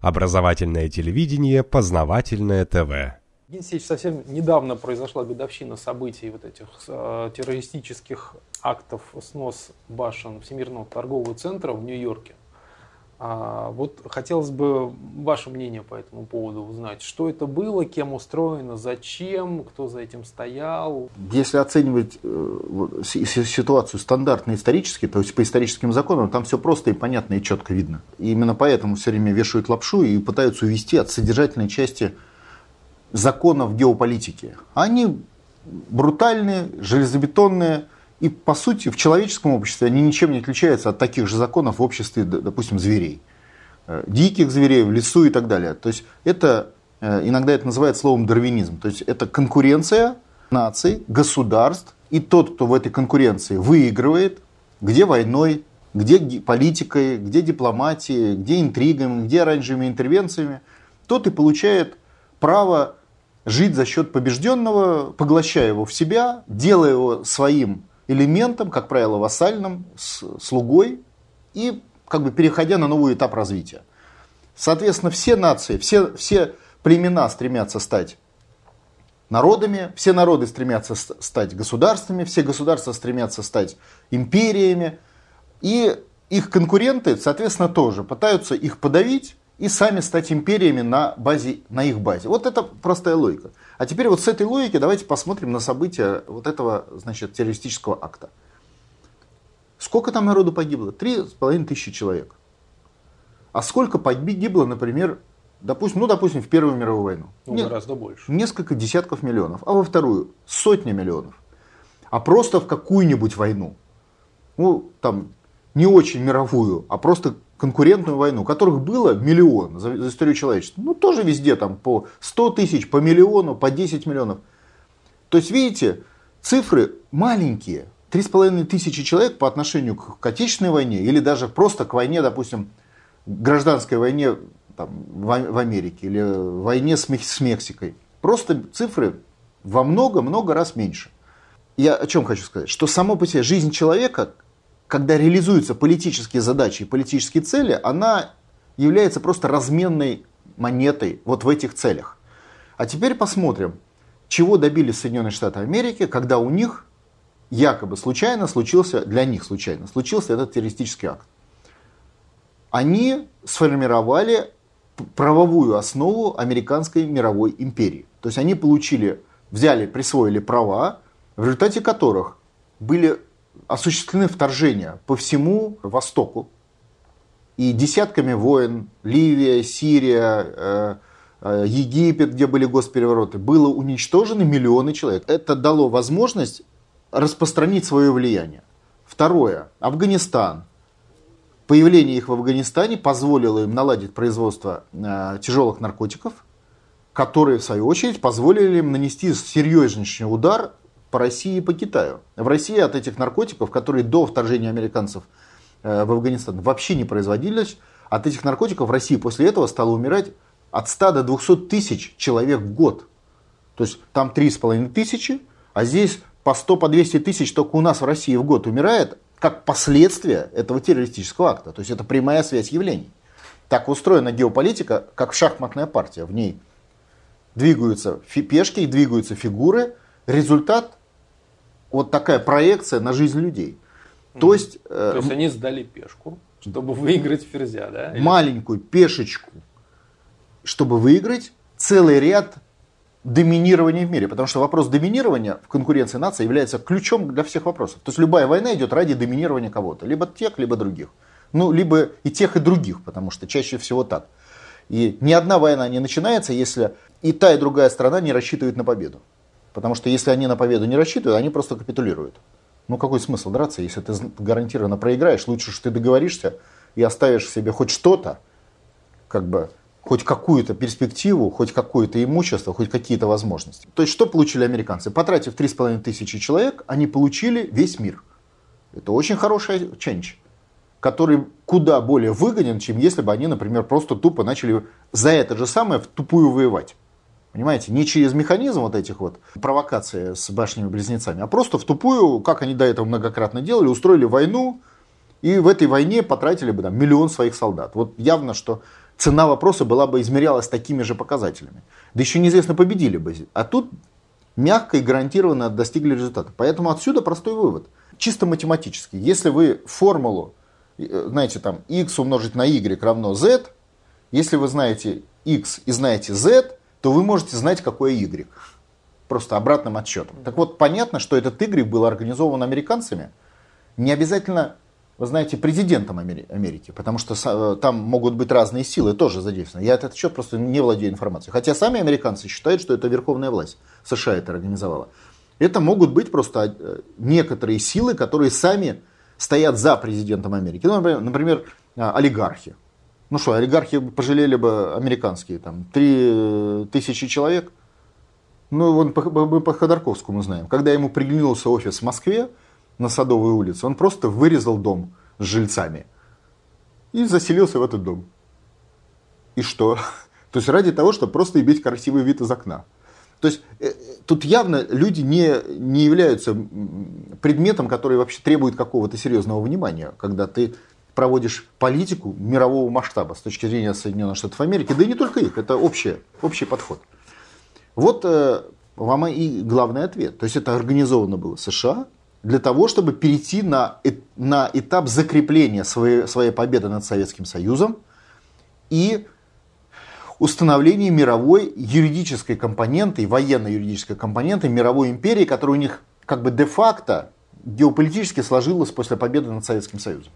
Образовательное телевидение, познавательное ТВ. Евгений совсем недавно произошла годовщина событий вот этих э, террористических актов снос башен Всемирного торгового центра в Нью-Йорке. А, вот хотелось бы ваше мнение по этому поводу узнать. Что это было, кем устроено, зачем, кто за этим стоял? Если оценивать э, ситуацию стандартно исторически, то есть по историческим законам, там все просто и понятно и четко видно. И именно поэтому все время вешают лапшу и пытаются увести от содержательной части законов геополитики. Они брутальные, железобетонные, и, по сути, в человеческом обществе они ничем не отличаются от таких же законов в обществе, допустим, зверей. Э, диких зверей, в лесу и так далее. То есть это, э, иногда это называют словом дарвинизм. То есть это конкуренция наций, государств, и тот, кто в этой конкуренции выигрывает, где войной, где политикой, где дипломатией, где интригами, где оранжевыми интервенциями, тот и получает право жить за счет побежденного, поглощая его в себя, делая его своим элементом, как правило, вассальным, слугой и как бы переходя на новый этап развития. Соответственно, все нации, все, все племена стремятся стать народами, все народы стремятся стать государствами, все государства стремятся стать империями, и их конкуренты, соответственно, тоже пытаются их подавить и сами стать империями на, базе, на их базе. Вот это простая логика. А теперь вот с этой логики давайте посмотрим на события вот этого, значит, террористического акта. Сколько там народу погибло? Три с половиной тысячи человек. А сколько погибло, например, допустим, ну, допустим, в Первую мировую войну? Ну, Нет, гораздо больше. Несколько десятков миллионов. А во Вторую сотни миллионов. А просто в какую-нибудь войну. Ну, там, не очень мировую, а просто конкурентную войну, которых было миллион за, за историю человечества. Ну, тоже везде там по 100 тысяч, по миллиону, по 10 миллионов. То есть, видите, цифры маленькие. 3,5 тысячи человек по отношению к, к Отечественной войне или даже просто к войне, допустим, гражданской войне там, в, в Америке или войне с, с Мексикой. Просто цифры во много-много раз меньше. Я о чем хочу сказать? Что само по себе жизнь человека когда реализуются политические задачи и политические цели, она является просто разменной монетой вот в этих целях. А теперь посмотрим, чего добились Соединенные Штаты Америки, когда у них якобы случайно случился, для них случайно, случился этот террористический акт. Они сформировали правовую основу американской мировой империи. То есть они получили, взяли, присвоили права, в результате которых были осуществлены вторжения по всему Востоку. И десятками войн, Ливия, Сирия, э, э, Египет, где были госперевороты, было уничтожены миллионы человек. Это дало возможность распространить свое влияние. Второе. Афганистан. Появление их в Афганистане позволило им наладить производство э, тяжелых наркотиков, которые, в свою очередь, позволили им нанести серьезнейший удар по России и по Китаю. В России от этих наркотиков, которые до вторжения американцев э, в Афганистан вообще не производились, от этих наркотиков в России после этого стало умирать от 100 до 200 тысяч человек в год. То есть там 3,5 тысячи, а здесь по 100, по 200 тысяч только у нас в России в год умирает, как последствие этого террористического акта. То есть это прямая связь явлений. Так устроена геополитика, как шахматная партия. В ней двигаются пешки, двигаются фигуры. Результат вот такая проекция на жизнь людей. То есть, То есть они сдали пешку, чтобы выиграть ферзя, да? Или... Маленькую пешечку, чтобы выиграть целый ряд доминирования в мире. Потому что вопрос доминирования в конкуренции нации является ключом для всех вопросов. То есть любая война идет ради доминирования кого-то. Либо тех, либо других. Ну, либо и тех, и других, потому что чаще всего так. И ни одна война не начинается, если и та, и другая страна не рассчитывает на победу. Потому что если они на победу не рассчитывают, они просто капитулируют. Ну какой смысл драться, если ты гарантированно проиграешь? Лучше, что ты договоришься и оставишь себе хоть что-то, как бы, хоть какую-то перспективу, хоть какое-то имущество, хоть какие-то возможности. То есть что получили американцы? Потратив 3,5 тысячи человек, они получили весь мир. Это очень хороший ченч, который куда более выгоден, чем если бы они, например, просто тупо начали за это же самое в тупую воевать. Понимаете, не через механизм вот этих вот провокаций с башнями-близнецами, а просто в тупую, как они до этого многократно делали, устроили войну, и в этой войне потратили бы там, миллион своих солдат. Вот явно, что цена вопроса была бы измерялась такими же показателями. Да еще неизвестно, победили бы. А тут мягко и гарантированно достигли результата. Поэтому отсюда простой вывод. Чисто математически. Если вы формулу, э, знаете, там x умножить на y равно z, если вы знаете x и знаете z, то вы можете знать, какое y. Просто обратным отсчетом. Так вот, понятно, что этот y был организован американцами. Не обязательно вы знаете, президентом Америки, потому что э, там могут быть разные силы тоже задействованы. Я этот счет просто не владею информацией. Хотя сами американцы считают, что это верховная власть. США это организовала. Это могут быть просто э, некоторые силы, которые сами стоят за президентом Америки. Ну, например, например а, олигархи. Ну что, олигархи пожалели бы американские, там, три тысячи человек. Ну, вон, мы по Ходорковскому знаем. Когда ему приглянулся офис в Москве, на Садовой улице, он просто вырезал дом с жильцами и заселился в этот дом. И что? То есть ради того, чтобы просто иметь красивый вид из окна. То есть э, тут явно люди не, не являются предметом, который вообще требует какого-то серьезного внимания, когда ты проводишь политику мирового масштаба с точки зрения Соединенных Штатов Америки, да и не только их, это общий, общий подход. Вот э, вам и главный ответ. То есть это организовано было США, для того, чтобы перейти на, на этап закрепления своей, своей победы над Советским Союзом и установления мировой юридической компоненты, военной юридической компоненты мировой империи, которая у них как бы де-факто геополитически сложилась после победы над Советским Союзом.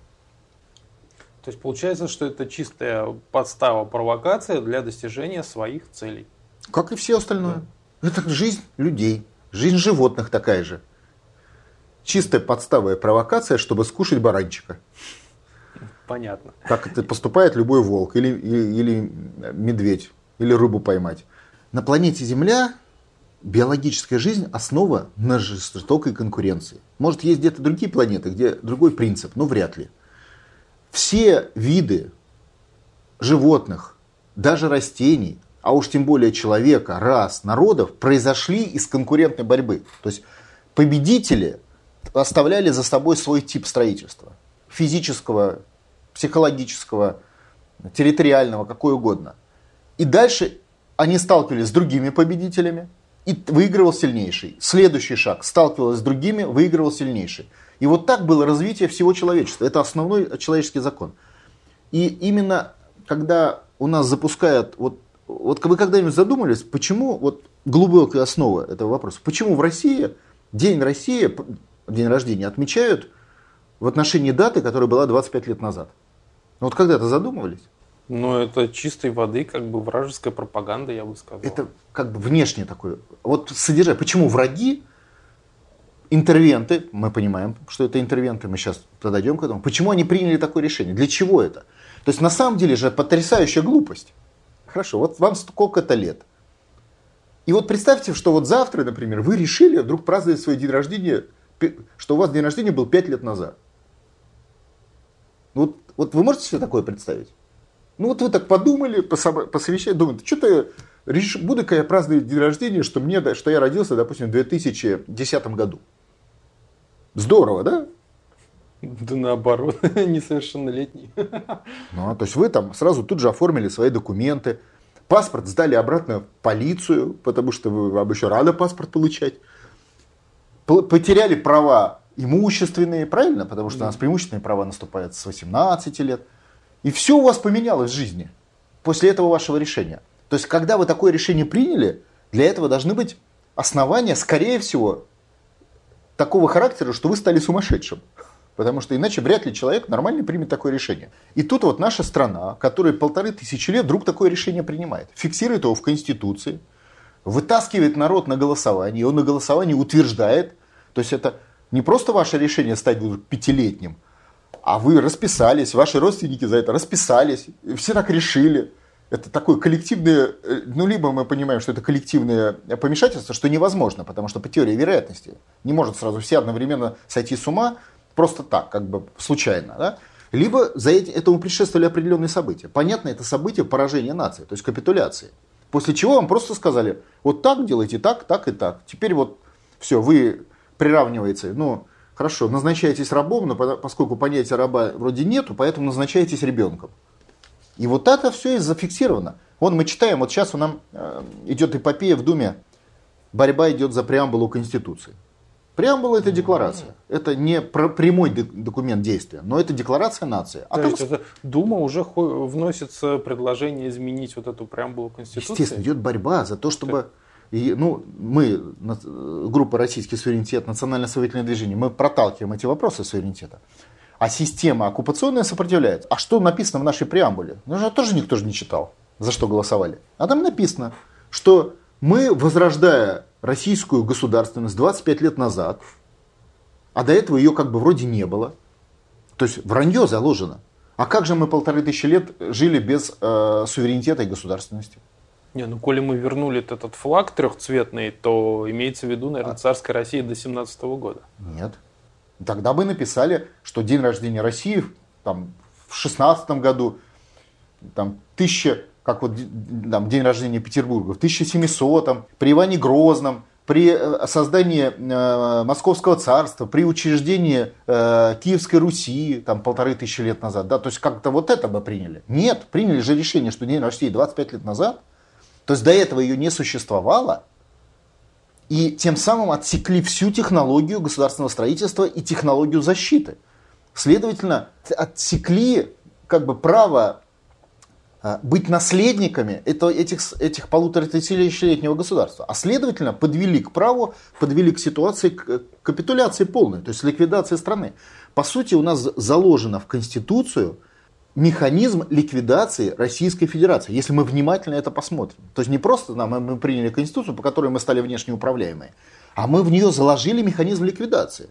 То есть получается, что это чистая подстава, провокация для достижения своих целей. Как и все остальное. Да. Это жизнь людей, жизнь животных такая же чистая подстава и провокация, чтобы скушать баранчика. Понятно. Как это поступает любой волк или, или, или медведь, или рыбу поймать. На планете Земля биологическая жизнь основа на жестокой конкуренции. Может, есть где-то другие планеты, где другой принцип, но вряд ли. Все виды животных, даже растений, а уж тем более человека, рас, народов, произошли из конкурентной борьбы. То есть победители оставляли за собой свой тип строительства. Физического, психологического, территориального, какой угодно. И дальше они сталкивались с другими победителями, и выигрывал сильнейший. Следующий шаг. Сталкивался с другими, выигрывал сильнейший. И вот так было развитие всего человечества. Это основной человеческий закон. И именно когда у нас запускают, вот, вот вы когда-нибудь задумались, почему, вот глубокая основа этого вопроса, почему в России День России день рождения отмечают в отношении даты, которая была 25 лет назад. Ну вот когда-то задумывались? Ну, это чистой воды, как бы вражеская пропаганда, я бы сказал. Это как бы внешне такое. Вот содержание. Почему враги, интервенты, мы понимаем, что это интервенты, мы сейчас подойдем к этому. Почему они приняли такое решение? Для чего это? То есть на самом деле же потрясающая глупость. Хорошо, вот вам сколько-то лет. И вот представьте, что вот завтра, например, вы решили вдруг праздновать свой день рождения что у вас день рождения был 5 лет назад. Вот, вот вы можете себе такое представить? Ну вот вы так подумали, посовещали, думаете, что-то буду-ка я праздновать день рождения, что, мне, что я родился, допустим, в 2010 году. Здорово, да? Да наоборот, несовершеннолетний. Ну, а то есть вы там сразу тут же оформили свои документы, паспорт сдали обратно в полицию, потому что вы, вам еще рано паспорт получать потеряли права имущественные, правильно? Потому что у нас преимущественные права наступают с 18 лет. И все у вас поменялось в жизни после этого вашего решения. То есть, когда вы такое решение приняли, для этого должны быть основания, скорее всего, такого характера, что вы стали сумасшедшим. Потому что иначе вряд ли человек нормально примет такое решение. И тут вот наша страна, которая полторы тысячи лет вдруг такое решение принимает. Фиксирует его в Конституции, вытаскивает народ на голосование, и он на голосовании утверждает, то есть это не просто ваше решение стать пятилетним, а вы расписались, ваши родственники за это расписались, все так решили. Это такое коллективное, э, ну, либо мы понимаем, что это коллективное помешательство, что невозможно, потому что по теории вероятности не может сразу все одновременно сойти с ума просто так, как бы случайно, да? Либо за этому предшествовали определенные события. Понятно, это событие поражения нации, то есть капитуляции. После чего вам просто сказали, вот так делайте, так, так и так. Теперь вот все, вы приравниваете, ну, хорошо, назначаетесь рабом, но поскольку понятия раба вроде нету, поэтому назначаетесь ребенком. И вот это все и зафиксировано. Вон мы читаем, вот сейчас у нас э, идет эпопея в Думе, борьба идет за преамбулу Конституции. Преамбула это декларация. Это не прямой документ действия, но это декларация нации. А То там... есть это Дума уже вносится предложение изменить вот эту преамбулу Конституции? Естественно, идет борьба за то, чтобы... И, ну, мы, группа «Российский суверенитет», национально-освободительное движение, мы проталкиваем эти вопросы суверенитета. А система оккупационная сопротивляется. А что написано в нашей преамбуле? Ну, же тоже никто же не читал, за что голосовали. А там написано, что мы, возрождая российскую государственность 25 лет назад, а до этого ее как бы вроде не было. То есть вранье заложено. А как же мы полторы тысячи лет жили без э, суверенитета и государственности? Не, ну коли мы вернули этот флаг трехцветный, то имеется в виду, наверное, а... царская Россия до 17 года. Нет. Тогда бы написали, что день рождения России там, в 16 году, там, тысяча как вот там, день рождения Петербурга, в 1700-м, при Иване Грозном, при э, создании э, Московского царства, при учреждении э, Киевской Руси там полторы тысячи лет назад, да, то есть как-то вот это бы приняли. Нет, приняли же решение, что день России 25 лет назад, то есть до этого ее не существовало, и тем самым отсекли всю технологию государственного строительства и технологию защиты. Следовательно, отсекли как бы право а, быть наследниками это, этих, этих полутора тысячелетнего государства. А следовательно, подвели к праву, подвели к ситуации к капитуляции полной, то есть ликвидации страны. По сути, у нас заложено в Конституцию механизм ликвидации Российской Федерации, если мы внимательно это посмотрим. То есть не просто нам, мы приняли Конституцию, по которой мы стали внешне управляемые, а мы в нее заложили механизм ликвидации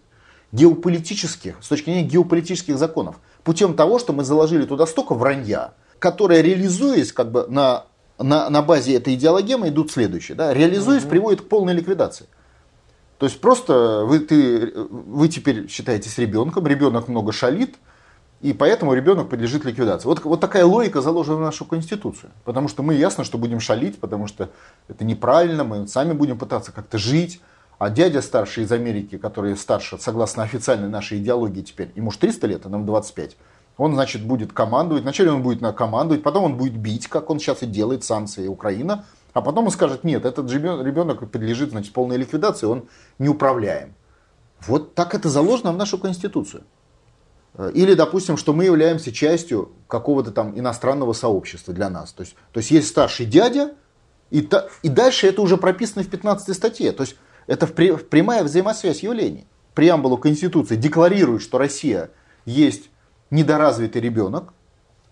геополитических, с точки зрения геополитических законов, путем того, что мы заложили туда столько вранья, которые, реализуясь как бы на, на, на базе этой идеологемы, идут следующие. Да? Реализуясь, приводит к полной ликвидации. То есть просто вы, ты, вы теперь считаетесь ребенком, ребенок много шалит, и поэтому ребенок подлежит ликвидации. Вот, вот такая логика заложена в нашу Конституцию. Потому что мы ясно, что будем шалить, потому что это неправильно, мы сами будем пытаться как-то жить. А дядя старший из Америки, который старше, согласно официальной нашей идеологии теперь, ему же 300 лет, а нам 25, он, значит, будет командовать. Вначале он будет командовать, потом он будет бить, как он сейчас и делает, санкции Украина. А потом он скажет, нет, этот ребенок подлежит, значит, полной ликвидации, он неуправляем. Вот так это заложено в нашу Конституцию. Или, допустим, что мы являемся частью какого-то там иностранного сообщества для нас. То есть, то есть есть старший дядя, и, та, и дальше это уже прописано в 15 статье. То есть это в, прямая взаимосвязь явлений. Преамбулу Конституции декларирует, что Россия есть недоразвитый ребенок,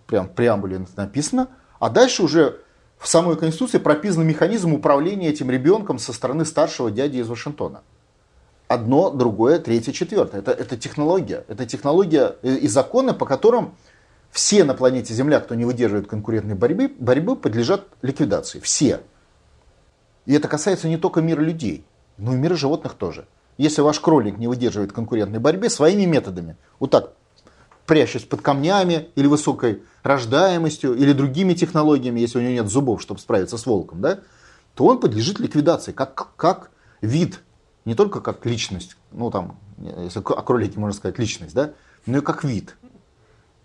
прям в преамбуле написано, а дальше уже в самой Конституции прописан механизм управления этим ребенком со стороны старшего дяди из Вашингтона. Одно, другое, третье, четвертое. Это, это технология. Это технология и законы, по которым все на планете Земля, кто не выдерживает конкурентной борьбы, борьбы подлежат ликвидации. Все. И это касается не только мира людей, но и мира животных тоже. Если ваш кролик не выдерживает конкурентной борьбы своими методами, вот так прячась под камнями или высокой рождаемостью или другими технологиями, если у него нет зубов, чтобы справиться с волком, да, то он подлежит ликвидации как, как вид, не только как личность, ну там, если о кролике можно сказать личность, да, но и как вид.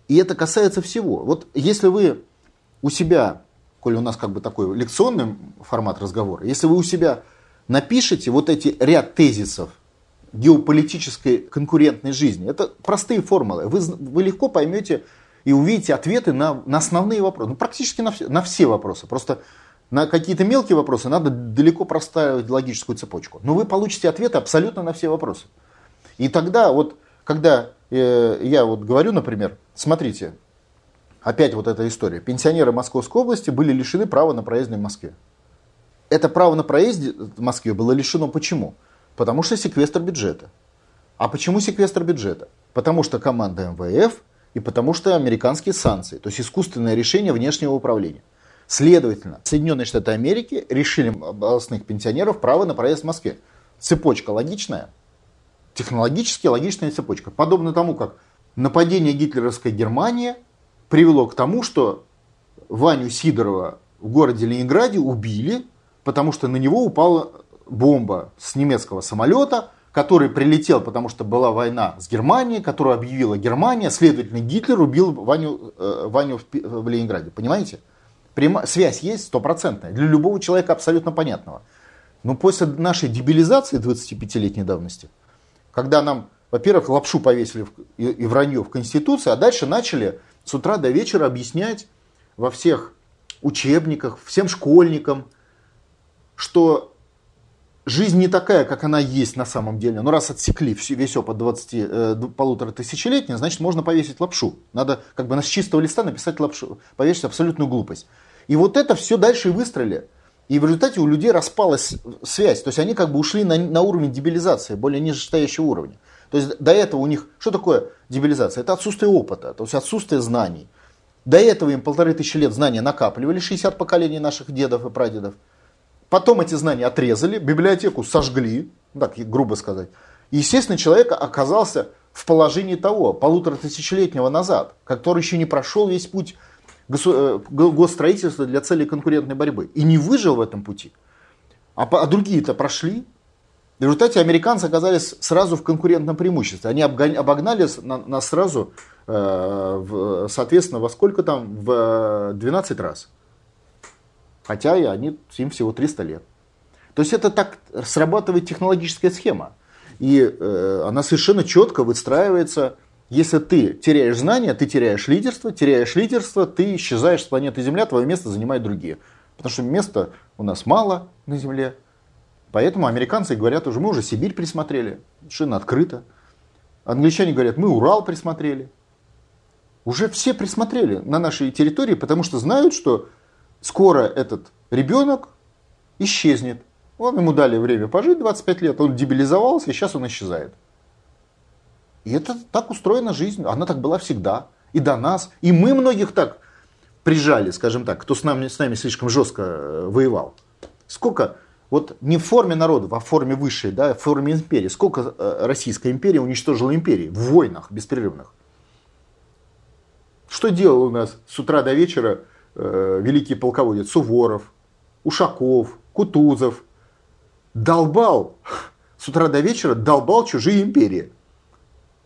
И это касается всего. Вот если вы у себя, коли у нас как бы такой лекционный формат разговора, если вы у себя напишите вот эти ряд тезисов, геополитической конкурентной жизни. Это простые формулы. Вы, вы легко поймете и увидите ответы на, на основные вопросы. Ну, практически на все, на все вопросы. Просто на какие-то мелкие вопросы надо далеко простраивать логическую цепочку. Но вы получите ответы абсолютно на все вопросы. И тогда вот, когда э, я вот говорю, например, смотрите, опять вот эта история. Пенсионеры Московской области были лишены права на проезд в Москве. Это право на проезд в Москве было лишено почему? Потому что секвестр бюджета. А почему секвестр бюджета? Потому что команда МВФ и потому что американские санкции, то есть искусственное решение внешнего управления. Следовательно, Соединенные Штаты Америки решили областных пенсионеров право на проезд в Москве. Цепочка логичная, технологически логичная цепочка. Подобно тому, как нападение гитлеровской Германии привело к тому, что Ваню Сидорова в городе Ленинграде убили, потому что на него упала бомба с немецкого самолета, который прилетел, потому что была война с Германией, которую объявила Германия, следовательно, Гитлер убил Ваню, э, Ваню в, в Ленинграде. Понимаете? Прямо, связь есть стопроцентная, для любого человека абсолютно понятного. Но после нашей дебилизации 25-летней давности, когда нам, во-первых, лапшу повесили и, и вранье в Конституции, а дальше начали с утра до вечера объяснять во всех учебниках, всем школьникам, что жизнь не такая, как она есть на самом деле. Ну, раз отсекли весь опыт 20, э, полутора тысячелетия, значит, можно повесить лапшу. Надо как бы с чистого листа написать лапшу, повесить абсолютную глупость. И вот это все дальше и выстрелили. И в результате у людей распалась связь. То есть они как бы ушли на, на уровень дебилизации, более нижестоящего уровня. То есть до этого у них, что такое дебилизация? Это отсутствие опыта, то есть отсутствие знаний. До этого им полторы тысячи лет знания накапливали, 60 поколений наших дедов и прадедов. Потом эти знания отрезали, библиотеку сожгли, так грубо сказать. И, естественно, человек оказался в положении того, полутора тысячелетнего назад, который еще не прошел весь путь госстроительства для целей конкурентной борьбы. И не выжил в этом пути. А, а другие-то прошли. В результате американцы оказались сразу в конкурентном преимуществе. Они обогнали нас сразу, э, соответственно, во сколько там? В 12 раз. Хотя и они, им всего 300 лет. То есть это так срабатывает технологическая схема. И э, она совершенно четко выстраивается. Если ты теряешь знания, ты теряешь лидерство, теряешь лидерство, ты исчезаешь с планеты Земля, твое место занимают другие. Потому что места у нас мало на Земле. Поэтому американцы говорят уже, мы уже Сибирь присмотрели, совершенно открыто. Англичане говорят, мы Урал присмотрели. Уже все присмотрели на нашей территории, потому что знают, что скоро этот ребенок исчезнет. Он ему дали время пожить 25 лет, он дебилизовался, и сейчас он исчезает. И это так устроена жизнь, она так была всегда. И до нас. И мы многих так прижали, скажем так, кто с нами, с нами слишком жестко э, воевал. Сколько, вот не в форме народов, а в форме высшей, да, в форме империи. Сколько э, Российская империя уничтожила империи в войнах беспрерывных. Что делал у нас с утра до вечера э, великий полководец Суворов, Ушаков, Кутузов, долбал с утра до вечера, долбал чужие империи.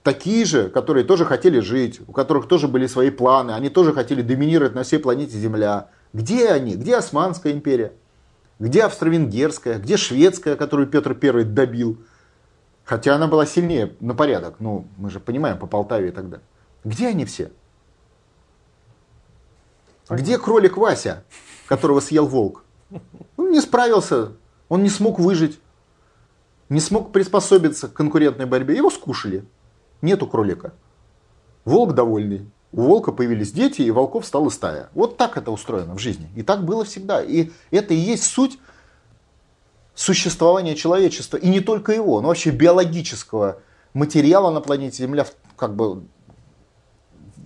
Такие же, которые тоже хотели жить, у которых тоже были свои планы, они тоже хотели доминировать на всей планете Земля. Где они? Где Османская империя? Где Австро-Венгерская? Где Шведская, которую Петр I добил? Хотя она была сильнее на порядок. Ну, мы же понимаем, по Полтаве тогда. Где они все? Где кролик Вася, которого съел волк? Он не справился, он не смог выжить, не смог приспособиться к конкурентной борьбе. Его скушали. Нету кролика. Волк довольный. У волка появились дети, и волков стала стая. Вот так это устроено в жизни. И так было всегда. И это и есть суть существования человечества. И не только его, но вообще биологического материала на планете Земля как бы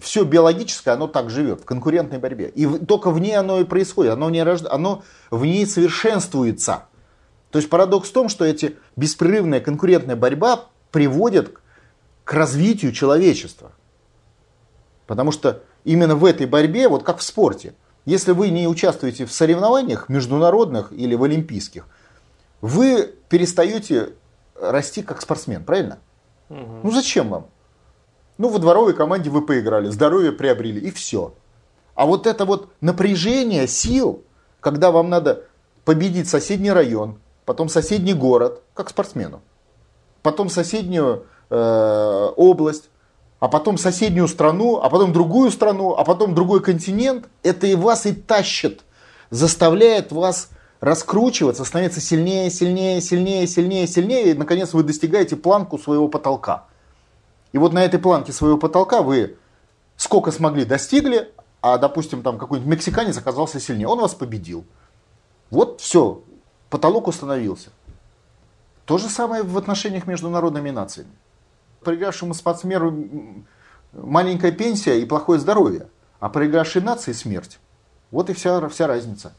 все биологическое, оно так живет, в конкурентной борьбе. И только в ней оно и происходит, оно, не рожд... оно в ней совершенствуется. То есть парадокс в том, что эти беспрерывная конкурентная борьба приводит к развитию человечества. Потому что именно в этой борьбе, вот как в спорте, если вы не участвуете в соревнованиях международных или в олимпийских, вы перестаете расти как спортсмен, правильно? Угу. Ну зачем вам? Ну, во дворовой команде вы поиграли, здоровье приобрели, и все. А вот это вот напряжение сил, когда вам надо победить соседний район, потом соседний город, как спортсмену, потом соседнюю э, область, а потом соседнюю страну, а потом другую страну, а потом другой континент, это и вас и тащит, заставляет вас раскручиваться, становиться сильнее, сильнее, сильнее, сильнее, сильнее, и наконец вы достигаете планку своего потолка. И вот на этой планке своего потолка вы сколько смогли достигли, а, допустим, там какой-нибудь мексиканец оказался сильнее, он вас победил. Вот все, потолок установился. То же самое в отношениях между народными нациями. Проигравшему спортсмену маленькая пенсия и плохое здоровье, а проигравшей нации смерть. Вот и вся, вся разница.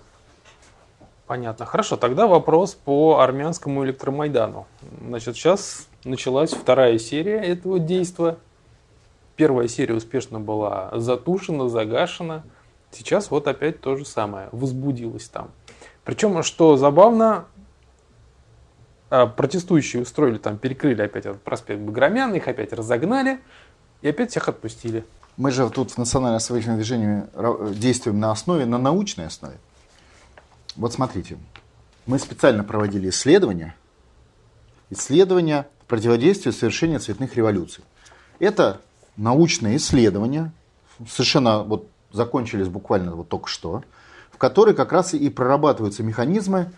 Понятно. Хорошо, тогда вопрос по армянскому электромайдану. Значит, сейчас началась вторая серия этого действа. Первая серия успешно была затушена, загашена. Сейчас вот опять то же самое, возбудилась там. Причем, что забавно, протестующие устроили там, перекрыли опять этот проспект Баграмяна, их опять разогнали и опять всех отпустили. Мы же тут в национальном освободительном движении действуем на основе, на научной основе. Вот смотрите, мы специально проводили исследования, исследования противодействия совершению цветных революций. Это научные исследования, совершенно вот закончились буквально вот только что, в которые как раз и прорабатываются механизмы,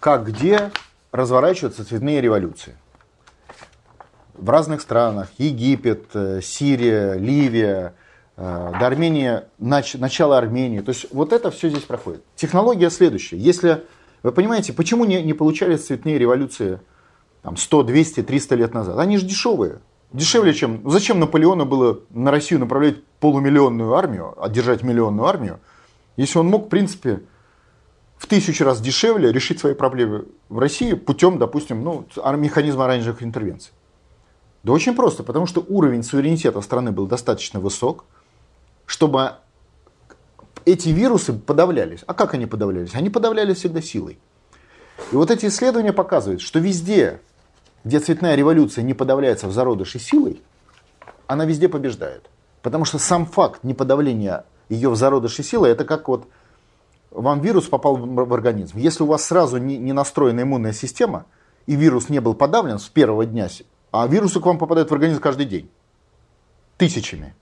как где разворачиваются цветные революции. В разных странах, Египет, э, Сирия, Ливия, э, до Армении, начало Армении. То есть вот это все здесь проходит. Технология следующая. Если вы понимаете, почему не, не получались цветные революции там, 100, 200, 300 лет назад? Они же дешевые. Дешевле, чем... Ну, зачем Наполеону было на Россию направлять полумиллионную армию, одержать миллионную армию, если он мог, в принципе, в тысячу раз дешевле решить свои проблемы в России путем, допустим, ну, механизма оранжевых интервенций. Да очень просто, потому что уровень суверенитета страны был достаточно высок, чтобы эти вирусы подавлялись. А как они подавлялись? Они подавлялись всегда силой. И вот эти исследования показывают, что везде, где цветная революция не подавляется в зародыше силой, она везде побеждает. Потому что сам факт неподавления ее в зародыше силой, это как вот вам вирус попал в организм. Если у вас сразу не, не настроена иммунная система, и вирус не был подавлен с первого дня, а вирусы к вам попадают в организм каждый день, тысячами,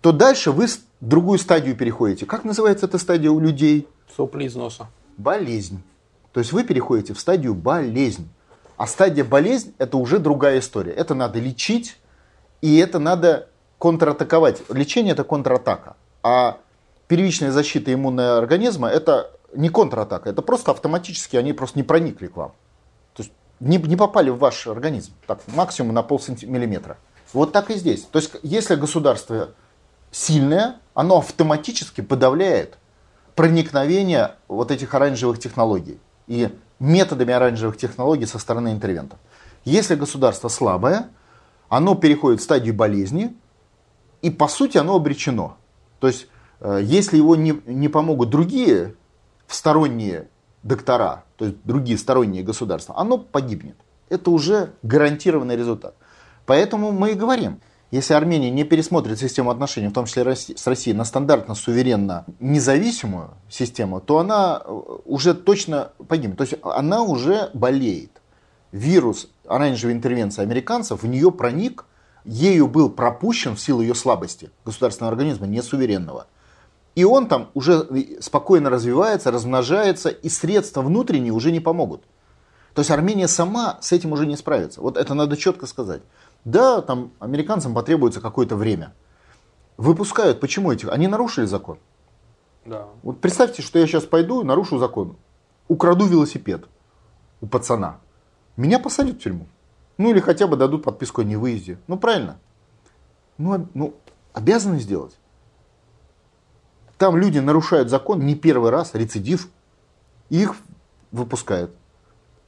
то дальше вы в другую стадию переходите. Как называется эта стадия у людей? Сопли из носа. Болезнь. То есть вы переходите в стадию болезнь. А стадия болезнь это уже другая история. Это надо лечить, и это надо контратаковать. Лечение это контратака. А первичная защита иммунного организма это не контратака, это просто автоматически они просто не проникли к вам. То есть не, не попали в ваш организм. Так, максимум на полмиллиметра. Вот так и здесь. То есть если государство сильное, оно автоматически подавляет проникновение вот этих оранжевых технологий и методами оранжевых технологий со стороны интервентов. Если государство слабое, оно переходит в стадию болезни, и по сути оно обречено. То есть, если его не, не помогут другие сторонние доктора, то есть другие сторонние государства, оно погибнет. Это уже гарантированный результат. Поэтому мы и говорим, если Армения не пересмотрит систему отношений, в том числе с Россией, на стандартно-суверенно независимую систему, то она э, уже точно погибнет. То есть она уже болеет. Вирус оранжевой интервенции американцев в нее проник, ею был пропущен в силу ее слабости государственного организма, не суверенного. И он там уже спокойно развивается, размножается, и средства внутренние уже не помогут. То есть Армения сама с этим уже не справится. Вот это надо четко сказать. Да, там американцам потребуется какое-то время. Выпускают. Почему этих? Они нарушили закон. Да. Вот представьте, что я сейчас пойду нарушу закон. Украду велосипед у пацана. Меня посадят в тюрьму. Ну или хотя бы дадут подписку о невыезде. Ну правильно. Ну, ну обязаны сделать. Там люди нарушают закон не первый раз, рецидив. Их выпускают.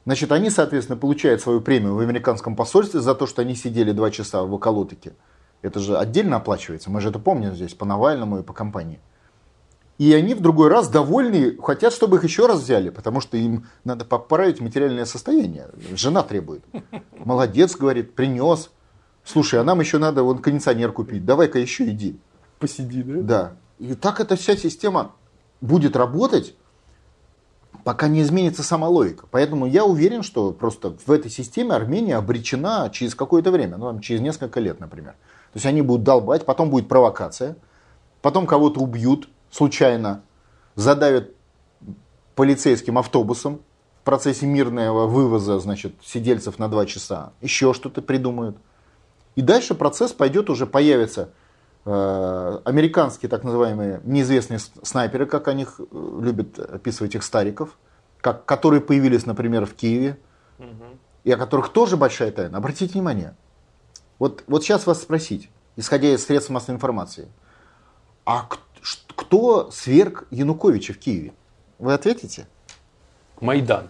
Значит, они, соответственно, получают свою премию в американском посольстве за то, что они сидели два часа в околотике. Это же отдельно оплачивается. Мы же это помним здесь по Навальному и по компании. И они в другой раз довольны, хотят, чтобы их еще раз взяли, потому что им надо поправить материальное состояние. Жена требует. Молодец, говорит, принес. Слушай, а нам еще надо вон кондиционер купить. Давай-ка еще иди. Посиди, да? Да. И так эта вся система будет работать, пока не изменится сама логика. Поэтому я уверен, что просто в этой системе Армения обречена через какое-то время, ну, там, через несколько лет, например. То есть они будут долбать, потом будет провокация, потом кого-то убьют случайно, задавят полицейским автобусом в процессе мирного вывоза, значит, сидельцев на два часа, еще что-то придумают. И дальше процесс пойдет, уже появится американские так называемые неизвестные снайперы, как они э, любят описывать их стариков, как, которые появились, например, в Киеве, угу. и о которых тоже большая тайна. Обратите внимание. Вот, вот сейчас вас спросить, исходя из средств массовой информации, а кто сверг Януковича в Киеве? Вы ответите? Майдан.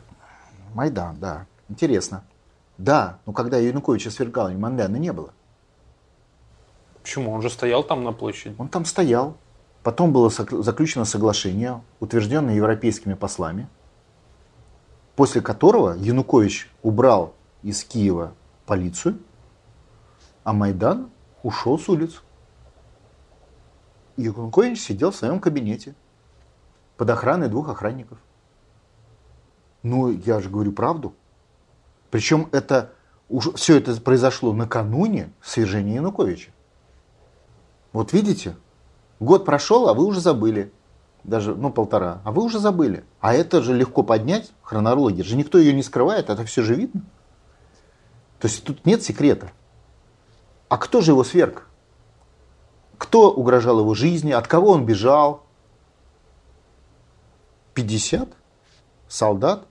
Майдан, да. Интересно. Да, но когда Януковича свергали, Майдана не было. Почему? Он же стоял там на площади. Он там стоял. Потом было заключено соглашение, утвержденное европейскими послами. после которого Янукович убрал из Киева полицию, а Майдан ушел с улиц. Янукович сидел в своем кабинете под охраной двух охранников. Ну, я же говорю правду. Причем это уже все это произошло накануне свержения Януковича. Вот видите, год прошел, а вы уже забыли. Даже, ну, полтора. А вы уже забыли. А это же легко поднять, хронология. Же никто ее не скрывает, это все же видно. То есть тут нет секрета. А кто же его сверг? Кто угрожал его жизни? От кого он бежал? 50 солдат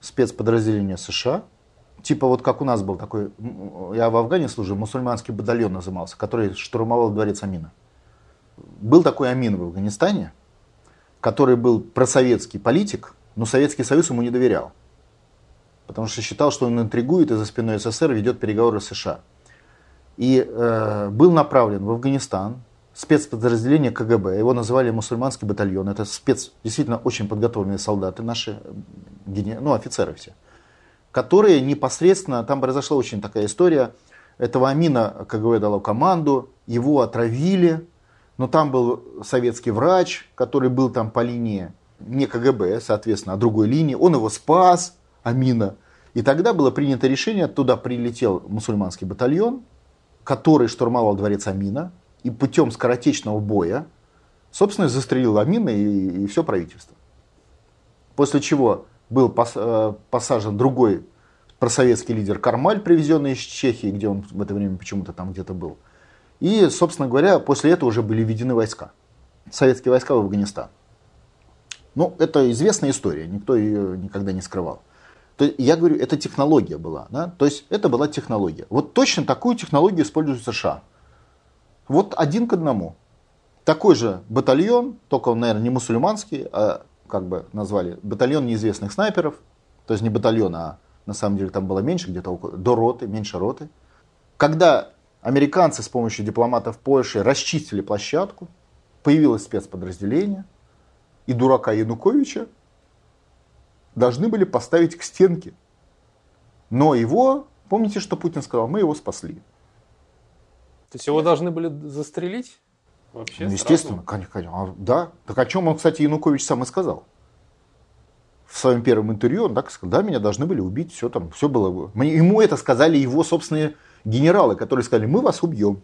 спецподразделения США. Типа вот как у нас был такой, я в Афгане служил, мусульманский батальон назывался, который штурмовал дворец Амина. Был такой Амин в Афганистане, который был просоветский политик, но Советский Союз ему не доверял. Потому что считал, что он интригует и за спиной СССР ведет переговоры с США. И э, был направлен в Афганистан, спецподразделение КГБ, его называли мусульманский батальон, это спец, действительно очень подготовленные солдаты, наши, ну, офицеры все, которые непосредственно, там произошла очень такая история, этого Амина КГБ дало команду, его отравили, но там был советский врач, который был там по линии не КГБ, соответственно, а другой линии, он его спас, Амина, и тогда было принято решение, туда прилетел мусульманский батальон, который штурмовал дворец Амина, и путем скоротечного боя, собственно, застрелил Амина и, и все правительство. После чего был э, посажен другой просоветский лидер Кармаль, привезенный из Чехии, где он в это время почему-то там где-то был. И, собственно говоря, после этого уже были введены войска. Советские войска в Афганистан. Ну, это известная история, никто ее никогда не скрывал. То я говорю, это технология была. Да? То есть это была технология. Вот точно такую технологию используют США. Вот один к одному. Такой же батальон, только он, наверное, не мусульманский, а как бы назвали, батальон неизвестных снайперов. То есть не батальон, а на самом деле там было меньше, где-то около, до роты, меньше роты. Когда американцы с помощью дипломатов Польши расчистили площадку, появилось спецподразделение, и дурака Януковича должны были поставить к стенке. Но его, помните, что Путин сказал, мы его спасли. То есть его должны были застрелить? Вообще ну, естественно, конечно, конечно. А, да. Так о чем он, кстати, Янукович сам и сказал. В своем первом интервью он так сказал, да, меня должны были убить, все там, все было. Мне, ему это сказали его собственные генералы, которые сказали, мы вас убьем.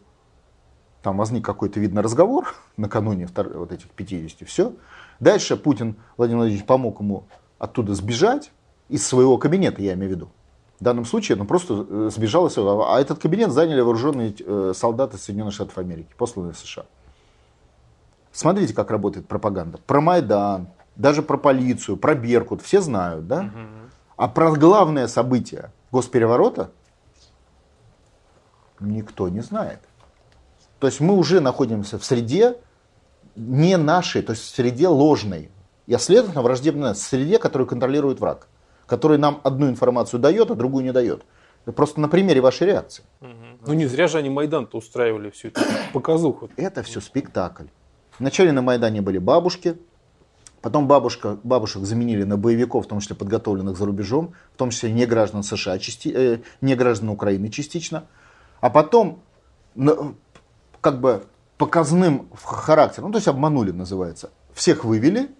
Там возник какой-то, видно, разговор накануне вот этих 50, все. Дальше Путин, Владимир Владимирович, помог ему оттуда сбежать, из своего кабинета, я имею в виду. В данном случае он просто э, сбежал, а этот кабинет заняли вооруженные э, солдаты Соединенных Штатов Америки, посланные в США. Смотрите, как работает пропаганда. Про Майдан, даже про полицию, про Беркут, все знают, да? А про главное событие госпереворота никто не знает. То есть мы уже находимся в среде не нашей, то есть в среде ложной. И, следовательно, враждебной среде, которую контролирует враг который нам одну информацию дает, а другую не дает. Просто на примере вашей реакции. Угу. Ну не зря же они Майдан-то устраивали всю эту показуху. Это все спектакль. Вначале на Майдане были бабушки, потом бабушка, бабушек заменили на боевиков, в том числе подготовленных за рубежом, в том числе не граждан США, части, э, не граждан Украины частично. А потом как бы показным характером, ну то есть обманули называется, всех вывели,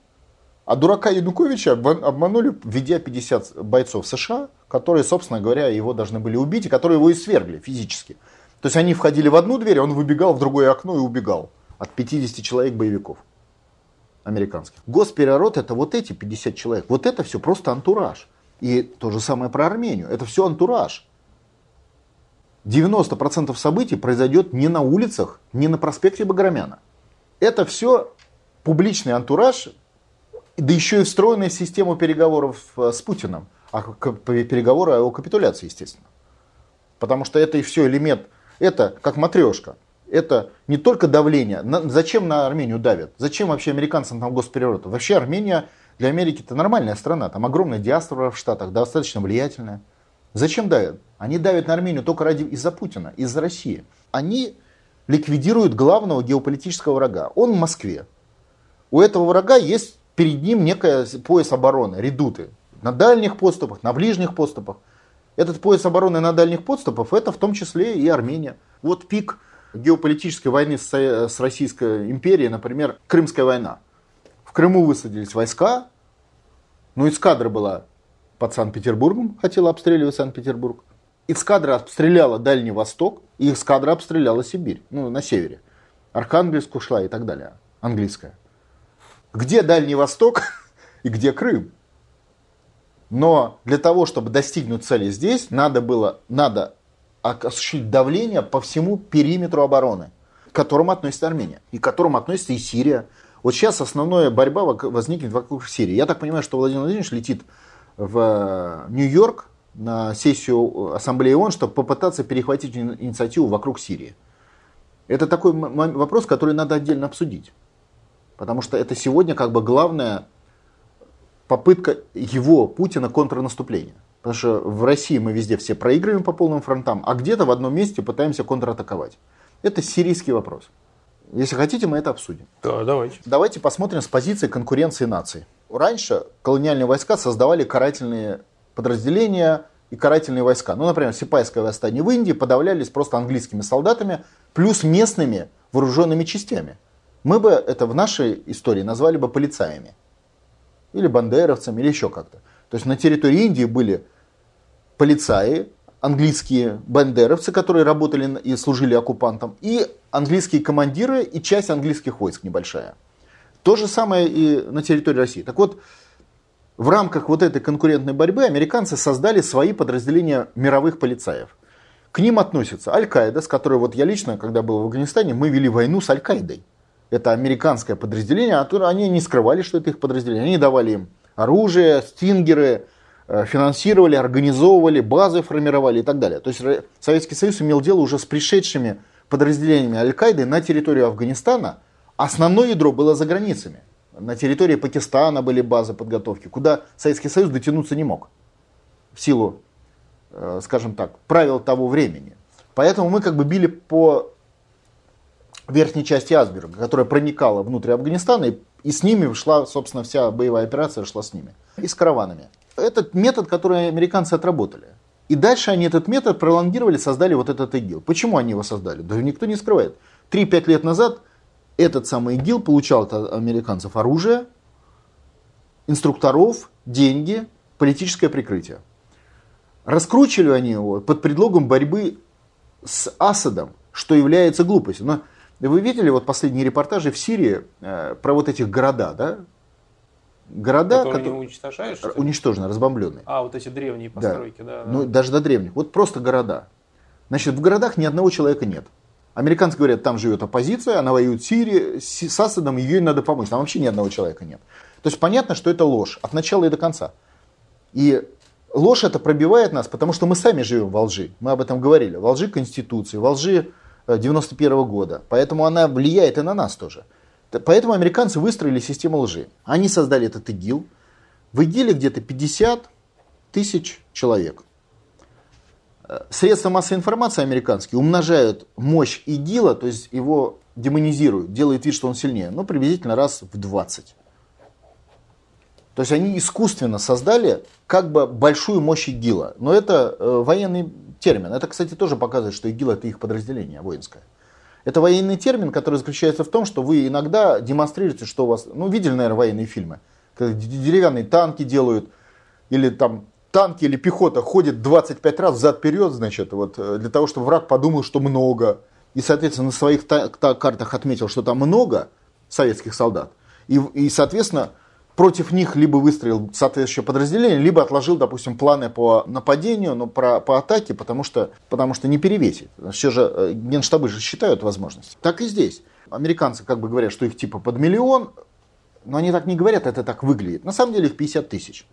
а дурака Януковича обманули, введя 50 бойцов США, которые, собственно говоря, его должны были убить, и которые его и свергли физически. То есть они входили в одну дверь, он выбегал в другое окно и убегал от 50 человек боевиков американских. Госпереворот это вот эти 50 человек. Вот это все просто антураж. И то же самое про Армению. Это все антураж. 90% событий произойдет не на улицах, не на проспекте Баграмяна. Это все публичный антураж да еще и встроенная система переговоров э, с Путиным. А переговоры о капитуляции, естественно. Потому что это и все элемент, это как матрешка. Это не только давление. зачем на Армению давят? Зачем вообще американцам там госпереворот? Вообще Армения для Америки это нормальная страна. Там огромная диаспора в Штатах, достаточно влиятельная. Зачем давят? Они давят на Армению только ради из-за Путина, из-за России. Они ликвидируют главного геополитического врага. Он в Москве. У этого врага есть перед ним некая пояс обороны, редуты, на дальних подступах, на ближних подступах. Этот пояс обороны на дальних подступах, это в том числе и Армения. Вот пик геополитической войны с, Российской империей, например, Крымская война. В Крыму высадились войска, ну эскадра была под Санкт-Петербургом, хотела обстреливать Санкт-Петербург. Эскадра обстреляла Дальний Восток, и эскадра обстреляла Сибирь, ну, на севере. Архангельск ушла и так далее, английская. Где Дальний Восток и где Крым? Но для того, чтобы достигнуть цели здесь, надо было, надо осуществить давление по всему периметру обороны, к которому относится Армения и к которому относится и Сирия. Вот сейчас основная борьба возникнет вокруг Сирии. Я так понимаю, что Владимир Владимирович летит в Нью-Йорк на сессию Ассамблеи ООН, чтобы попытаться перехватить инициативу вокруг Сирии. Это такой вопрос, который надо отдельно обсудить. Потому что это сегодня как бы главная попытка его, Путина, контрнаступления. Потому что в России мы везде все проигрываем по полным фронтам, а где-то в одном месте пытаемся контратаковать. Это сирийский вопрос. Если хотите, мы это обсудим. Да, давайте. Давайте посмотрим с позиции конкуренции наций. Раньше колониальные войска создавали карательные подразделения и карательные войска. Ну, например, Сипайское восстание в Индии подавлялись просто английскими солдатами плюс местными вооруженными частями. Мы бы это в нашей истории назвали бы полицаями. Или бандеровцами, или еще как-то. То есть на территории Индии были полицаи, английские бандеровцы, которые работали и служили оккупантам, и английские командиры, и часть английских войск небольшая. То же самое и на территории России. Так вот, в рамках вот этой конкурентной борьбы американцы создали свои подразделения мировых полицаев. К ним относятся Аль-Каида, с которой вот я лично, когда был в Афганистане, мы вели войну с Аль-Каидой. Это американское подразделение, а они не скрывали, что это их подразделение. Они давали им оружие, стингеры, финансировали, организовывали, базы формировали и так далее. То есть Советский Союз имел дело уже с пришедшими подразделениями Аль-Каиды на территорию Афганистана. Основное ядро было за границами. На территории Пакистана были базы подготовки, куда Советский Союз дотянуться не мог в силу, э, скажем так, правил того времени. Поэтому мы как бы били по верхней части Асберга, которая проникала внутрь Афганистана, и, и с ними шла, собственно, вся боевая операция шла с ними. И с караванами. Этот метод, который американцы отработали. И дальше они этот метод пролонгировали, создали вот этот ИГИЛ. Почему они его создали? Да никто не скрывает. 3-5 лет назад этот самый ИГИЛ получал от американцев оружие, инструкторов, деньги, политическое прикрытие. Раскручивали они его под предлогом борьбы с Асадом, что является глупостью. Но вы видели вот последние репортажи в Сирии э, про вот этих города, да? Города, которые, которые уничтожаешь, уничтожены, разбомбленные. А, вот эти древние постройки, да. да, да. Ну, даже до древних. Вот просто города. Значит, в городах ни одного человека нет. Американцы говорят, там живет оппозиция, она воюет в Сирии, с Асадом, ее надо помочь. Там вообще ни одного человека нет. То есть понятно, что это ложь от начала и до конца. И ложь это пробивает нас, потому что мы сами живем во лжи. Мы об этом говорили. Во лжи Конституции, во лжи 91 э, года. Поэтому она влияет и на нас тоже. Поэтому американцы выстроили систему лжи. Они создали этот ИГИЛ. В ИГИЛе где-то 50 тысяч человек. Средства массовой информации американские умножают мощь ИГИЛа, то есть его демонизируют, делают вид, что он сильнее, но приблизительно раз в 20. То есть они искусственно создали как бы большую мощь ИГИЛа. Но это э, военный термин. Это, кстати, тоже показывает, что ИГИЛ это их подразделение воинское. Это военный термин, который заключается в том, что вы иногда демонстрируете, что у вас... Ну, видели, наверное, военные фильмы. Когда деревянные танки делают, или там танки или пехота ходит 25 раз взад-вперед, значит, вот, э, для того, чтобы враг подумал, что много. И, соответственно, на своих картах отметил, что там много советских солдат. И, и соответственно, против них либо выстроил соответствующее подразделение, либо отложил, допустим, планы по нападению, но про, по атаке, потому что, потому что не перевесит. Все же э, генштабы же считают возможность. Так и здесь. Американцы как бы говорят, что их типа под миллион, но они так не говорят, это так выглядит. На самом деле их 50 тысяч.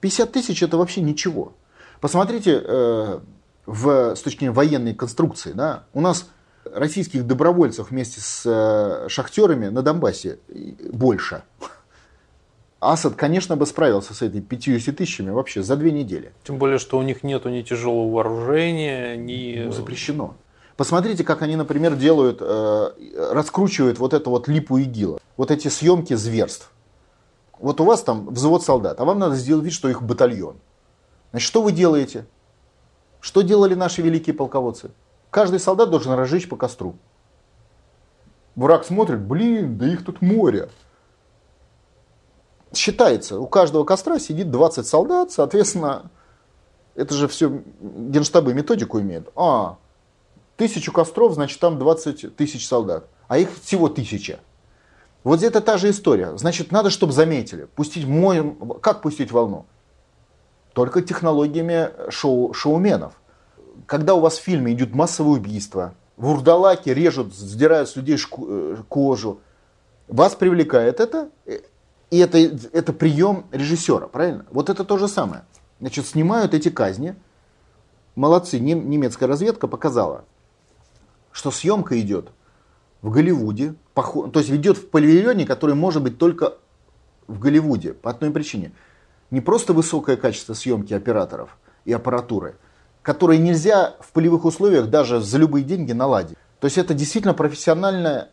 50 тысяч это вообще ничего. Посмотрите э, в, с точки зрения военной конструкции. Да, у нас российских добровольцев вместе с э, шахтерами на Донбассе больше. Асад, конечно, бы справился с этой 50 тысячами вообще за две недели. Тем более, что у них нет ни тяжелого вооружения, ни... Ну, запрещено. Посмотрите, как они, например, делают, э, раскручивают вот эту вот липу ИГИЛа. Вот эти съемки зверств Вот у вас там взвод солдат, а вам надо сделать вид, что их батальон. Значит, что вы делаете? Что делали наши великие полководцы? Каждый солдат должен разжечь по костру. Враг смотрит, блин, да их тут море. Считается, у каждого костра сидит 20 солдат, соответственно, это же все генштабы методику имеют. А, тысячу костров, значит там 20 тысяч солдат, а их всего тысяча. Вот это та же история. Значит, надо, чтобы заметили. Пустить мой... Как пустить волну? Только технологиями шоу, шоуменов. Когда у вас в фильме идет массовое убийство, вурдалаки режут, сдирают с людей шку, э, кожу, вас привлекает это, и это, это прием режиссера, правильно? Вот это то же самое. Значит, снимают эти казни. Молодцы, немецкая разведка показала, что съемка идет в Голливуде, то есть ведет в павильоне, который может быть только в Голливуде по одной причине. Не просто высокое качество съемки операторов и аппаратуры, которые нельзя в полевых условиях даже за любые деньги наладить. То есть это действительно профессионально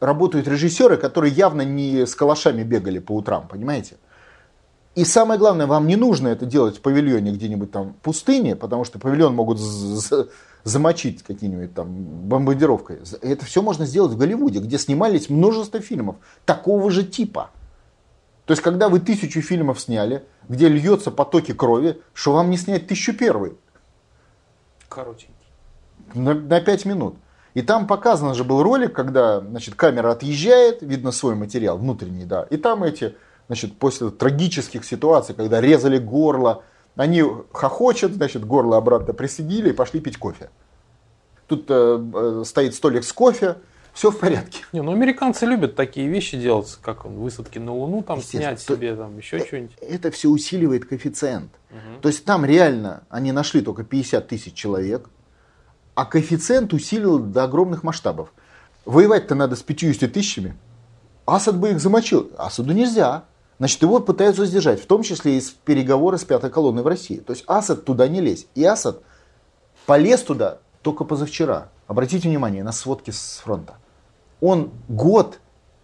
работают режиссеры, которые явно не с калашами бегали по утрам, понимаете? И самое главное, вам не нужно это делать в павильоне где-нибудь там в пустыне, потому что павильон могут замочить какие-нибудь там бомбардировкой. Это все можно сделать в Голливуде, где снимались множество фильмов такого же типа. То есть, когда вы тысячу фильмов сняли, где льется потоки крови, что вам не снять тысячу первый? Коротенький. На, на пять минут. И там показан же был ролик, когда значит, камера отъезжает, видно свой материал внутренний, да. И там эти, значит, после трагических ситуаций, когда резали горло, они хохочут, значит, горло обратно присоединили и пошли пить кофе. Тут э, э, стоит столик с кофе, все в порядке. Не, ну американцы любят такие вещи делать, как он, высадки на Луну, там снять себе там еще э, что-нибудь. Это все усиливает коэффициент. Угу. То есть там реально они нашли только 50 тысяч человек, а коэффициент усилил до огромных масштабов. Воевать-то надо с 50 тысячами. Асад бы их замочил. Асаду нельзя. Значит, его пытаются сдержать, в том числе и с переговоры с пятой колонной в России. То есть Асад туда не лезь. И Асад полез туда только позавчера. Обратите внимание на сводки с фронта. Он год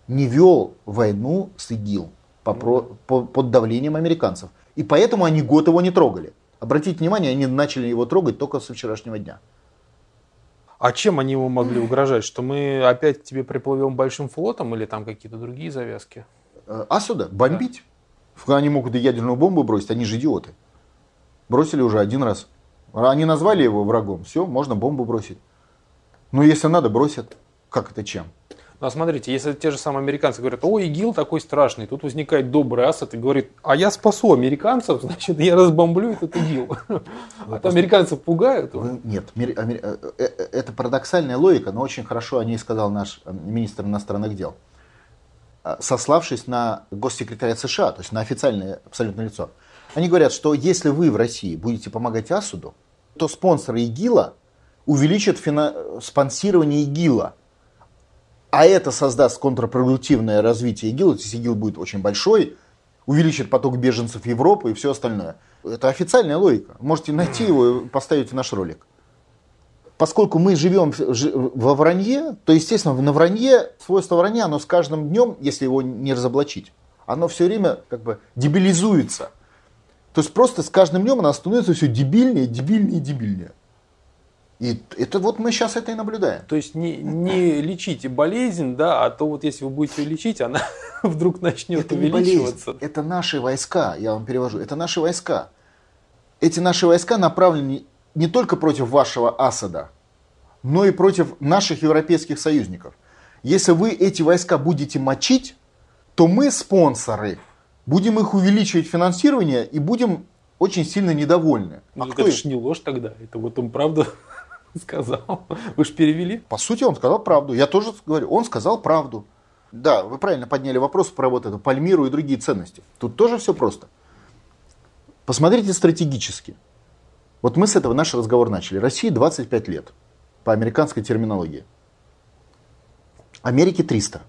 не вел войну с ИГИЛ по, по, под давлением американцев. И поэтому они год его не трогали. Обратите внимание, они начали его трогать только со вчерашнего дня. А чем они ему могли угрожать? Что мы опять к тебе приплывем большим флотом или там какие-то другие завязки? Э, Асуда бомбить. Да. Они могут и ядерную бомбу бросить, они же идиоты. Бросили уже один раз. Они назвали его врагом, все, можно бомбу бросить. Ну, если надо, бросят. Как это чем? Ну, а смотрите, если те же самые американцы говорят, о, ИГИЛ такой страшный, тут возникает добрый Асад и говорит, а я спасу американцев, значит, я разбомблю этот ИГИЛ. А то американцев пугают. Нет, э, это парадоксальная логика, но очень хорошо о ней сказал наш министр иностранных дел. Э, сославшись на госсекретаря США, то есть на официальное абсолютно лицо. Они говорят, что если вы в России будете помогать Асуду, то спонсоры ИГИЛа увеличат фина... спонсирование ИГИЛа. А это создаст контрпродуктивное развитие ИГИЛа, то есть ИГИЛ будет очень большой, увеличит поток беженцев в Европу и все остальное. Это официальная логика. Можете найти его и поставить в наш ролик поскольку мы живем во вранье, то, естественно, на вранье, свойство вранья, оно с каждым днем, если его не разоблачить, оно все время как бы дебилизуется. То есть просто с каждым днем оно становится все дебильнее, дебильнее, дебильнее. И это вот мы сейчас это и наблюдаем. То есть не, не лечите болезнь, да, а то вот если вы будете ее лечить, она вдруг начнет это увеличиваться. болезнь, это наши войска, я вам перевожу, это наши войска. Эти наши войска направлены не только против вашего Асада, но и против наших европейских союзников. Если вы эти войска будете мочить, то мы, спонсоры, будем их увеличивать финансирование и будем очень сильно недовольны. Ну, а это же не ложь тогда, это вот он правду сказал. Вы же перевели. По сути, он сказал правду. Я тоже говорю, он сказал правду. Да, вы правильно подняли вопрос про вот эту Пальмиру и другие ценности. Тут тоже все просто. Посмотрите стратегически. Вот мы с этого наш разговор начали. России 25 лет по американской терминологии. Америке 300.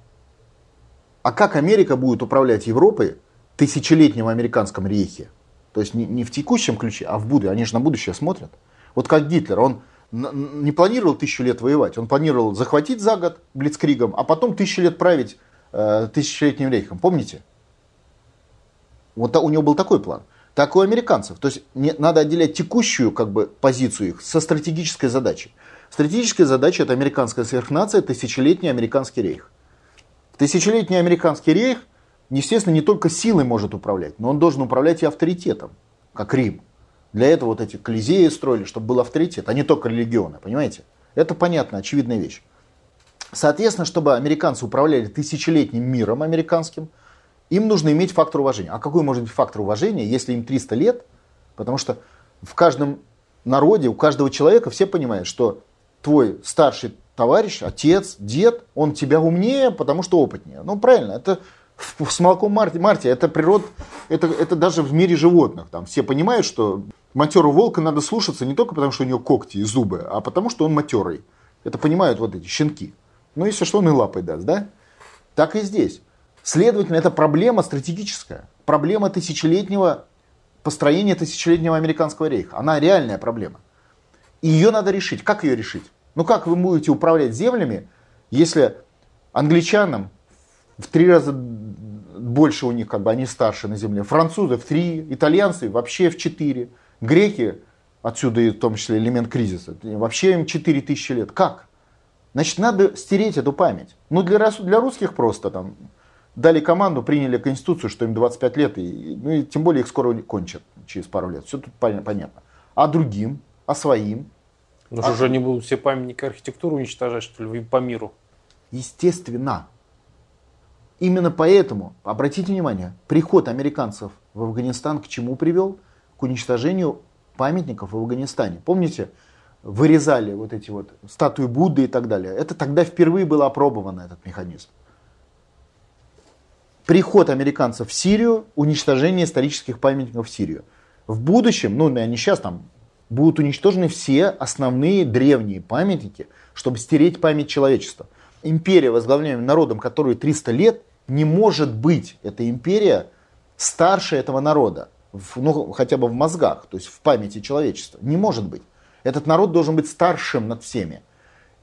А как Америка будет управлять Европой тысячелетнем американском рейхе? То есть не, не в текущем ключе, а в будущем. Они же на будущее смотрят. Вот как Гитлер, он не планировал тысячу лет воевать, он планировал захватить за год Блицкригом, а потом тысячу лет править э, тысячелетним рейхом. Помните? Вот у него был такой план. Так и у американцев. То есть не, надо отделять текущую как бы, позицию их со стратегической задачей. Стратегическая задача это американская сверхнация, тысячелетний американский рейх. Тысячелетний американский рейх, естественно, не только силой может управлять, но он должен управлять и авторитетом, как Рим. Для этого вот эти колизеи строили, чтобы был авторитет, а не только религионы, понимаете? Это понятно, очевидная вещь. Соответственно, чтобы американцы управляли тысячелетним миром американским, им нужно иметь фактор уважения. А какой может быть фактор уважения, если им 300 лет? Потому что в каждом народе, у каждого человека все понимают, что твой старший товарищ, отец, дед, он тебя умнее, потому что опытнее. Ну, правильно, это с молоком Марти, Марти это природа, это, это даже в мире животных. Там все понимают, что матерого волка надо слушаться не только потому, что у него когти и зубы, а потому, что он матерый. Это понимают вот эти щенки. Ну, если что, он и лапой даст, да? Так и здесь. Следовательно, это проблема стратегическая. Проблема тысячелетнего построения тысячелетнего американского рейха. Она реальная проблема. И ее надо решить. Как ее решить? Ну как вы будете управлять землями, если англичанам в три раза больше у них, как бы они старше на земле, французы в три, итальянцы вообще в четыре, греки, отсюда и в том числе элемент кризиса, вообще им четыре тысячи лет. Как? Значит, надо стереть эту память. Ну, для, для русских просто там дали команду, приняли конституцию, что им 25 лет, и, ну, и тем более их скоро кончат через пару лет. Все тут понятно. А другим, а своим. Ну а... же они будут все памятники архитектуры уничтожать, что ли, по миру? Естественно. Именно поэтому, обратите внимание, приход американцев в Афганистан к чему привел? Уничтожению памятников в Афганистане. Помните, вырезали вот эти вот статуи Будды и так далее. Это тогда впервые было опробовано, этот механизм. Приход американцев в Сирию, уничтожение исторических памятников в Сирию. В будущем, ну, они сейчас там, будут уничтожены все основные древние памятники, чтобы стереть память человечества. Империя, возглавляемая народом, который 300 лет, не может быть, эта империя, старше этого народа. В, ну, хотя бы в мозгах, то есть в памяти человечества. Не может быть. Этот народ должен быть старшим над всеми.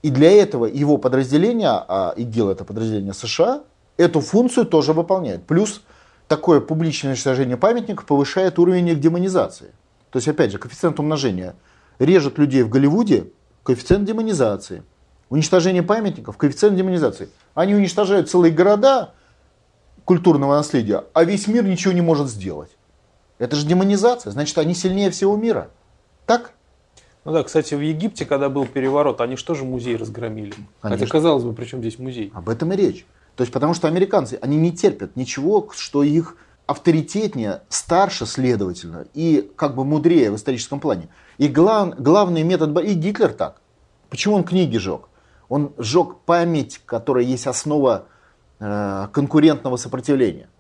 И для этого его подразделение, а ИГИЛ это подразделение США, эту функцию тоже выполняет. Плюс такое публичное уничтожение памятников повышает уровень их демонизации. То есть, опять же, коэффициент умножения режет людей в Голливуде, коэффициент демонизации. Уничтожение памятников, коэффициент демонизации. Они уничтожают целые города культурного наследия, а весь мир ничего не может сделать. Это же демонизация, значит, они сильнее всего мира. Так? Ну да, кстати, в Египте, когда был переворот, они что же музей разгромили? Конечно. Хотя, казалось бы, при чем здесь музей? Об этом и речь. То есть, потому что американцы, они не терпят ничего, что их авторитетнее, старше, следовательно, и как бы мудрее в историческом плане. И глав, главный метод, и Гитлер так. Почему он книги жег? Он сжег память, которая есть основа э, конкурентного сопротивления.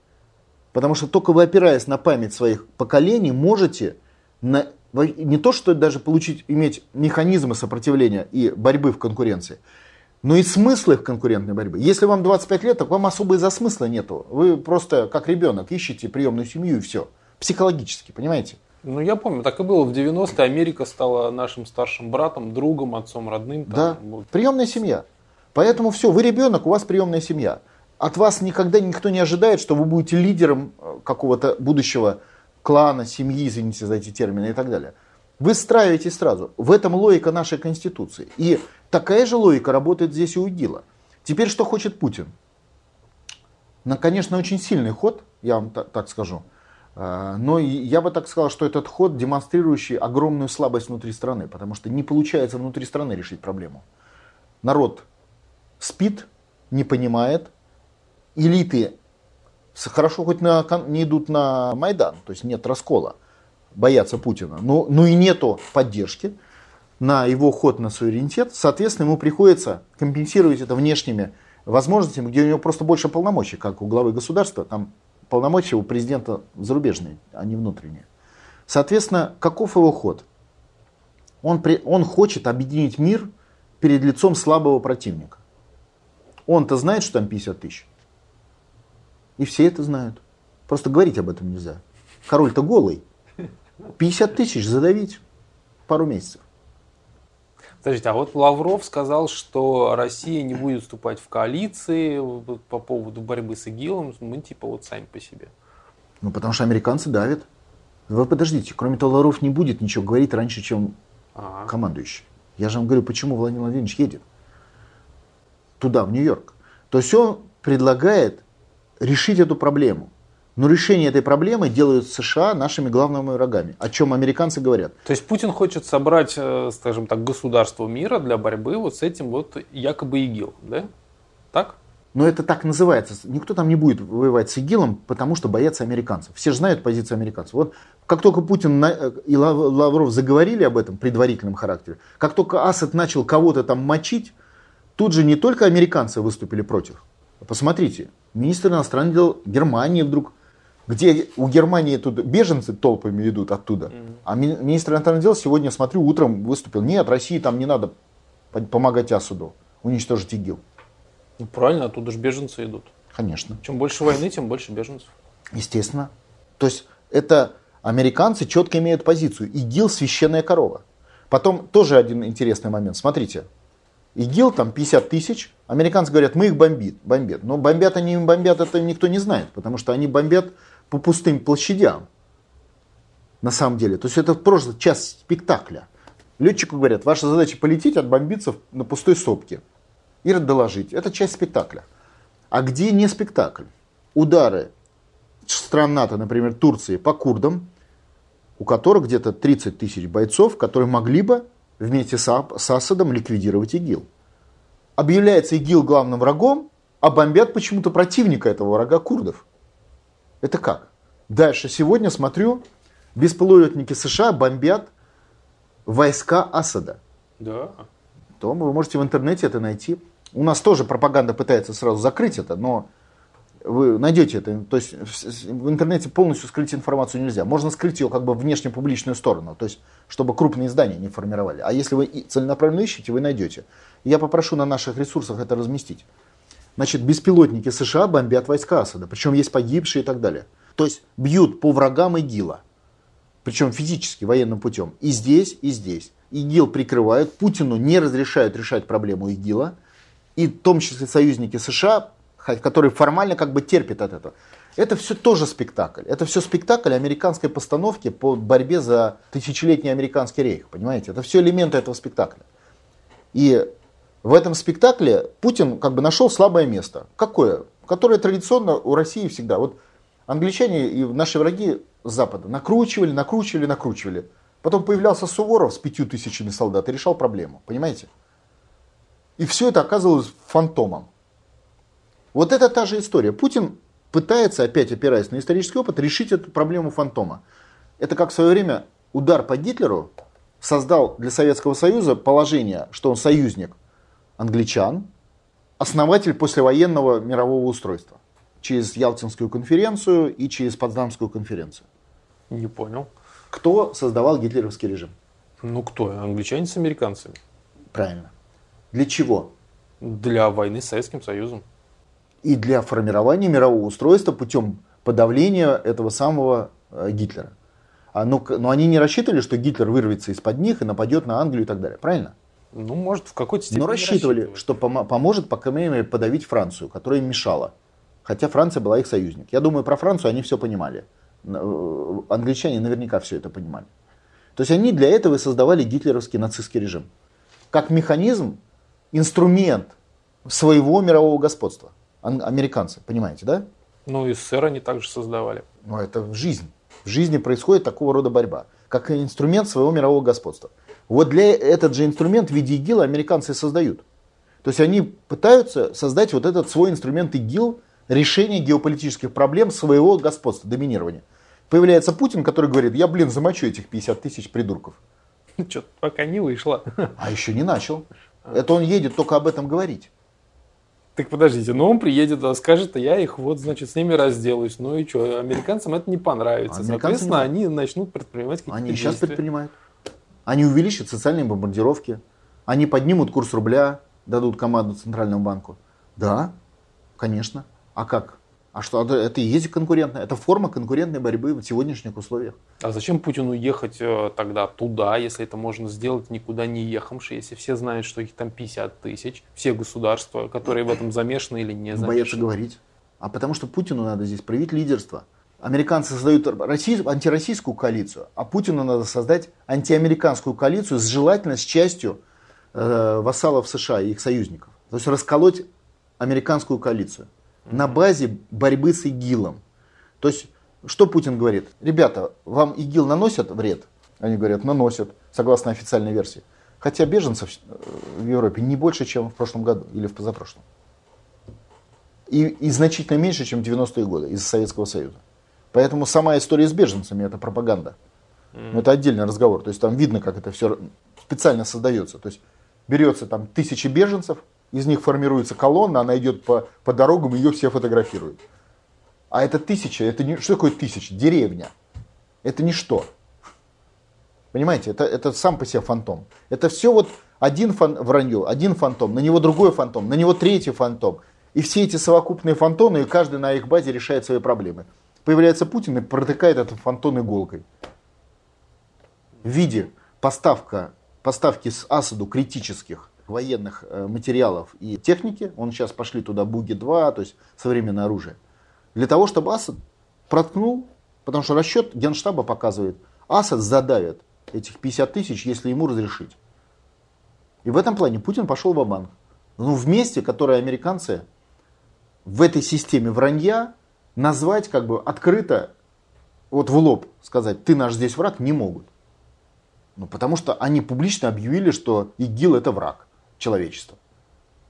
Потому что только вы, опираясь на память своих поколений, можете на не то, что даже получить, иметь механизмы сопротивления и борьбы в конкуренции, но и смыслы в конкурентной борьбе. Если вам 25 лет, так вам особо из-за смысла нету. Вы просто как ребенок ищете приемную семью и все. Психологически, понимаете? Ну, я помню, так и было. В 90-е Америка стала нашим старшим братом, другом, отцом родным. Там, да, приемная семья. Поэтому все, вы ребенок, у вас приемная семья. От вас никогда никто не ожидает, что вы будете лидером э, какого-то будущего клана, семьи, извините за эти термины и так далее. Вы страиваете сразу. В этом логика нашей Конституции. И такая же логика работает здесь и у ИГИЛа. Теперь что хочет Путин? Ну, конечно, очень сильный ход, я вам так скажу. А, но я бы так сказал, что этот ход, демонстрирующий огромную слабость внутри страны, потому что не получается внутри страны решить проблему. Народ спит, не понимает, элиты хорошо хоть на, не идут на Майдан, то есть нет раскола, боятся Путина, но, но и нету поддержки на его ход на суверенитет, соответственно, ему приходится компенсировать это внешними возможностями, где у него просто больше полномочий, как у главы государства, там полномочия у президента зарубежные, а не внутренние. Соответственно, каков его ход? Он, при, он хочет объединить мир перед лицом слабого противника. Он-то знает, что там 50 тысяч. И все это знают. Просто говорить об этом нельзя. Король-то голый. 50 тысяч задавить пару месяцев. Подождите, а вот Лавров сказал, что Россия не будет вступать в коалиции по поводу борьбы с ИГИЛом. Мы типа вот сами по себе. Ну, потому что американцы давят. Вы подождите, кроме того, Лавров не будет ничего говорить раньше, чем Ага. командующий. Я же вам говорю, почему Владимир Владимирович едет туда, в Нью-Йорк. То есть он предлагает решить эту проблему. Но решение этой проблемы делают США нашими главными врагами. О чем американцы говорят. То есть Путин хочет собрать, э, скажем так, государство мира для борьбы вот с этим вот якобы ИГИЛ, да? Так? Но это так называется. Никто там не будет воевать с ИГИЛом, потому что боятся американцев. Все же знают позицию американцев. Вот как только Путин э, и Лав- Лавров заговорили об этом предварительном характере, как только Асад начал кого-то там мочить, тут же не только американцы выступили против. Посмотрите, министр иностранных дел Германии вдруг, где у Германии тут беженцы толпами идут оттуда, а ми- министр иностранных дел сегодня, смотрю, утром выступил, нет, России там не надо по- помогать Асаду уничтожить ИГИЛ. Ну, правильно, оттуда же беженцы идут. Конечно. Чем больше войны, тем больше беженцев. Естественно. То есть это американцы четко имеют позицию. ИГИЛ священная корова. Потом тоже один интересный момент. Смотрите. ИГИЛ там 50 тысяч. Американцы говорят, мы их бомбит, бомбят. Но бомбят они им бомбят, это никто не знает. Потому что они бомбят по пустым площадям. На самом деле. То есть это просто часть спектакля. Летчику говорят, ваша задача полететь, отбомбиться на пустой сопке. И доложить. Это часть спектакля. А где не спектакль? Удары стран НАТО, например, Турции, по курдам, у которых где-то 30 тысяч бойцов, которые могли бы вместе с, Асадом ликвидировать ИГИЛ. Объявляется ИГИЛ главным врагом, а бомбят почему-то противника этого врага курдов. Это как? Дальше. Сегодня смотрю, беспилотники США бомбят войска Асада. Да. То вы можете в интернете это найти. У нас тоже пропаганда пытается сразу закрыть это, но вы найдете это. То есть в интернете полностью скрыть информацию нельзя. Можно скрыть ее как бы внешне публичную сторону, то есть чтобы крупные издания не формировали. А если вы целенаправленно ищете, вы найдете. Я попрошу на наших ресурсах это разместить. Значит, беспилотники США бомбят войска Асада, причем есть погибшие и так далее. То есть бьют по врагам ИГИЛа, причем физически, военным путем. И здесь, и здесь. ИГИЛ прикрывают, Путину не разрешают решать проблему ИГИЛа, и в том числе союзники США, которые формально как бы терпят от этого. Это все тоже спектакль. Это все спектакль американской постановки по борьбе за тысячелетний американский рейх. Понимаете? Это все элементы этого спектакля. И в этом спектакле Путин как бы нашел слабое место. Какое? Которое традиционно у России всегда. Вот англичане и наши враги с Запада накручивали, накручивали, накручивали. Потом появлялся Суворов с пятью тысячами солдат и решал проблему. Понимаете? И все это оказывалось фантомом. Вот это та же история. Путин пытается, опять опираясь на исторический опыт, решить эту проблему фантома. Это как в свое время удар по Гитлеру создал для Советского Союза положение, что он союзник англичан, основатель послевоенного мирового устройства через Ялтинскую конференцию и через Потсдамскую конференцию. Не понял. Кто создавал гитлеровский режим? Ну кто? Англичане с американцами. Правильно. Для чего? Для войны с Советским Союзом. И для формирования мирового устройства путем подавления этого самого э, Гитлера. А, но, к- но они не рассчитывали, что Гитлер вырвется из-под них и нападет на Англию и так далее. Правильно? Ну, может, в какой-то степени Но рассчитывали, что помо- поможет, по крайней мере, подавить Францию, которая им мешала. Хотя Франция была их союзник. Я думаю, про Францию они все понимали. Э, Англичане наверняка все это понимали. То есть они для этого и создавали гитлеровский нацистский режим. Как механизм, инструмент своего мирового господства. Ан- Американцы, понимаете, да? Ну, и СССР они также создавали. Но это в жизнь. В жизни происходит такого рода борьба, как инструмент своего мирового господства. Вот для этот же инструмент в виде ИГИЛа американцы создают. То есть они пытаются создать вот этот свой инструмент ИГИЛ решения геополитических проблем своего господства, доминирования. Появляется Путин, который говорит, я, блин, замочу этих 50 тысяч придурков. Что-то пока не вышло. А еще не начал. Это он едет только об этом говорить. Так подождите, но он приедет, а скажет, я их вот, значит, с ними разделаюсь. Ну и что, американцам это не понравится. Соответственно, не они начнут предпринимать какие-то Они и сейчас действия. предпринимают. Они увеличат социальные бомбардировки. Они поднимут курс рубля, дадут команду Центральному банку. Да, конечно. А как? А что, это- это и есть конкурентная, это форма конкурентной борьбы в сегодняшних условиях. А зачем Путину ехать э, тогда туда, если это можно сделать никуда не ехавши, если все знают, что их там 50 тысяч, все государства, которые в этом замешаны или не Боятся замешаны? говорить. А потому что Путину надо здесь проявить лидерство. американцы создают россий- антироссийскую коалицию, а Путину надо создать антиамериканскую коалицию, с желательно с частью э, вассалов США и их союзников. То есть расколоть американскую коалицию на базе борьбы с ИГИЛом. То есть, что Путин говорит? Ребята, вам ИГИЛ наносят вред? Они говорят, наносят, согласно официальной версии. Хотя беженцев э, в Европе не больше, чем в прошлом году или в позапрошлом. И, и значительно меньше, чем в 90-е годы из Советского Союза. Поэтому сама история с беженцами это пропаганда. Но это отдельный разговор. То есть там видно, как это все специально создается. То есть берется там тысячи беженцев, из них формируется колонна, она идет по, по дорогам, ее все фотографируют. А это тысяча, это не, что такое тысяча? Деревня. Это ничто. Понимаете, это, это сам по себе фантом. Это все вот один фан, вранье, один фантом, на него другой фантом, на него третий фантом. И все эти совокупные фантоны, и каждый на их базе решает свои проблемы. Появляется Путин и протыкает этот фантон иголкой. В виде поставка, поставки с Асаду критических военных э, материалов и техники, он сейчас пошли туда Буги-2, то есть современное оружие, для того, чтобы Асад проткнул, потому что расчет генштаба показывает, Асад задавит этих 50 тысяч, если ему разрешить. И в этом плане Путин пошел в банк Ну, вместе, которое американцы в этой системе вранья назвать как бы открыто, вот в лоб сказать, ты наш здесь враг, не могут. Ну, потому что они публично объявили, что ИГИЛ это враг человечества.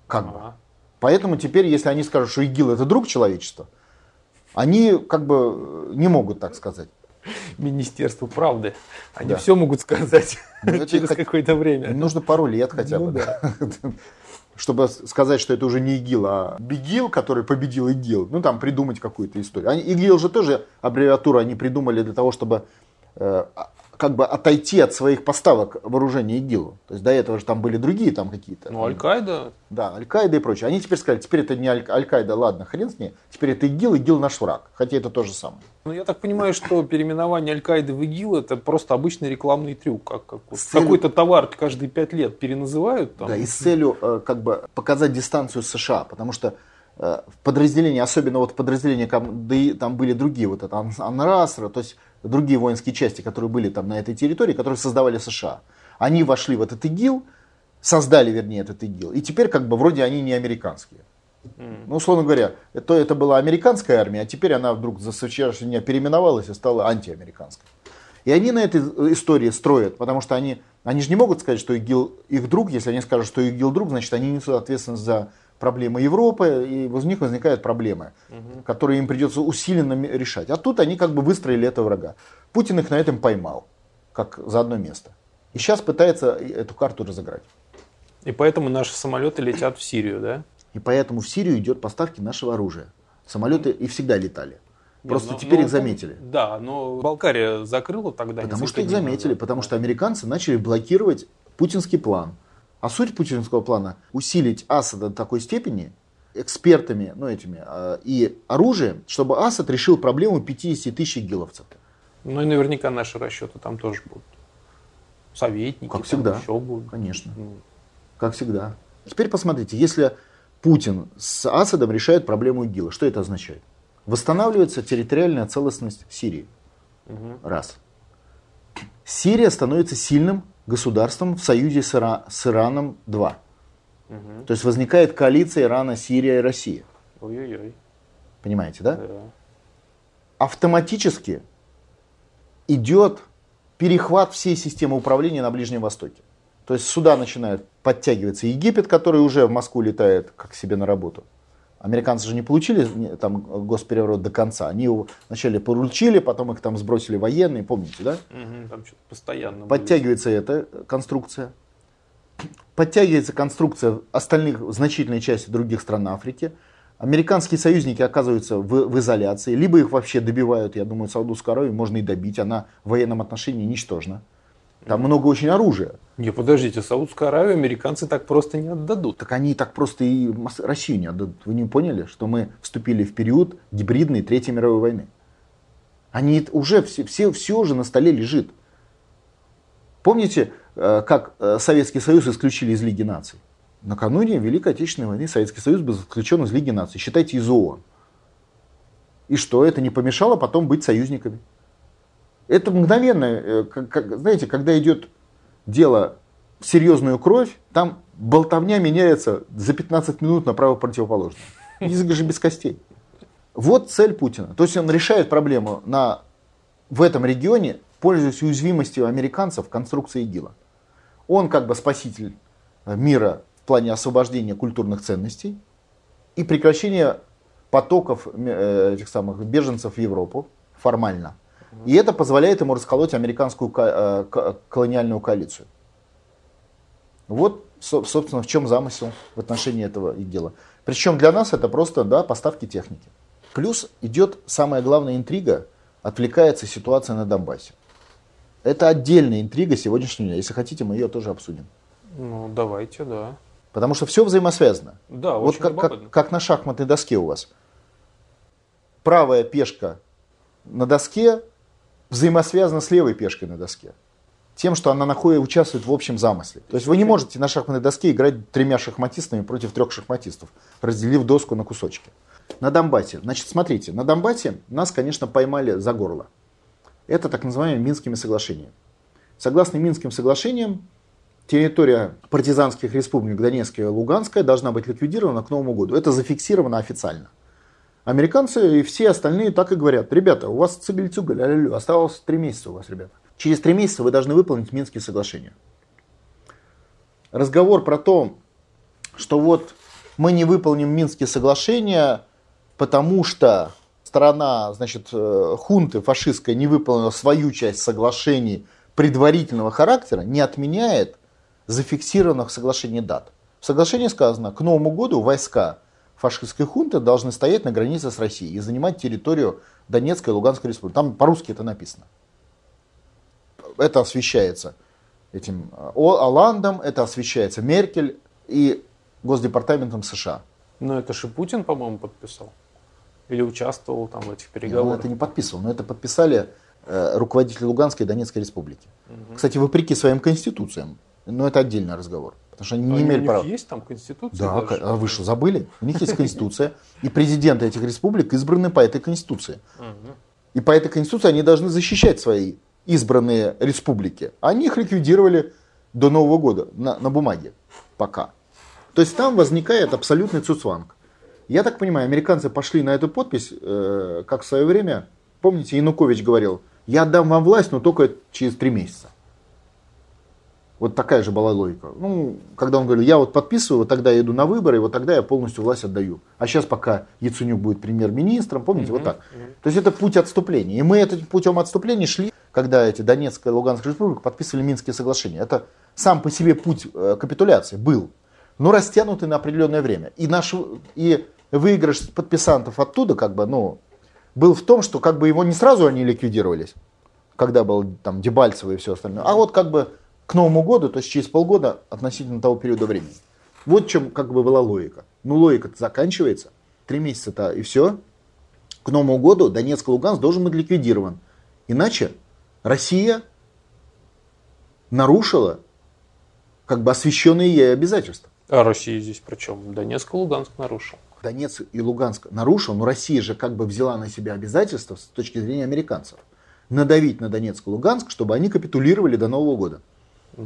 Как бы. Ага. Поэтому теперь, если они скажут, что ИГИЛ это друг человечества, они как бы не могут так сказать. Министерство правды. Они Да. все могут сказать Ну, через хот- какое-то время. Нужно пару лет хотя Ну бы, да. чтобы сказать, что это уже не ИГИЛ, а БИГИЛ, который победил ИГИЛ. Ну, там придумать какую-то историю. Они, ИГИЛ же тоже аббревиатуру они придумали для того, чтобы э, а- как бы отойти от своих поставок вооружения ИГИЛу. То есть до этого же там были другие там какие-то. Ну, Аль-Каида, Да, Аль-Каида и прочее. Они теперь сказали, теперь это не Аль- Аль-Каида, ладно, хрен с ней. Теперь это ИГИЛ, ИГИЛ наш враг. Хотя это то же самое. ну я так понимаю, что переименование Аль-Каиды в ИГИЛ это просто обычный рекламный трюк. Как, как вот целью- Какой-то товар каждые пять лет переназывают. Там. Да, и с целью э, как бы показать дистанцию США, потому что э, в подразделении, особенно вот подразделения, там были другие, вот это Ан- Анрасра, то есть другие воинские части, которые были там на этой территории, которые создавали США. Они вошли в этот ИГИЛ, создали, вернее, этот ИГИЛ, и теперь как бы вроде они не американские. Ну, условно говоря, это, это была американская армия, а теперь она вдруг за вчерашнего дня переименовалась и стала антиамериканской. И они на этой истории строят, потому что они, они же не могут сказать, что ИГИЛ их друг. Если они скажут, что ИГИЛ друг, значит они несут ответственность за проблемы Европы, и у них возникают проблемы, которые им придется усиленно решать. А тут они как бы выстроили этого врага. Путин их на этом поймал, как за одно место. И сейчас пытается эту карту разыграть. И поэтому наши самолеты летят в Сирию, да? И поэтому в Сирию идет поставки нашего оружия. Самолеты и всегда летали. Просто Не, ну- теперь ну, их заметили. Да, но Балкария закрыла тогда. Потому что их заметили, назад. потому что американцы начали блокировать путинский план. А суть путинского плана усилить Асада до такой степени экспертами, ну этими, э, и оружием, чтобы Асад решил проблему 50 тысяч гиловцев. Ну и наверняка наши расчеты там тоже будут. Советники. Как всегда. Еще будут. Конечно, Ну, как всегда. Теперь посмотрите, если Путин с Асадом решает проблему ИГИЛа, что это означает? Восстанавливается территориальная целостность Сирии. Раз. Сирия становится сильным государством в союзе с, Ира- с Ираном. Два. То есть возникает коалиция Ирана, Сирия и Россия. Ой-ой-ой. Понимаете, да? Да. Автоматически идет перехват всей системы управления на Ближнем Востоке. То есть сюда начинает подтягиваться Египет, который уже в Москву летает как себе на работу. Американцы же не получили там госпереворот до конца. Они его вначале поручили, потом их там сбросили военные, помните, да? Мгм, там что-то постоянно. Подтягивается эта конструкция. Подтягивается конструкция остальных, значительной части других стран Африки. Американские союзники оказываются в, в изоляции. Либо их вообще добивают, я думаю, Саудовскую Аравию можно и добить. Она в военном отношении ничтожна. Там много очень оружия. Не, подождите, Саудскую Аравию американцы так просто не отдадут. Так они так просто и Россию не отдадут. Вы не поняли, что мы вступили в период гибридной Третьей мировой войны? Они уже, все, все, все уже на столе лежит. Помните, э, как э, Советский Союз исключили из Лиги наций? Накануне Великой Отечественной войны Советский Союз был исключен из Лиги наций. Считайте, из ООН. И что, это не помешало потом быть союзниками? Это мгновенно, э, как, как, знаете, когда идет дело в серьезную кровь, там болтовня меняется за 15 минут на право противоположное. Язык же без костей. Вот цель Путина. То есть он решает проблему на, в этом регионе, пользуясь уязвимостью американцев в конструкции ИГИЛа. Он как бы спаситель мира в плане освобождения культурных ценностей и прекращения потоков э, этих самых беженцев в Европу формально. И это позволяет ему расколоть американскую э, колониальную коалицию. Вот, собственно, в чем замысел в отношении этого и дела. Причем для нас это просто да, поставки техники. Плюс идет самая главная интрига, отвлекается ситуация на Донбассе. Это отдельная интрига сегодняшнего дня. Если хотите, мы ее тоже обсудим. Ну, давайте, да. Потому что все взаимосвязано. Да, вот как, как, как на шахматной доске у вас. Правая пешка на доске взаимосвязана с левой пешкой на доске. Тем, что она находит, участвует в общем замысле. То есть вы не можете на шахматной доске играть тремя шахматистами против трех шахматистов, разделив доску на кусочки. На Донбассе. Значит, смотрите, на Донбассе нас, конечно, поймали за горло. Это так называемыми Минскими соглашениями. Согласно Минским соглашениям, территория партизанских республик Донецкая и Луганская должна быть ликвидирована к Новому году. Это зафиксировано официально. Американцы и все остальные так и говорят. Ребята, у вас цигель-цугаль, аллилуйя, осталось три месяца у вас, ребята. Через три месяца вы должны выполнить Минские соглашения. Разговор про то, что вот мы не выполним Минские соглашения, потому что страна, значит, э, хунты фашистская не выполнила свою часть соглашений предварительного характера, не отменяет зафиксированных в соглашении дат. В соглашении сказано, к Новому году войска фашистской хунты должны стоять на границе с Россией и занимать территорию Донецкой и Луганской республики. Там по-русски это написано. Это освещается этим э, Оландом, это освещается Меркель и Госдепартаментом США. Но это же Путин, по-моему, подписал. Или участвовал там в этих переговорах? Он это не подписывал, но это подписали э, руководители Луганской и Донецкой республики. Угу. Кстати, вопреки своим конституциям, но это отдельный разговор. Потому что они не а имели права. У них есть там конституция? Да, даже? а вы что, забыли? У них есть конституция, и президенты этих республик избраны по этой конституции. И по этой конституции они должны защищать свои избранные республики. Они их ликвидировали до Нового года на, на бумаге пока. То есть там возникает абсолютный цуцванг. Я так понимаю, американцы пошли на эту подпись, э, как в свое время, помните, Янукович говорил, я отдам вам власть, но только через три месяца. Вот такая же была логика. Ну, когда он говорил, я вот подписываю, вот тогда я иду на выборы, и вот тогда я полностью власть отдаю. А сейчас пока Яценюк будет премьер-министром, помните, mm-hmm. вот так. Mm-hmm. То есть это путь отступления. И мы этим путем отступления шли, когда эти Донецкая и Луганская республика подписывали Минские соглашения. Это сам по себе путь э, капитуляции был, но растянутый на определенное время. И, наш, и выигрыш подписантов оттуда, как бы, ну, был в том, что как бы его не сразу они ликвидировались, когда был там Дебальцево и все остальное, а вот как бы к Новому году, то есть через полгода относительно того периода времени. Вот чем как бы была логика. Ну, логика заканчивается, три месяца-то и все. К Новому году Донецк и Луганск должен быть ликвидирован. Иначе Россия нарушила как бы освященные ей обязательства. А Россия здесь при чем? Донецк и Луганск нарушил. Донецк и Луганск нарушил, но Россия же как бы взяла на себя обязательства с точки зрения американцев. Надавить на Донецк и Луганск, чтобы они капитулировали до Нового года.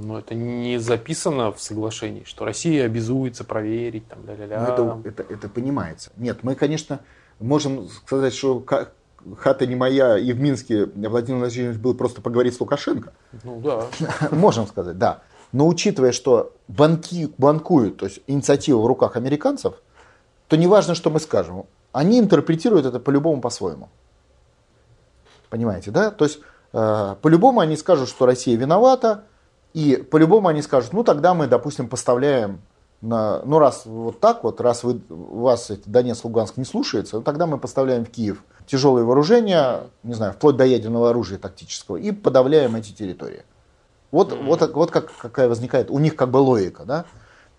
Но это не записано в соглашении, что Россия обязуется проверить, там, ля-ля-ля. Ну, это, это, это понимается. Нет, мы, конечно, можем сказать, что хата не моя, и в Минске Владимир Владимирович был просто поговорить с Лукашенко. Ну да. Можем сказать, да. Но учитывая, что банки, банкуют, то есть инициатива в руках американцев, то неважно, что мы скажем, они интерпретируют это по-любому по-своему. Понимаете, да? То есть э, по-любому они скажут, что Россия виновата, и по-любому они скажут, ну тогда мы, допустим, поставляем на, ну раз вот так вот, раз вы, вас Донецк, Луганск не слушается, ну, тогда мы поставляем в Киев тяжелые вооружения, не знаю, вплоть до ядерного оружия тактического, и подавляем эти территории. Вот, mm-hmm. вот, вот как, какая возникает у них как бы логика, да?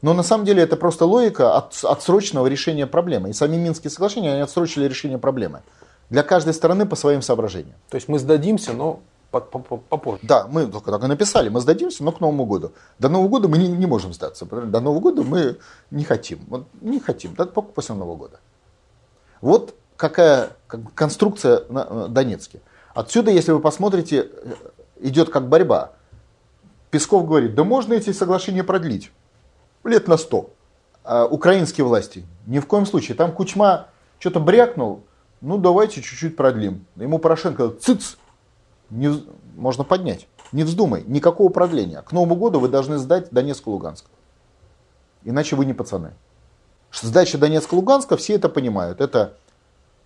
Но на самом деле это просто логика от, отсроченного решения проблемы. И сами Минские соглашения, они отсрочили решение проблемы. Для каждой стороны по своим соображениям. То есть мы сдадимся, но попозже. Да, мы только так и написали, мы сдадимся, но к Новому году. До Нового года мы не, не можем сдаться. До Нового года мы не хотим. Вот не хотим, да, только после Нового года. Вот какая конструкция на на Донецке. Отсюда, если вы посмотрите, э, идет как борьба. Песков говорит, да можно эти соглашения продлить лет на сто. А украинские власти ни в коем случае. Там Кучма что-то брякнул, ну давайте чуть-чуть продлим. Ему Порошенко цыц, не, можно поднять. Не вздумай, никакого продления. К Новому году вы должны сдать Донецк и Луганск. Иначе вы не пацаны. Сдача Донецка и Луганска, все это понимают. Это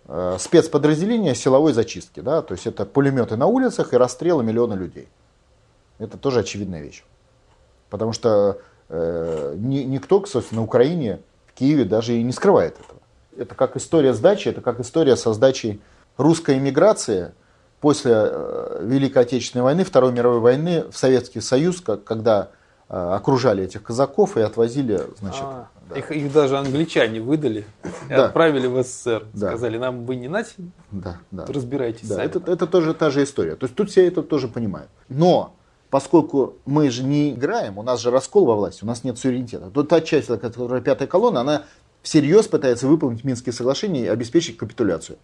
э, спецподразделения силовой зачистки. Да? То есть это пулеметы на улицах и расстрелы миллиона людей. Это тоже очевидная вещь. Потому что э, ни- никто, собственно, на Украине, в Киеве даже и не скрывает этого. Это как история сдачи, это как история со сдачей русской эмиграции после э, Великой Отечественной войны, Второй мировой войны в Советский Союз, когда э, окружали этих казаков и отвозили, значит, А, да. их, их даже англичане выдали и Да. отправили в СССР. Да. Сказали, нам вы не нате, Да, да. разбирайтесь Да, сами. это, это тоже та же история. То есть тут все это тоже понимают. Но поскольку мы же не играем, у нас же раскол во власти, у нас нет суверенитета, то та часть, которая пятая колонна, она всерьез пытается выполнить Минские соглашения и обеспечить капитуляцию.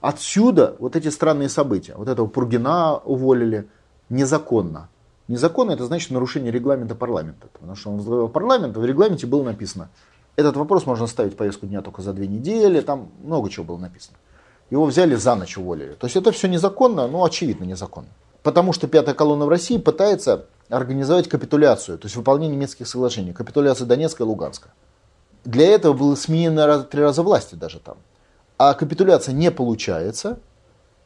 Отсюда вот эти странные события. Вот этого Пургина уволили незаконно. Незаконно это значит нарушение регламента парламента. Потому что он возглавлял парламент, а в регламенте было написано, этот вопрос можно ставить в повестку дня только за две недели, там много чего было написано. Его взяли за ночь уволили. То есть это все незаконно, ну очевидно незаконно. Потому что пятая колонна в России пытается организовать капитуляцию, то есть выполнение Минских соглашений, капитуляцию Донецка и Луганска. Для этого было сменено три раза власти даже там. А капитуляция не получается,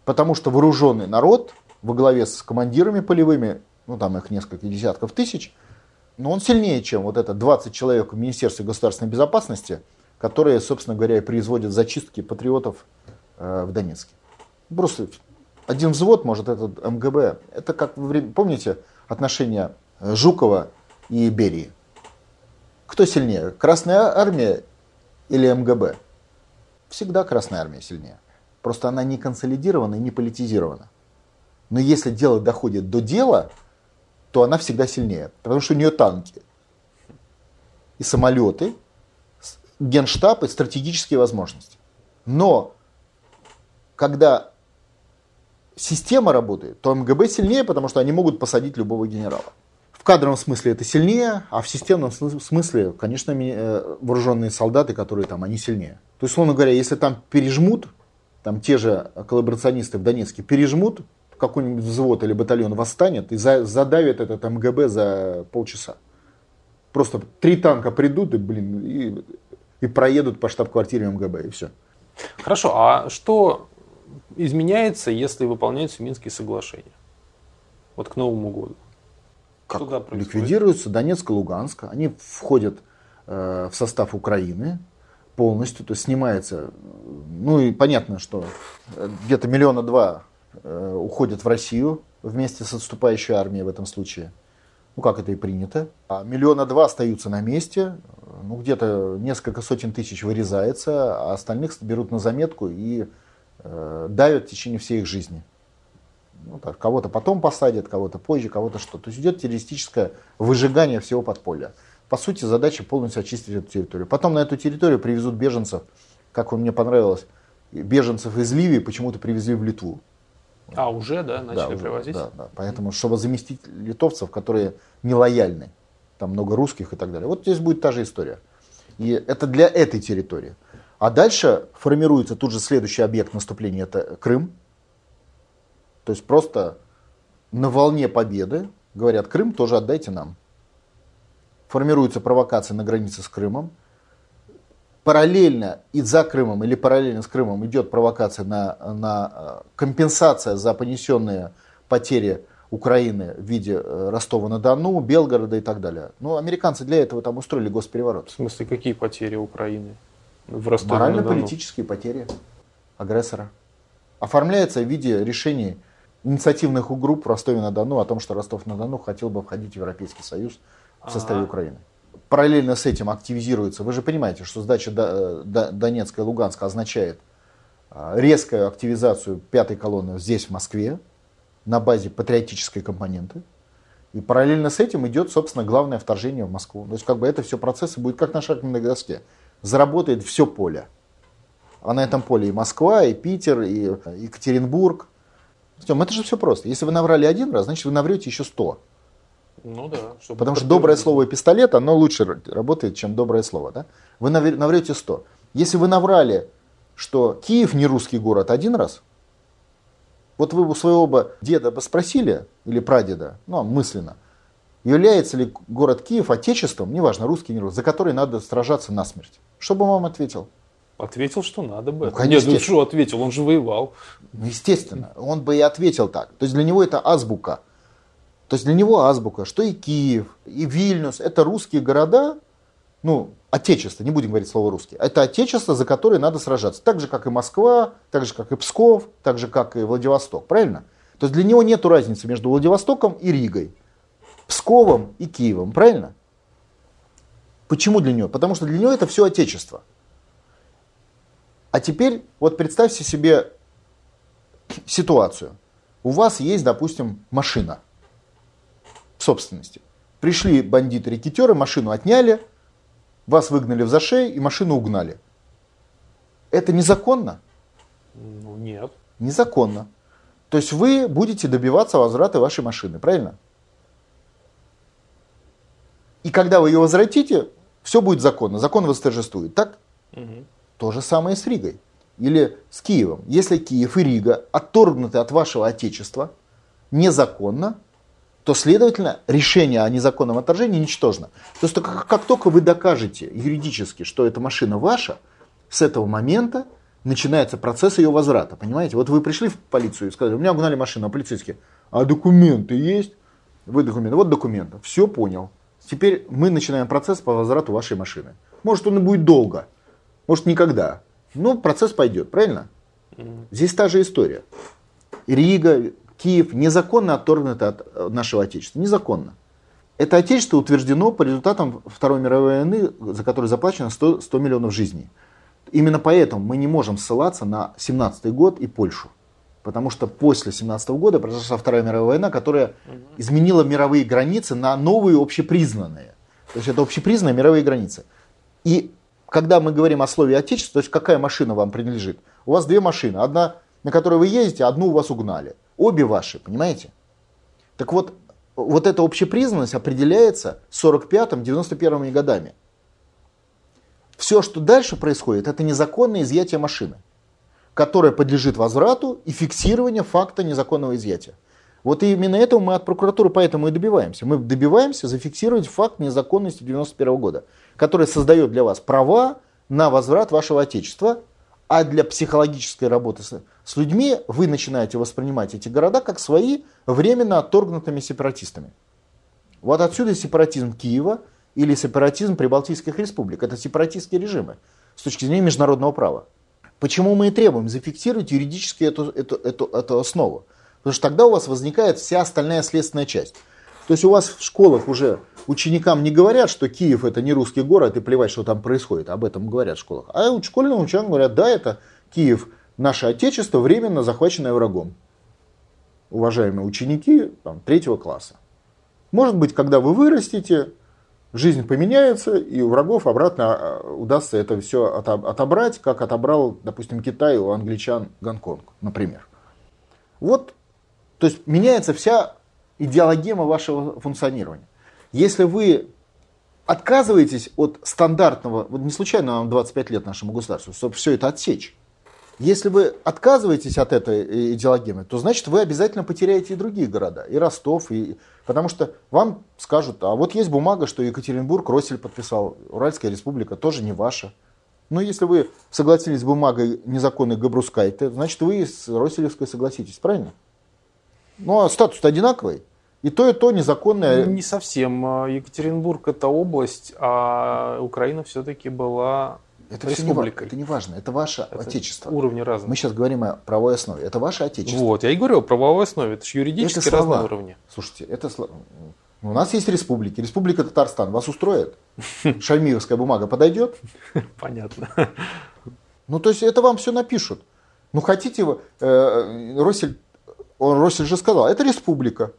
потому что вооруженный народ во главе с командирами полевыми, ну там их несколько десятков тысяч, но он сильнее, чем вот это 20 человек в Министерстве государственной безопасности, которые, собственно говоря, и производят зачистки патриотов э, в Донецке. Просто один взвод может этот МГБ. Это как помните отношения Жукова и Берии? Кто сильнее, Красная Армия или МГБ? Всегда Красная Армия сильнее. Просто она не консолидирована и не политизирована. Но если дело доходит до дела, то она всегда сильнее. Потому что у нее танки и самолеты, генштаб и стратегические возможности. Но когда система работает, то МГБ сильнее, потому что они могут посадить любого генерала. В кадровом смысле это сильнее, а в системном смысле, конечно, э, вооруженные солдаты, которые там, они сильнее. То есть, условно говоря, если там пережмут, там те же коллаборационисты в Донецке пережмут, какой-нибудь взвод или батальон восстанет и за- задавит этот МГБ за полчаса. Просто три танка придут и, блин, и, и проедут по штаб-квартире МГБ, и все. Хорошо, а что изменяется, если выполняются Минские соглашения? Вот к Новому году. Как Что происходит? ликвидируются Донецк и Луганск, они входят э, в состав Украины полностью, то есть снимается, ну и понятно, что где-то миллиона два э, уходят в Россию вместе с отступающей армией в этом случае. Ну, как это и принято. А миллиона два остаются на месте, ну, где-то несколько сотен тысяч вырезается, а остальных берут на заметку и э, давят в течение всей их жизни. Ну, так, кого-то потом посадят, кого-то позже, кого-то что. То есть идет террористическое выжигание всего подполья. По сути, задача полностью очистить эту территорию. Потом на эту территорию привезут беженцев, как мне понравилось, беженцев из Ливии почему-то привезли в Литву. А, уже, да, начали Да, уже, привозить? Да, да. Поэтому, чтобы заместить литовцев, которые нелояльны, там много русских и так далее. Вот здесь будет та же история. И это для этой территории. А дальше формируется тут же следующий объект наступления, это Крым. То есть просто на волне победы говорят, Крым тоже отдайте нам. Формируется провокация на границе с Крымом. Параллельно и за Крымом или параллельно с Крымом идет провокация на, на э, компенсация за понесенные потери Украины в виде э, Ростова-на-Дону, Белгорода и так далее. Ну, американцы для этого там устроили госпереворот. В смысле, какие потери Украины? В Ростове-на-Дону? Морально-политические потери агрессора. Оформляется в виде решений инициативных групп в Ростове-на-Дону о том, что Ростов-на-Дону хотел бы входить в Европейский Союз в составе Ага. Украины. Параллельно с этим активизируется, вы же понимаете, что сдача До- Донецка и Луганска означает а, резкую активизацию пятой колонны здесь, в Москве, на базе патриотической компоненты. И параллельно с этим идет, собственно, главное вторжение в Москву. То есть, как бы это все процессы будет как на шахматной доске. Заработает все поле. а на этом поле и Москва, и Питер, и Екатеринбург. Артем, это же все просто. Если вы наврали один раз, значит вы наврете еще сто. Ну да. Потому что доброе слово пистолет, оно лучше работает, чем доброе слово. Да? Вы наврете сто. Если вы наврали, что Киев не русский город один раз, вот вы у своего бы деда бы спросили, или прадеда, ну, мысленно, является ли город Киев отечеством, неважно, русский, не русский, за который надо сражаться насмерть? Что бы он вам ответил? Ответил, что надо бы. Ну, конечно. Нет, ну что ответил, он же воевал. Ну, естественно, он бы и ответил так. То есть для него это азбука. То есть для него азбука, что и Киев, и Вильнюс, это русские города, ну, отечество, не будем говорить слово русский, это отечество, за которое надо сражаться. Так же, как и Москва, так же, как и Псков, так же, как и Владивосток, правильно? То есть для него нет разницы между Владивостоком и Ригой, Псковом и Киевом, правильно? Почему для него? Потому что для него это все отечество. А теперь вот представьте себе ситуацию. У вас есть, допустим, машина в собственности. Пришли бандиты-рекетеры, машину отняли, вас выгнали в зашей и машину угнали. Это незаконно? Ну, нет. Незаконно. То есть вы будете добиваться возврата вашей машины, правильно? И когда вы ее возвратите, все будет законно. Закон восторжествует. Так? Угу. То же самое с Ригой. Или с Киевом. Если Киев и Рига отторгнуты от вашего отечества незаконно, то, следовательно, решение о незаконном отторжении ничтожно. То есть как, как только вы докажете юридически, что эта машина ваша, с этого момента начинается процесс ее возврата. Понимаете? Вот вы пришли в полицию и сказали, у меня угнали машину, а полицейские, а документы есть? Вы документы, вот документы. Все понял. Теперь мы начинаем процесс по возврату вашей машины. Может, он и будет долго, может никогда. Но процесс пойдет, правильно? Здесь та же история. Рига, Киев незаконно отторгнуты от э, нашего Отечества. Незаконно. Это Отечество утверждено по результатам Второй мировой войны, за которую заплачено 100, 100 миллионов жизней. Именно поэтому мы не можем ссылаться на 17 год и Польшу. Потому что после 17 года произошла Вторая мировая война, которая изменила мировые границы на новые общепризнанные. То есть это общепризнанные мировые границы. И когда мы говорим о слове отечество, то есть какая машина вам принадлежит, у вас две машины. Одна, на которой вы ездите, одну у вас угнали. Обе ваши, понимаете? Так вот, вот эта общепризнанность определяется 45-91 годами. Все, что дальше происходит, это незаконное изъятие машины, которое подлежит возврату и фиксированию факта незаконного изъятия. Вот именно этого мы от прокуратуры поэтому и добиваемся. Мы добиваемся зафиксировать факт незаконности 91 года, который создает для вас права на возврат вашего отечества, а для психологической работы с, людьми вы начинаете воспринимать эти города как свои временно отторгнутыми сепаратистами. Вот отсюда сепаратизм Киева или сепаратизм прибалтийских республик. Это сепаратистские режимы с точки зрения международного права. Почему мы и требуем зафиксировать юридически эту, эту, эту, эту основу? Потому что тогда у вас возникает вся остальная следственная часть. То есть у вас в школах уже ученикам не говорят, что Киев это не русский город и плевать, что там происходит. Об этом говорят в школах. А школьным ученикам говорят, да, это Киев, наше отечество, временно захваченное врагом. Уважаемые ученики там, третьего класса. Может быть, когда вы вырастете, жизнь поменяется, и у врагов обратно а, удастся это все отобрать, как отобрал, допустим, Китай у англичан Гонконг, например. Вот то есть меняется вся идеологема вашего функционирования. Если вы отказываетесь от стандартного, вот не случайно вам 25 лет нашему государству, чтобы все это отсечь. Если вы отказываетесь от этой идеологемы, то значит вы обязательно потеряете и другие города, и Ростов, и... потому что вам скажут, а вот есть бумага, что Екатеринбург Россель подписал, Уральская республика тоже не ваша. Но если вы согласились с бумагой незаконной Габрускайте, значит вы с Росселевской согласитесь, правильно? Ну, а статус одинаковый. И то, и то незаконное. Не совсем. А, Екатеринбург это область, а Украина все-таки была это республикой. Не, это не важно, это ваше это отечество. Уровни разные. Мы сейчас говорим о правовой основе. Это ваше отечество. Вот, я и говорю о правовой основе. Это же юридически это разные уровни. Слушайте, это слова. У нас есть республики. Республика Татарстан. Вас устроит? Шальмиевская бумага подойдет? Понятно. Ну, то есть это вам все напишут. Ну, хотите, э, Россель он, Россель же сказал, это республика.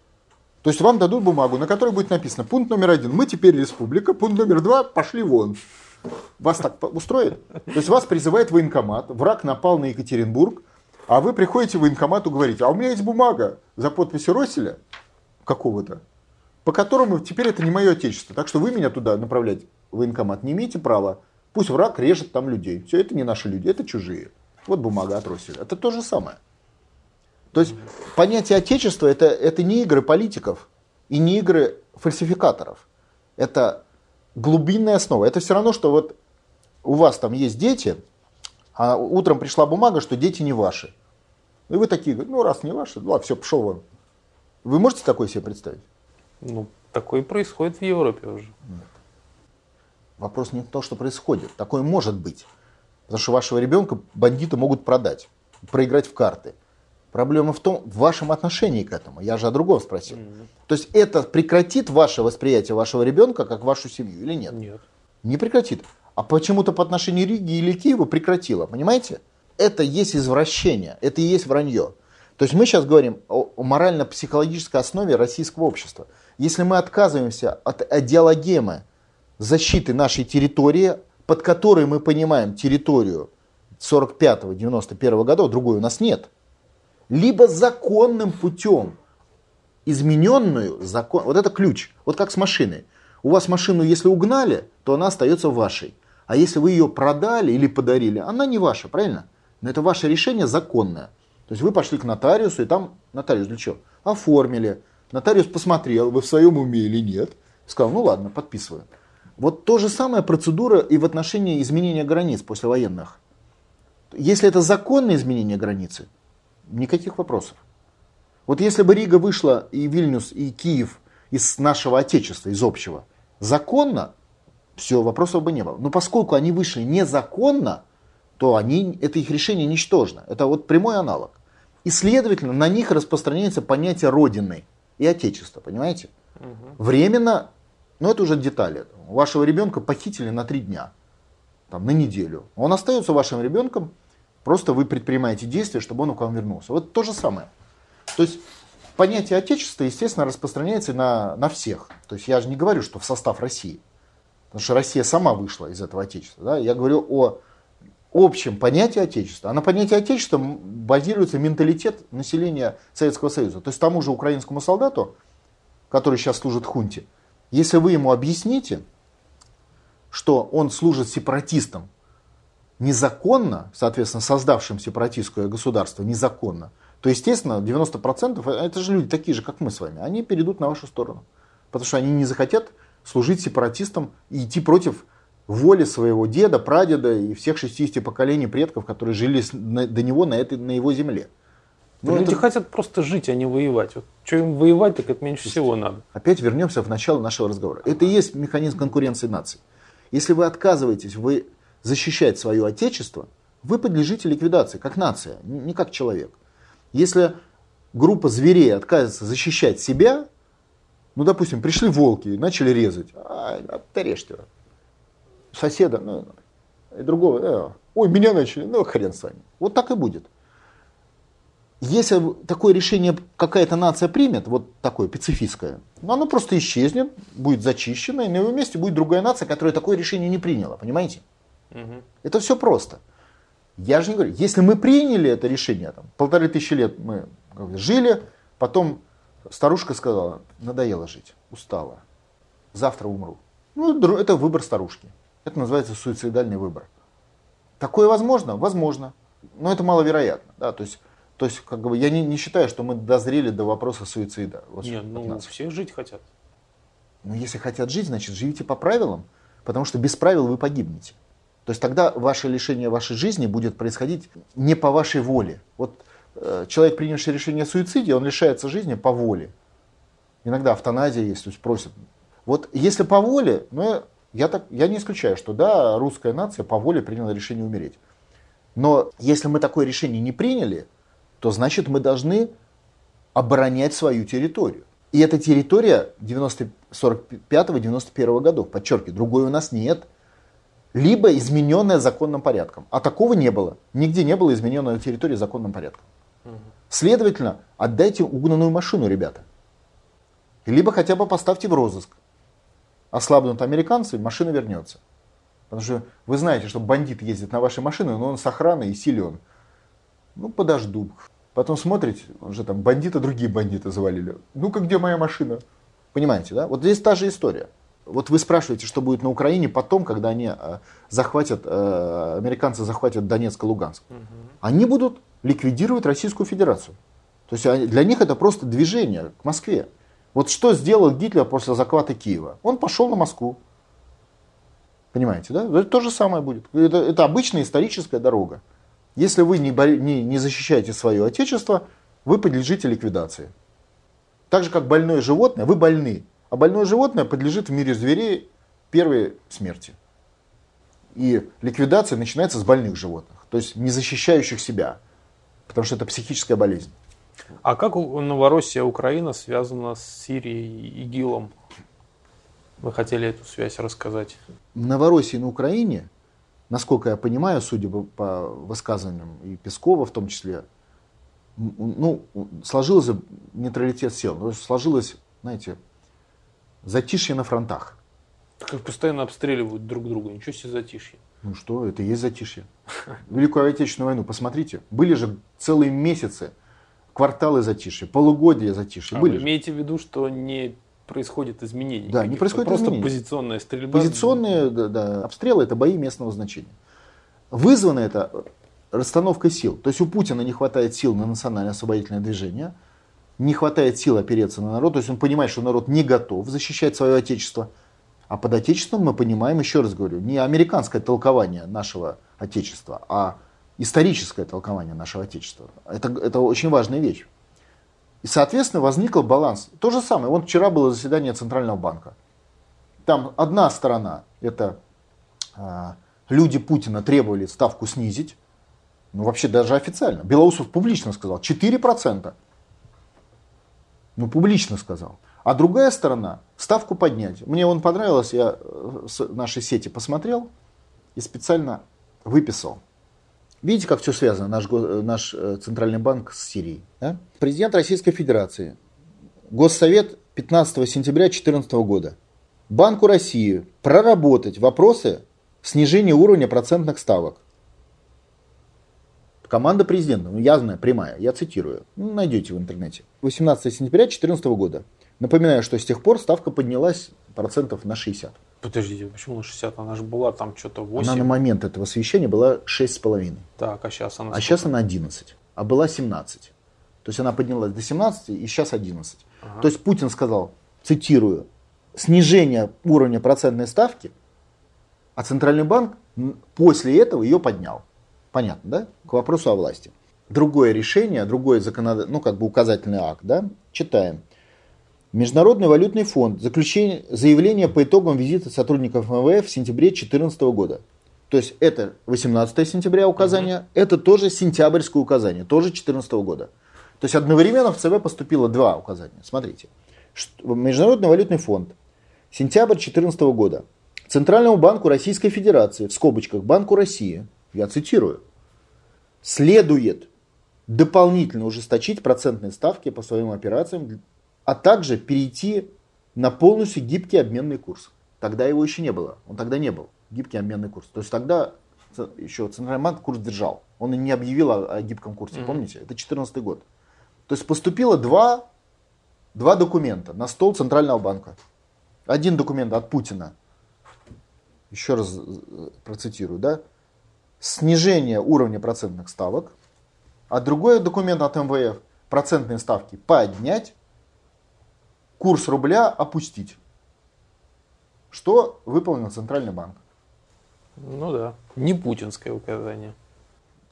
То есть вам дадут бумагу, на которой будет написано пункт номер один, мы теперь республика, пункт номер два, пошли вон. Вас так устроит? То есть вас призывает военкомат, враг напал на Екатеринбург, а вы приходите в военкомат и говорите, а у меня есть бумага за подписью Росселя какого-то, по которому теперь это не мое отечество. Так что вы меня туда направлять в военкомат не имеете права. Пусть враг режет там людей. Все, это не наши люди, это чужие. Вот бумага от Росселя. Это то же самое. То есть понятие отечества это, это не игры политиков и не игры фальсификаторов. Это глубинная основа. Это все равно, что вот у вас там есть дети, а утром пришла бумага, что дети не ваши. И вы такие, ну раз не ваши, ладно, все, пошел вон. Вы можете такое себе представить? Ну, такое происходит в Европе уже. Вопрос не в том, что происходит. Такое может быть. Потому что вашего ребенка бандиты могут продать, проиграть в карты. Проблема в том, в вашем отношении к этому. Я же о другом спросил. Mm-hmm. То есть это прекратит ваше восприятие вашего ребенка как вашу семью или нет? Нет. Не прекратит. А почему-то по отношению Риги или Киева прекратило. Понимаете? Это есть извращение, это и есть вранье. То есть мы сейчас говорим о, морально-психологической основе российского общества. Если мы отказываемся от идеологемы защиты нашей территории, под которой мы понимаем территорию 45-91 годов, другой у нас нет, либо законным путем измененную, закон, вот это ключ, вот как с машиной. У вас машину, если угнали, то она остается вашей. А если вы ее продали или подарили, она не ваша, правильно? Но это ваше решение законное. То есть вы пошли к нотариусу, и там нотариус для чего? Оформили. Нотариус посмотрел, вы в своем уме или нет. Сказал, ну ладно, подписываю. Вот то же самое процедура и в отношении изменения границ послевоенных. Если это законное изменение границы, никаких вопросов. Вот если бы Рига вышла и Вильнюс, и Киев из нашего отечества, из общего, законно, все, вопросов бы не было. Но поскольку они вышли незаконно, то они, это их решение ничтожно. Это вот прямой аналог. И, следовательно, на них распространяется понятие Родины и Отечества, понимаете? Угу. Временно, но это уже детали. Вашего ребенка похитили на три дня, там, на неделю. Он остается вашим ребенком, просто вы предпринимаете действия, чтобы он к вам вернулся. Вот то же самое. То есть понятие Отечества, естественно, распространяется на, на всех. То есть я же не говорю, что в состав России. Потому что Россия сама вышла из этого Отечества. Да? Я говорю о общем понятии Отечества. А на понятии Отечества базируется менталитет населения Советского Союза. То есть тому же украинскому солдату, который сейчас служит хунте, если вы ему объясните, что он служит сепаратистам незаконно, соответственно, создавшим сепаратистское государство незаконно, то, естественно, 90% это же люди такие же, как мы с вами, они перейдут на вашу сторону. Потому что они не захотят служить сепаратистам и идти против воли своего деда, прадеда и всех 60 поколений предков, которые жили до него на, этой, на его земле. Ну, Люди это... хотят просто жить, а не воевать. Вот, что им воевать, так это меньше всего надо. Опять вернемся в начало нашего разговора. Это и есть механизм конкуренции наций. Если вы отказываетесь вы защищать свое отечество, вы подлежите ликвидации, как нация, не как человек. Если группа зверей отказывается защищать себя, ну, допустим, пришли волки и начали резать, а, ты режьте соседа, ну, и другого, э, ой, меня начали, ну хрен с вами. Вот так и будет. Если такое решение какая-то нация примет, вот такое пацифистское, ну, оно просто исчезнет, будет зачищено, и на его месте будет другая нация, которая такое решение не приняла, понимаете? Угу. Это все просто. Я же не говорю, если мы приняли это решение, там, полторы тысячи лет мы жили, потом старушка сказала, надоело жить, устала, завтра умру. Ну, это выбор старушки. Это называется суицидальный выбор. Такое возможно? Возможно. Но это маловероятно. Да? То есть, то есть как бы, я не, не считаю, что мы дозрели до вопроса суицида. Вот Нет, ну нас. все жить хотят. Ну если хотят жить, значит живите по правилам, потому что без правил вы погибнете. То есть тогда ваше лишение вашей жизни будет происходить не по вашей воле. Вот э, человек, принявший решение о суициде, он лишается жизни по воле. Иногда автоназия есть, то есть просят. Вот если по воле, ну, я, так, я не исключаю, что да, русская нация по воле приняла решение умереть. Но если мы такое решение не приняли, то значит мы должны оборонять свою территорию. И эта территория 45-91 годов, подчеркиваю, другой у нас нет. Либо измененная законным порядком. А такого не было. Нигде не было измененной территории законным порядком. Следовательно, отдайте угнанную машину, ребята. Либо хотя бы поставьте в розыск ослабнут американцы, машина вернется. Потому что вы знаете, что бандит ездит на вашей машине, но он с охраной и силен. Ну, подожду. Потом смотрите, уже там бандиты, другие бандиты завалили. Ну-ка, где моя машина? Понимаете, да? Вот здесь та же история. Вот вы спрашиваете, что будет на Украине потом, когда они э, захватят, э, американцы захватят Донецк и Луганск. Угу. Они будут ликвидировать Российскую Федерацию. То есть для них это просто движение к Москве. Вот что сделал Гитлер после захвата Киева? Он пошел на Москву. Понимаете, да? Это то же самое будет. Это, это обычная историческая дорога. Если вы не, не, не защищаете свое отечество, вы подлежите ликвидации. Так же, как больное животное, вы больны. А больное животное подлежит в мире зверей первой смерти. И ликвидация начинается с больных животных, то есть не защищающих себя, потому что это психическая болезнь. А как Новороссия, Украина связана с Сирией и ИГИЛом? Вы хотели эту связь рассказать? Новороссия на Украине, насколько я понимаю, судя по высказываниям и Пескова в том числе, ну, сложился нейтралитет сил. Сложилось, знаете, затишье на фронтах. Как постоянно обстреливают друг друга, ничего себе затишье. Ну что, это и есть затишье. Великую Отечественную войну, посмотрите, были же целые месяцы, кварталы затишья, полугодия затишья. А были вы имеете в виду, что не происходит изменений? Да, не происходит Просто изменений. позиционная стрельба? Позиционные да, да, обстрелы – это бои местного значения. Вызвано это расстановкой сил. То есть у Путина не хватает сил на национальное освободительное движение, не хватает сил опереться на народ, то есть он понимает, что народ не готов защищать свое отечество. А под отечеством мы понимаем, еще раз говорю, не американское толкование нашего отечества, а историческое толкование нашего отечества. Это, это очень важная вещь. И, соответственно, возникл баланс. То же самое. Вот вчера было заседание Центрального банка. Там одна сторона, это э, люди Путина требовали ставку снизить, ну, вообще даже официально. Белоусов публично сказал 4%. Ну, публично сказал. А другая сторона ставку поднять. Мне он понравилось, я э, с нашей сети посмотрел и специально выписал. Видите, как все связано, наш, э, наш э, Центральный банк с Сирией. Да? Президент Российской Федерации. Госсовет 15 сентября 2014 года. Банку России проработать вопросы снижения уровня процентных ставок. Команда президента, ну явная, прямая, я цитирую, ну, найдете в интернете. 18 сентября 2014 года. Напоминаю, что с тех пор ставка поднялась процентов на 60. Подождите, почему на 60? Она же была там что-то 8. Она на момент этого освещения была 6,5. Так, а сейчас она А сейчас она 11. А была 17. То есть она поднялась до 17 и сейчас 11. Ага. То есть Путин сказал, цитирую, снижение уровня процентной ставки, а Центральный банк после этого ее поднял. Понятно, да? К вопросу о власти. Другое решение, другой законод... ну, как бы указательный акт, да? Читаем. Международный валютный фонд. Заключение, заявление по итогам визита сотрудников МВФ в сентябре 2014 года. То есть это 18 сентября указание, угу. это тоже сентябрьское указание, тоже 2014 года. То есть одновременно в ЦБ поступило два указания. Смотрите. Международный валютный фонд. Сентябрь 2014 года. Центральному банку Российской Федерации, в скобочках Банку России, я цитирую, следует дополнительно ужесточить процентные ставки по своим операциям, а также перейти на полностью гибкий обменный курс. Тогда его еще не было. Он тогда не был. Гибкий обменный курс. То есть тогда еще Центральный банк курс держал. Он и не объявил о, о гибком курсе. Mm-hmm. Помните? Это 2014 год. То есть поступило два, два документа на стол Центрального банка. Один документ от Путина. Еще раз э, процитирую. Да? Снижение уровня процентных ставок, а другой документ от МВФ процентные ставки поднять, курс рубля опустить. Что выполнил Центральный банк? Ну да, не путинское указание.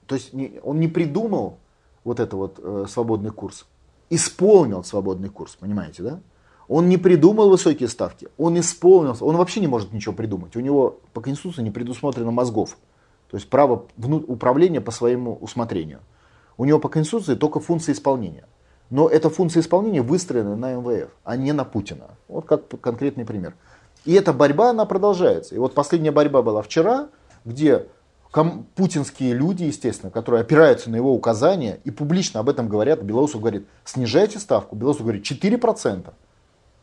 То есть он не придумал вот это вот э, свободный курс, исполнил свободный курс, понимаете, да? Он не придумал высокие ставки, он исполнил, он вообще не может ничего придумать. У него по Конституции не предусмотрено мозгов. То есть право управления по своему усмотрению. У него по Конституции только функция исполнения. Но эта функция исполнения выстроена на МВФ, а не на Путина. Вот как конкретный пример. И эта борьба, она продолжается. И вот последняя борьба была вчера, где путинские люди, естественно, которые опираются на его указания и публично об этом говорят, Белоусов говорит, снижайте ставку. Белоусов говорит, 4%.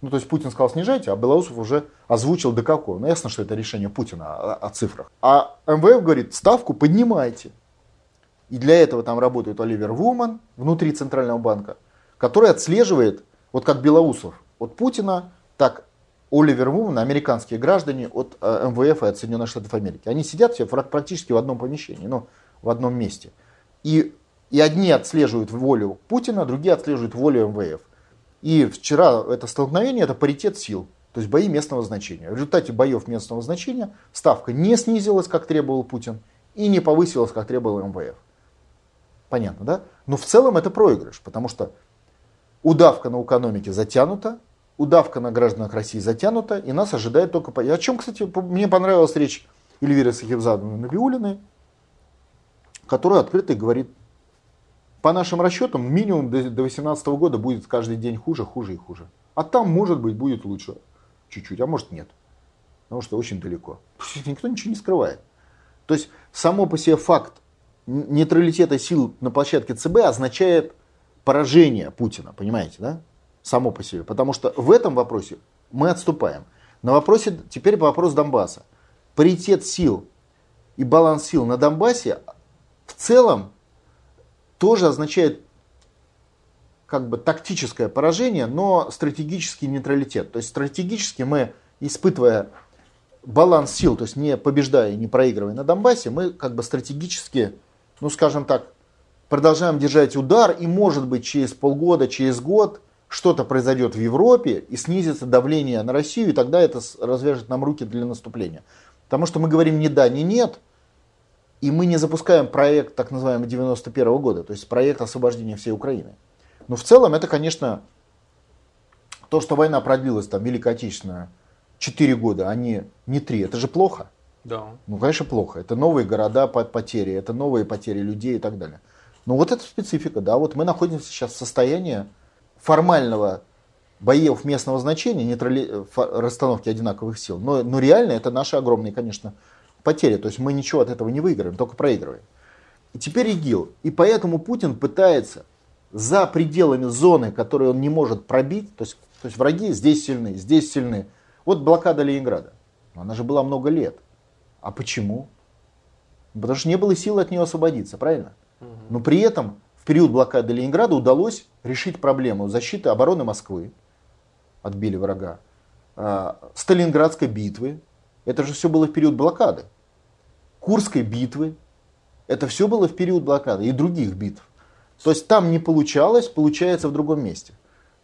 Ну, то есть Путин сказал снижайте, а Белоусов уже озвучил до какого. Ну, ясно, что это решение Путина о, о цифрах. А МВФ говорит, ставку поднимайте. И для этого там работает Оливер Вуман внутри Центрального банка, который отслеживает, вот как Белоусов, от Путина, так Оливер Вуман, американские граждане от э, МВФ и от Соединенных Штатов Америки. Они сидят все практически в одном помещении, ну, в одном месте. И, и одни отслеживают волю Путина, другие отслеживают волю МВФ. И вчера это столкновение, это паритет сил, то есть бои местного значения. В результате боев местного значения ставка не снизилась, как требовал Путин, и не повысилась, как требовал МВФ. Понятно, да? Но в целом это проигрыш, потому что удавка на экономике затянута, удавка на гражданах России затянута, и нас ожидает только... О чем, кстати, мне понравилась речь Эльвиры Сахибзадовны Набиулиной, которая открыто говорит, по нашим расчетам, минимум до 2018 года будет каждый день хуже, хуже и хуже. А там, может быть, будет лучше чуть-чуть, а может нет. Потому что очень далеко. Никто ничего не скрывает. То есть, само по себе факт нейтралитета сил на площадке ЦБ означает поражение Путина, понимаете, да? Само по себе. Потому что в этом вопросе мы отступаем. На вопросе, теперь вопрос Донбасса. Паритет сил и баланс сил на Донбассе в целом тоже означает как бы тактическое поражение, но стратегический нейтралитет. То есть стратегически мы, испытывая баланс сил, то есть не побеждая и не проигрывая на Донбассе, мы как бы стратегически, ну скажем так, продолжаем держать удар, и может быть через полгода, через год что-то произойдет в Европе и снизится давление на Россию, и тогда это развяжет нам руки для наступления. Потому что мы говорим не да, не нет, и мы не запускаем проект так называемый 91 -го года, то есть проект освобождения всей Украины. Но в целом это, конечно, то, что война продлилась, там, Великая Отечественная, 4 года, а не, не 3, это же плохо. Да. Ну, конечно, плохо. Это новые города потери, это новые потери людей и так далее. Но вот это специфика, да, вот мы находимся сейчас в состоянии формального боев местного значения, нейтрали... расстановки одинаковых сил, но, но реально это наши огромные, конечно, потери. То есть мы ничего от этого не выиграем, только проигрываем. И теперь ИГИЛ. И поэтому Путин пытается за пределами зоны, которую он не может пробить, то есть, то есть враги здесь сильны, здесь сильны. Вот блокада Ленинграда. Она же была много лет. А почему? Потому что не было сил от нее освободиться, правильно? Но при этом в период блокады Ленинграда удалось решить проблему защиты обороны Москвы, отбили врага, а, Сталинградской битвы, это же все было в период блокады. Курской битвы, это все было в период блокады и других битв. То есть там не получалось, получается в другом месте.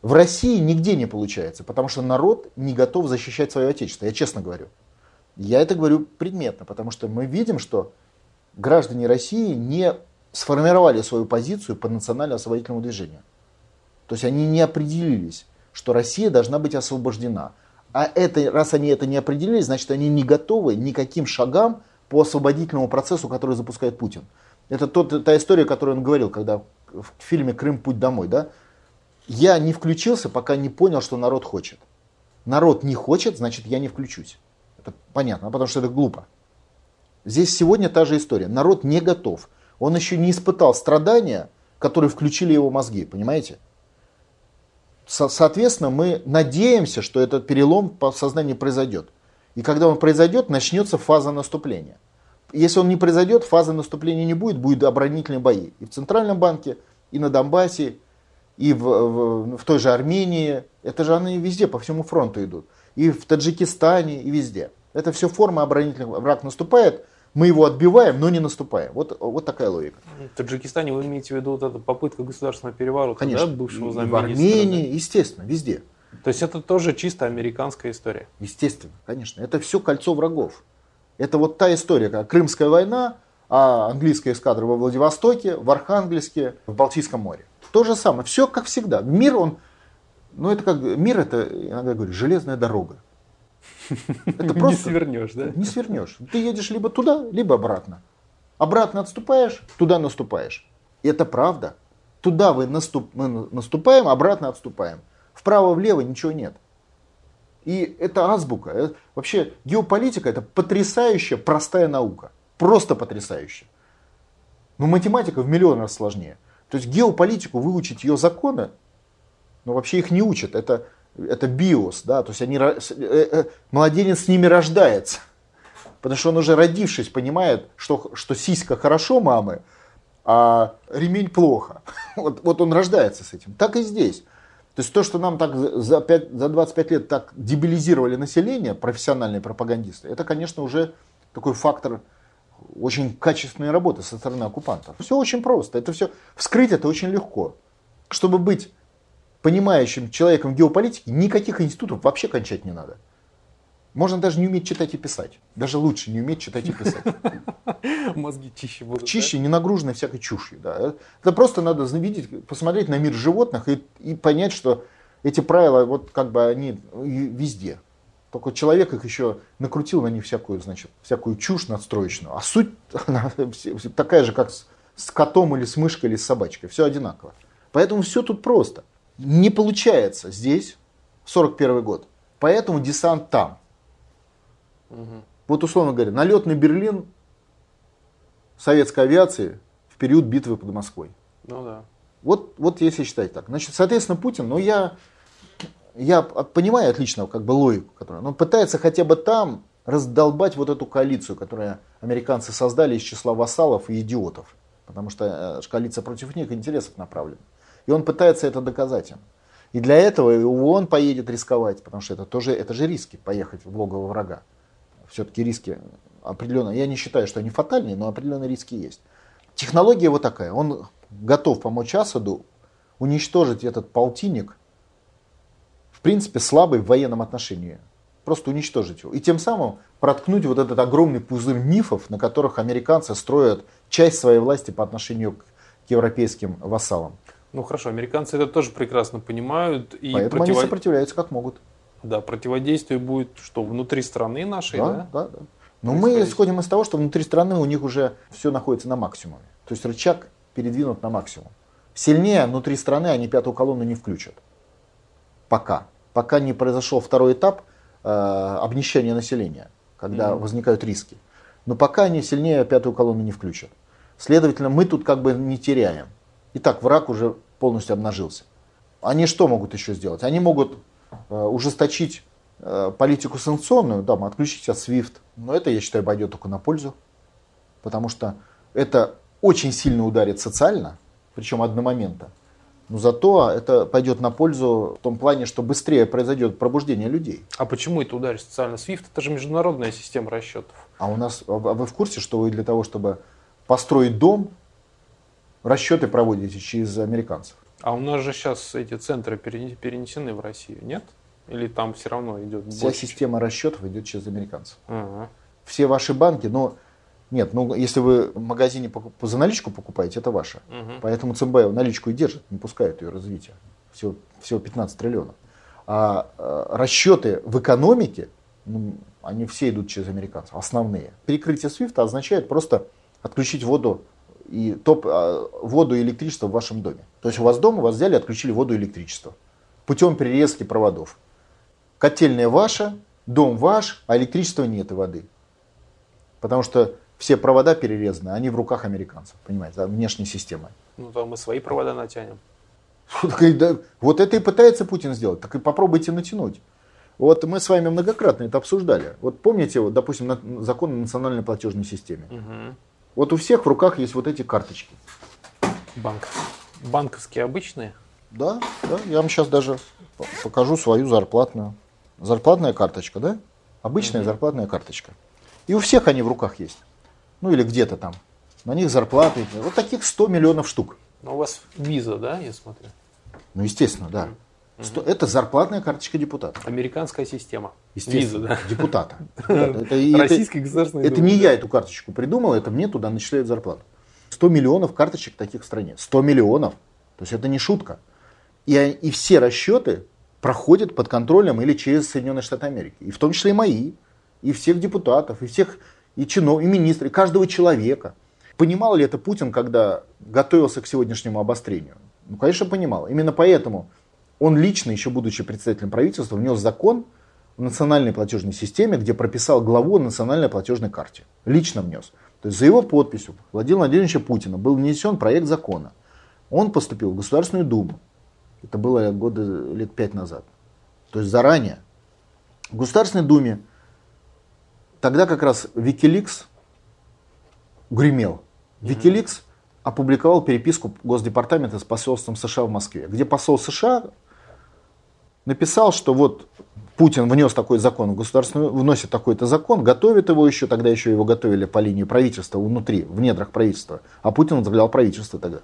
В России нигде не получается, потому что народ не готов защищать свое отечество, я честно говорю. Я это говорю предметно, потому что мы видим, что граждане России не сформировали свою позицию по национально-освободительному движению. То есть они не определились, что Россия должна быть освобождена. А это, раз они это не определились, значит они не готовы никаким шагам по освободительному процессу, который запускает Путин. Это тот, та история, которую он говорил, когда в фильме «Крым. Путь домой». Да? Я не включился, пока не понял, что народ хочет. Народ не хочет, значит я не включусь. Это понятно, потому что это глупо. Здесь сегодня та же история. Народ не готов. Он еще не испытал страдания, которые включили его мозги, понимаете? Со- соответственно, мы надеемся, что этот перелом в сознании произойдет. И когда он произойдет, начнется фаза наступления. Если он не произойдет, фазы наступления не будет, будут оборонительные бои. И в Центральном банке, и на Донбассе, и в, в, в той же Армении. Это же они везде, по всему фронту идут. И в Таджикистане, и везде. Это все форма оборонительных. Враг наступает, мы его отбиваем, но не наступаем. Вот, вот такая логика. В Таджикистане вы имеете в виду вот эту попытку государственного переворота Конечно. да, бывшего замминистра? в Армении, естественно, везде. То есть это тоже чисто американская история. Естественно, конечно. Это все кольцо врагов. Это вот та история, как Крымская война, а английская эскадра во Владивостоке, в Архангельске, в Балтийском море. То же самое. Все как всегда. Мир, он, ну это как, мир это, иногда говорю, железная дорога. Это просто... Не свернешь, да? Не свернешь. Ты едешь либо туда, либо обратно. Обратно отступаешь, туда наступаешь. И это правда. Туда вы наступ... мы наступаем, обратно отступаем. Вправо-влево ничего нет. И это азбука. Э, вообще геополитика это потрясающая простая наука. Просто потрясающая. Но математика в миллион раз сложнее. То есть геополитику выучить ее законы, но вообще их не учат. Это это биос, да, то есть они, э, э, младенец с ними рождается. Потому что он уже родившись понимает, что, что сиська хорошо мамы, а ремень плохо. Вот, вот он рождается с этим. Так и здесь. То есть то, что нам так за, за, пять- за 25 лет так дебилизировали население, профессиональные пропагандисты, это, конечно, уже такой фактор очень качественной работы со стороны оккупантов. Все очень просто. Это все вскрыть это очень легко. Чтобы быть понимающим человеком в геополитике, никаких институтов вообще кончать не надо. Можно даже не уметь читать и писать. Даже лучше не уметь читать и писать. Мозги чище будут. Чище, не нагруженной всякой чушью. Да. Это просто надо видеть, посмотреть на мир животных и, и понять, что эти правила, вот как бы они везде. Только человек их еще накрутил на них всякую, значит, всякую чушь надстроечную. А суть она такая же, как с, с котом или с мышкой или с собачкой. Все одинаково. Поэтому все тут просто. Не получается здесь, 41 год. Поэтому десант там. Вот условно говоря, налет на Берлин советской авиации в период битвы под Москвой. Ну да. Вот, вот если считать так. Значит, соответственно, Путин, ну я, я понимаю отлично как бы логику, которую, он пытается хотя бы там раздолбать вот эту коалицию, которую американцы создали из числа вассалов и идиотов. Потому что э, коалиция против них интересов направлена. И он пытается это доказать им. И для этого он поедет рисковать, потому что это тоже это же риски, поехать в логово врага. Все-таки риски определенные. Я не считаю, что они фатальные, но определенные риски есть. Технология вот такая. Он готов помочь Асаду уничтожить этот полтинник, в принципе, слабый в военном отношении. Просто уничтожить его. И тем самым проткнуть вот этот огромный пузырь мифов, на которых американцы строят часть своей власти по отношению к европейским вассалам. Ну хорошо, американцы это тоже прекрасно понимают. И Поэтому они противо- сопротивляются как могут. Да, противодействие будет что, внутри страны нашей, Да, да? да, да. Но мы исходим из того, что внутри страны у них уже все находится на максимуме. То есть рычаг передвинут на максимум. Сильнее внутри страны они пятую колонну не включат. Пока. Пока не произошел второй этап э, обнищания населения, когда Мгм. возникают риски. Но пока они сильнее пятую колонну не включат. Следовательно, мы тут как бы не теряем. Итак, враг уже полностью обнажился. Они что могут еще сделать? Они могут э, ужесточить э, политику санкционную, да, отключить от SWIFT. Но это, я считаю, пойдет только на пользу. Потому что это очень сильно ударит социально, причем одномоментно. Но зато это пойдет на пользу в том плане, что быстрее произойдет пробуждение людей. А почему это ударит социально? SWIFT это же международная система расчетов. А у нас, а вы в курсе, что вы для того, чтобы построить дом, расчеты проводите через американцев? А у нас же сейчас эти центры перене- перенесены в Россию, нет? Или там все равно идет Вся больше? система расчетов идет через американцев. Ага. Все ваши банки, но нет, ну если вы в магазине за наличку покупаете, это ваше. Мгм. Поэтому ЦБ наличку и держит, не пускает ее развития. Всего, всего 15 триллионов. А э, расчеты в экономике, ну, они все идут через американцев, основные. Перекрытие SWIFT означает просто отключить воду и топ, а, воду и электричество в вашем доме. То есть у вас дома вас взяли отключили воду и электричество путем перерезки проводов. Котельная ваша, дом ваш, а электричества нет и воды. Потому что все провода перерезаны, они в руках американцев, понимаете, да, внешней системы. Ну там мы свои провода натянем. Да, Вот это и пытается Путин сделать, так и попробуйте натянуть. Вот мы с вами многократно это обсуждали. Вот помните, вот, допустим, закон о национальной платежной системе. Мгм. Вот у всех в руках есть вот эти карточки. Банк. Банковские обычные? Да, да, я вам сейчас даже по- покажу свою зарплатную. Зарплатная карточка, да? Обычная Мгм. зарплатная карточка. И у всех они в руках есть. Ну или где-то там. На них зарплаты. Вот таких 100 миллионов штук. Ну, у вас виза, да, я смотрю? Ну, естественно, да. Сто- Это зарплатная карточка депутата. Американская система. Естественно, Виза, да. депутата. Это, Российский государственный это не я эту карточку придумал, это мне туда начисляют зарплату. 100 миллионов карточек таких в стране. 100 миллионов. То есть это не шутка. И, и все расчеты проходят под контролем или через Соединенные Штаты Америки. И в том числе и мои, и всех депутатов, и всех, и чинов, и министров, и каждого человека. Понимал ли это Путин, когда готовился к сегодняшнему обострению? Ну, конечно, понимал. Именно поэтому он лично, еще будучи председателем правительства, внес закон в национальной платежной системе, где прописал главу о национальной платежной карте. Лично внес. То есть за его подписью Владимира Владимировича Путина был внесен проект закона. Он поступил в Государственную Думу. Это было года лет пять назад. то есть заранее. В Государственной Думе тогда как раз Wikileaks гремел. Wikileaks опубликовал переписку Госдепартамента с посольством США в Москве, где посол США написал, что вот Путин внес такой закон в государственную, вносит такой-то закон, готовит его еще, тогда еще его готовили по линии правительства внутри, в недрах правительства, а Путин возглавлял правительство тогда.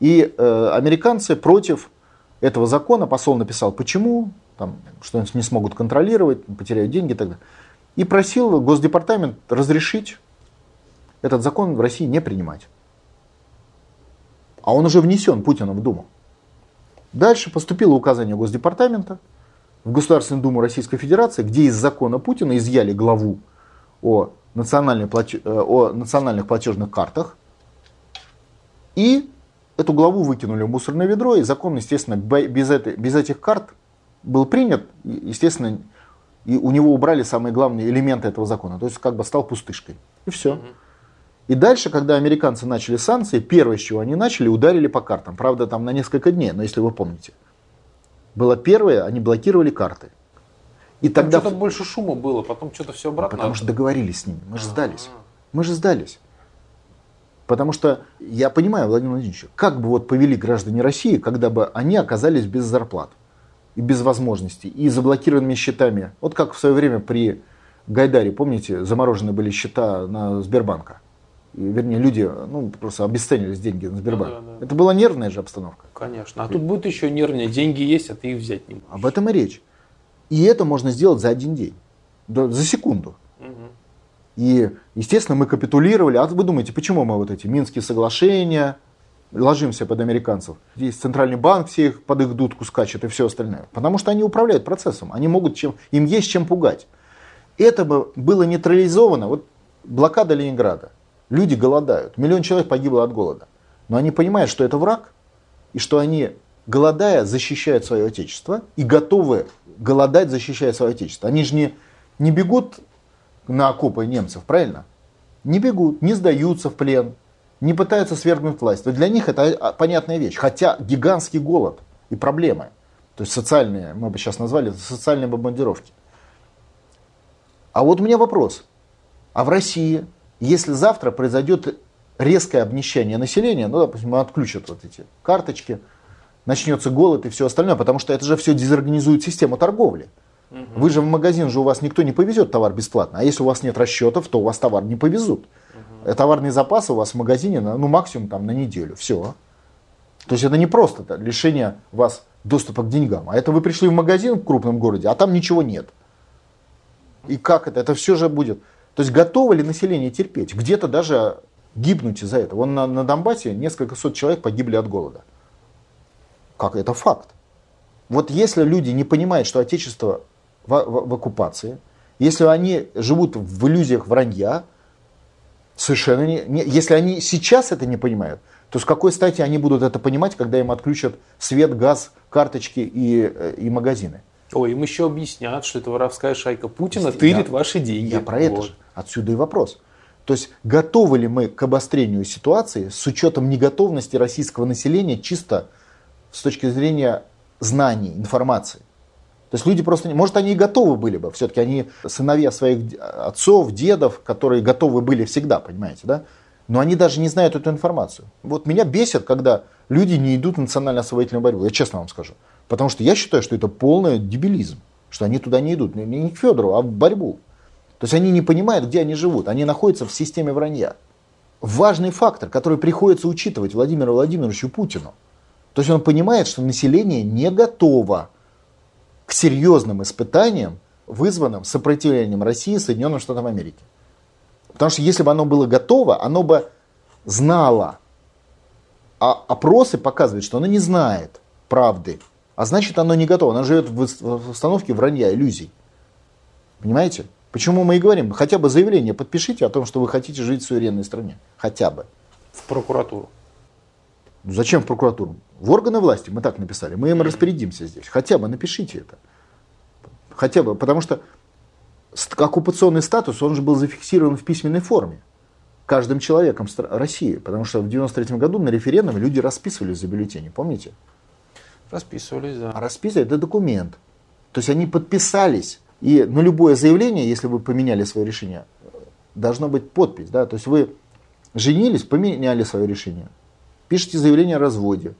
И э, американцы против этого закона, посол написал, почему, там, что они не смогут контролировать, потеряют деньги и так далее. И просил Госдепартамент разрешить этот закон в России не принимать. А он уже внесен Путиным в Думу. Дальше поступило указание Госдепартамента в Государственную Думу Российской Федерации, где из закона Путина изъяли главу о, плате... Э, о национальных платежных картах и эту главу выкинули в мусорное ведро, и закон, естественно, без, этой, без этих карт был принят, естественно, и у него убрали самые главные элементы этого закона, то есть как бы стал пустышкой. И все. И дальше, когда американцы начали санкции, первое, с чего они начали, ударили по картам. Правда, там на несколько дней, но если вы помните. Было первое, они блокировали карты. И там тогда... Что-то больше шума было, потом что-то все обратно. Потому что договорились с ними, мы же сдались. Мы же сдались. Потому что я понимаю, Владимир Владимирович, как бы вот повели граждане России, когда бы они оказались без зарплат и без возможностей, и заблокированными счетами. Вот как в свое время при Гайдаре, помните, заморожены были счета на Сбербанка. И, вернее, люди ну, просто обесценились деньги на Сбербанк. Ну, да, да. Это была нервная же обстановка. Конечно. А тут будет еще нервнее. Деньги есть, а ты их взять не можешь. Об этом и речь. И это можно сделать за один день. За секунду. И, естественно, мы капитулировали. А вы думаете, почему мы вот эти Минские соглашения, ложимся под американцев. Здесь центральный банк всех под их дудку скачет и все остальное. Потому что они управляют процессом. Они могут чем, им есть чем пугать. Это бы было нейтрализовано. Вот блокада Ленинграда. Люди голодают. Миллион человек погибло от голода. Но они понимают, что это враг. И что они, голодая, защищают свое отечество. И готовы голодать, защищая свое отечество. Они же не, не бегут на окопы немцев, правильно? Не бегут, не сдаются в плен, не пытаются свергнуть власть. Для них это а, понятная вещь. Хотя гигантский голод и проблемы, то есть социальные, мы бы сейчас назвали это социальные бомбардировки. А вот у меня вопрос. А в России, если завтра произойдет резкое обнищание населения, ну, допустим, отключат вот эти карточки, начнется голод и все остальное, потому что это же все дезорганизует систему торговли. Угу. Вы же в магазин же у вас никто не повезет товар бесплатно. А если у вас нет расчетов, то у вас товар не повезут. Угу. Товарные запасы у вас в магазине на, ну, максимум там, на неделю. Все. То есть это не просто -то лишение вас доступа к деньгам. А это вы пришли в магазин в крупном городе, а там ничего нет. И как это? Это все же будет. То есть готово ли население терпеть? Где-то даже гибнуть из-за этого. Вон на, на Донбассе несколько сот человек погибли от голода. Как? Это факт. Вот если люди не понимают, что Отечество в, в, в оккупации, если они живут в иллюзиях вранья, совершенно не, не, если они сейчас это не понимают, то с какой стати они будут это понимать, когда им отключат свет, газ, карточки и, и магазины? Ой, им еще объяснят, что это воровская шайка Путина тырит ваши деньги. Я про вот. это же. Отсюда и вопрос. То есть готовы ли мы к обострению ситуации с учетом неготовности российского населения чисто с точки зрения знаний, информации? То есть люди просто, может они и готовы были бы, все-таки они сыновья своих отцов, дедов, которые готовы были всегда, понимаете, да? Но они даже не знают эту информацию. Вот меня бесит, когда люди не идут в национально-освободительную борьбу, я честно вам скажу. Потому что я считаю, что это полный дебилизм, что они туда не идут, не к Федору, а в борьбу. То есть они не понимают, где они живут, они находятся в системе вранья. Важный фактор, который приходится учитывать Владимиру Владимировичу Путину. То есть он понимает, что население не готово к серьезным испытаниям, вызванным сопротивлением России Соединенным Штатам Америки. Потому что если бы оно было готово, оно бы знало. А опросы показывают, что оно не знает правды. А значит, оно не готово. Оно живет в установке вранья, иллюзий. Понимаете? Почему мы и говорим, хотя бы заявление подпишите о том, что вы хотите жить в суверенной стране. Хотя бы. В прокуратуру. Зачем в прокуратуру? В органы власти мы так написали. Мы им распорядимся здесь. Хотя бы напишите это. Хотя бы, потому что оккупационный статус, он же был зафиксирован в письменной форме каждым человеком России. Потому что в 93 году на референдуме люди расписывались за бюллетени, помните? Расписывались, да. А расписывать это документ. То есть они подписались. И на любое заявление, если вы поменяли свое решение, должна быть подпись. Да? То есть вы женились, поменяли свое решение. Пишите заявление о разводе.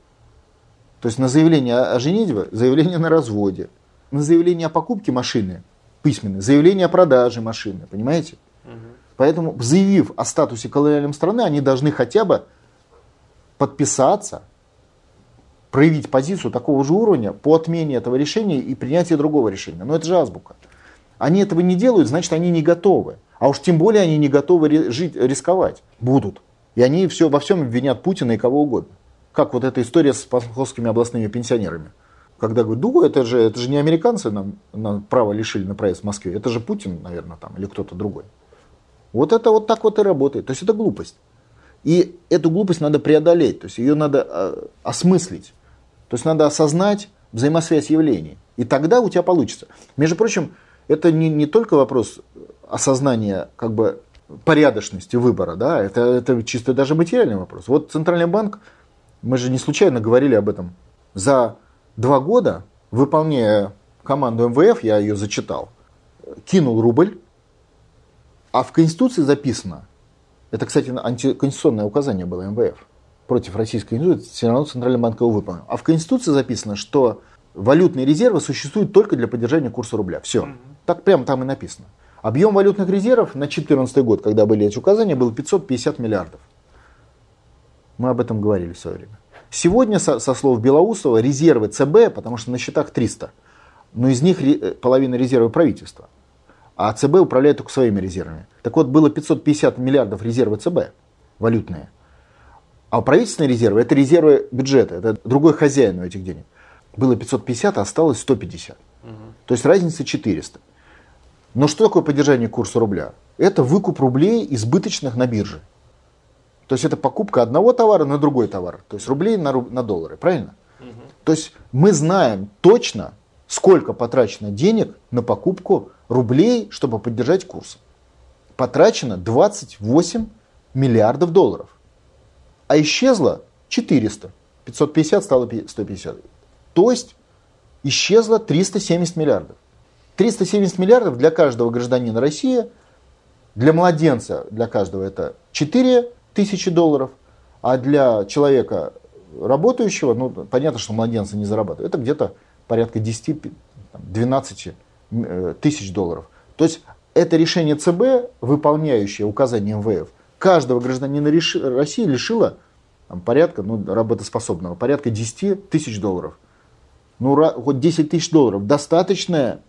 То есть на заявление о женитьбе, заявление на разводе. На заявление о покупке машины письменное, заявление о продаже машины, понимаете? Угу. Поэтому, заявив о статусе колониальной страны, они должны хотя бы подписаться, проявить позицию такого же уровня по отмене этого решения и принятию другого решения. Но это же азбука. Они этого не делают, значит, они не готовы. А уж тем более они не готовы жить, рисковать. Будут. И они все, во всем обвинят Путина и кого угодно. Как вот эта история с московскими областными пенсионерами. Когда говорят, да, это же, это же не американцы нам, нам право лишили на проезд в Москве, это же Путин, наверное, там, или кто-то другой. Вот это вот так вот и работает. То есть это глупость. И эту глупость надо преодолеть, то есть ее надо э, осмыслить. То есть надо осознать взаимосвязь явлений. И тогда у тебя получится. Между прочим, это не, не только вопрос осознания как бы порядочности выбора, да, это, это чисто даже материальный вопрос. Вот Центральный банк, мы же не случайно говорили об этом, за два года, выполняя команду МВФ, я ее зачитал, кинул рубль, а в Конституции записано, это, кстати, антиконституционное указание было МВФ, против Российской Конституции, все равно Центральный банк его выполнил. А в Конституции записано, что валютные резервы существуют только для поддержания курса рубля. Все. Так прямо там и написано. Объем валютных резервов на 2014 год, когда были эти указания, был 550 миллиардов. Мы об этом говорили в свое время. Сегодня, со, со слов Белоусова, резервы ЦБ, потому что на счетах 300, но из них э, половина резервы правительства. А ЦБ управляет только своими резервами. Так вот, было 550 миллиардов резервы ЦБ, валютные. А правительственные резервы – это резервы бюджета, это другой хозяин у этих денег. Было 550, а осталось 150. Угу. То есть разница 400. Но что такое поддержание курса рубля? Это выкуп рублей избыточных на бирже. То есть это покупка одного товара на другой товар. То есть рублей на, руб... на доллары, правильно? Угу. То есть мы знаем точно, сколько потрачено денег на покупку рублей, чтобы поддержать курс. Потрачено 28 миллиардов долларов. А исчезло 400. 550 стало 150. То есть исчезло 370 миллиардов. 370 миллиардов для каждого гражданина России, для младенца, для каждого это 4 тысячи долларов, а для человека работающего, ну, понятно, что младенцы не зарабатывают, это где-то порядка 10-12 э, тысяч долларов. То есть это решение ЦБ, выполняющее указание МВФ, каждого гражданина России лишило там, порядка, ну, работоспособного, порядка 10 тысяч долларов. Ну, хоть 10 тысяч долларов достаточное,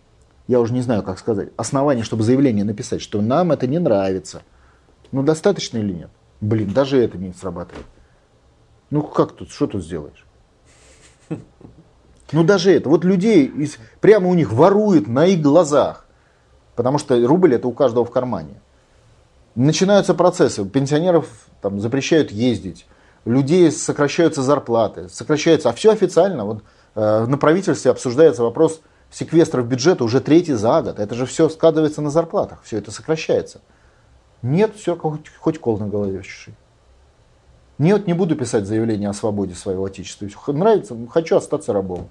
я уже не знаю, как сказать, основание, чтобы заявление написать, что нам это не нравится. Ну, достаточно или нет? Блин, даже это не срабатывает. Ну как тут, что тут сделаешь? Ну даже это. Вот людей из, прямо у них воруют на их глазах. Потому что рубль это у каждого в кармане. Начинаются процессы. Пенсионеров там, запрещают ездить. Людей сокращаются зарплаты. Сокращаются. А все официально. Вот, э, на правительстве обсуждается вопрос секвестров бюджета уже третий за год. Это же все складывается на зарплатах. Все это сокращается. Нет, все, хоть, хоть кол на голове чеши. Нет, не буду писать заявление о свободе своего отечества. Нравится, хочу остаться рабом.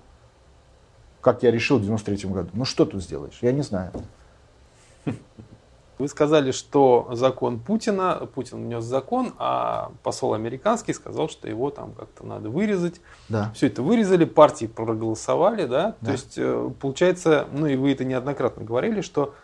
Как я решил в 93 году. Ну что тут сделаешь? Я не знаю. Вы сказали, что закон Путина, Путин внес закон, а посол американский сказал, что его там как-то надо вырезать. Да. Все это вырезали, партии проголосовали, да? да. То есть э, получается, ну и вы это неоднократно говорили, что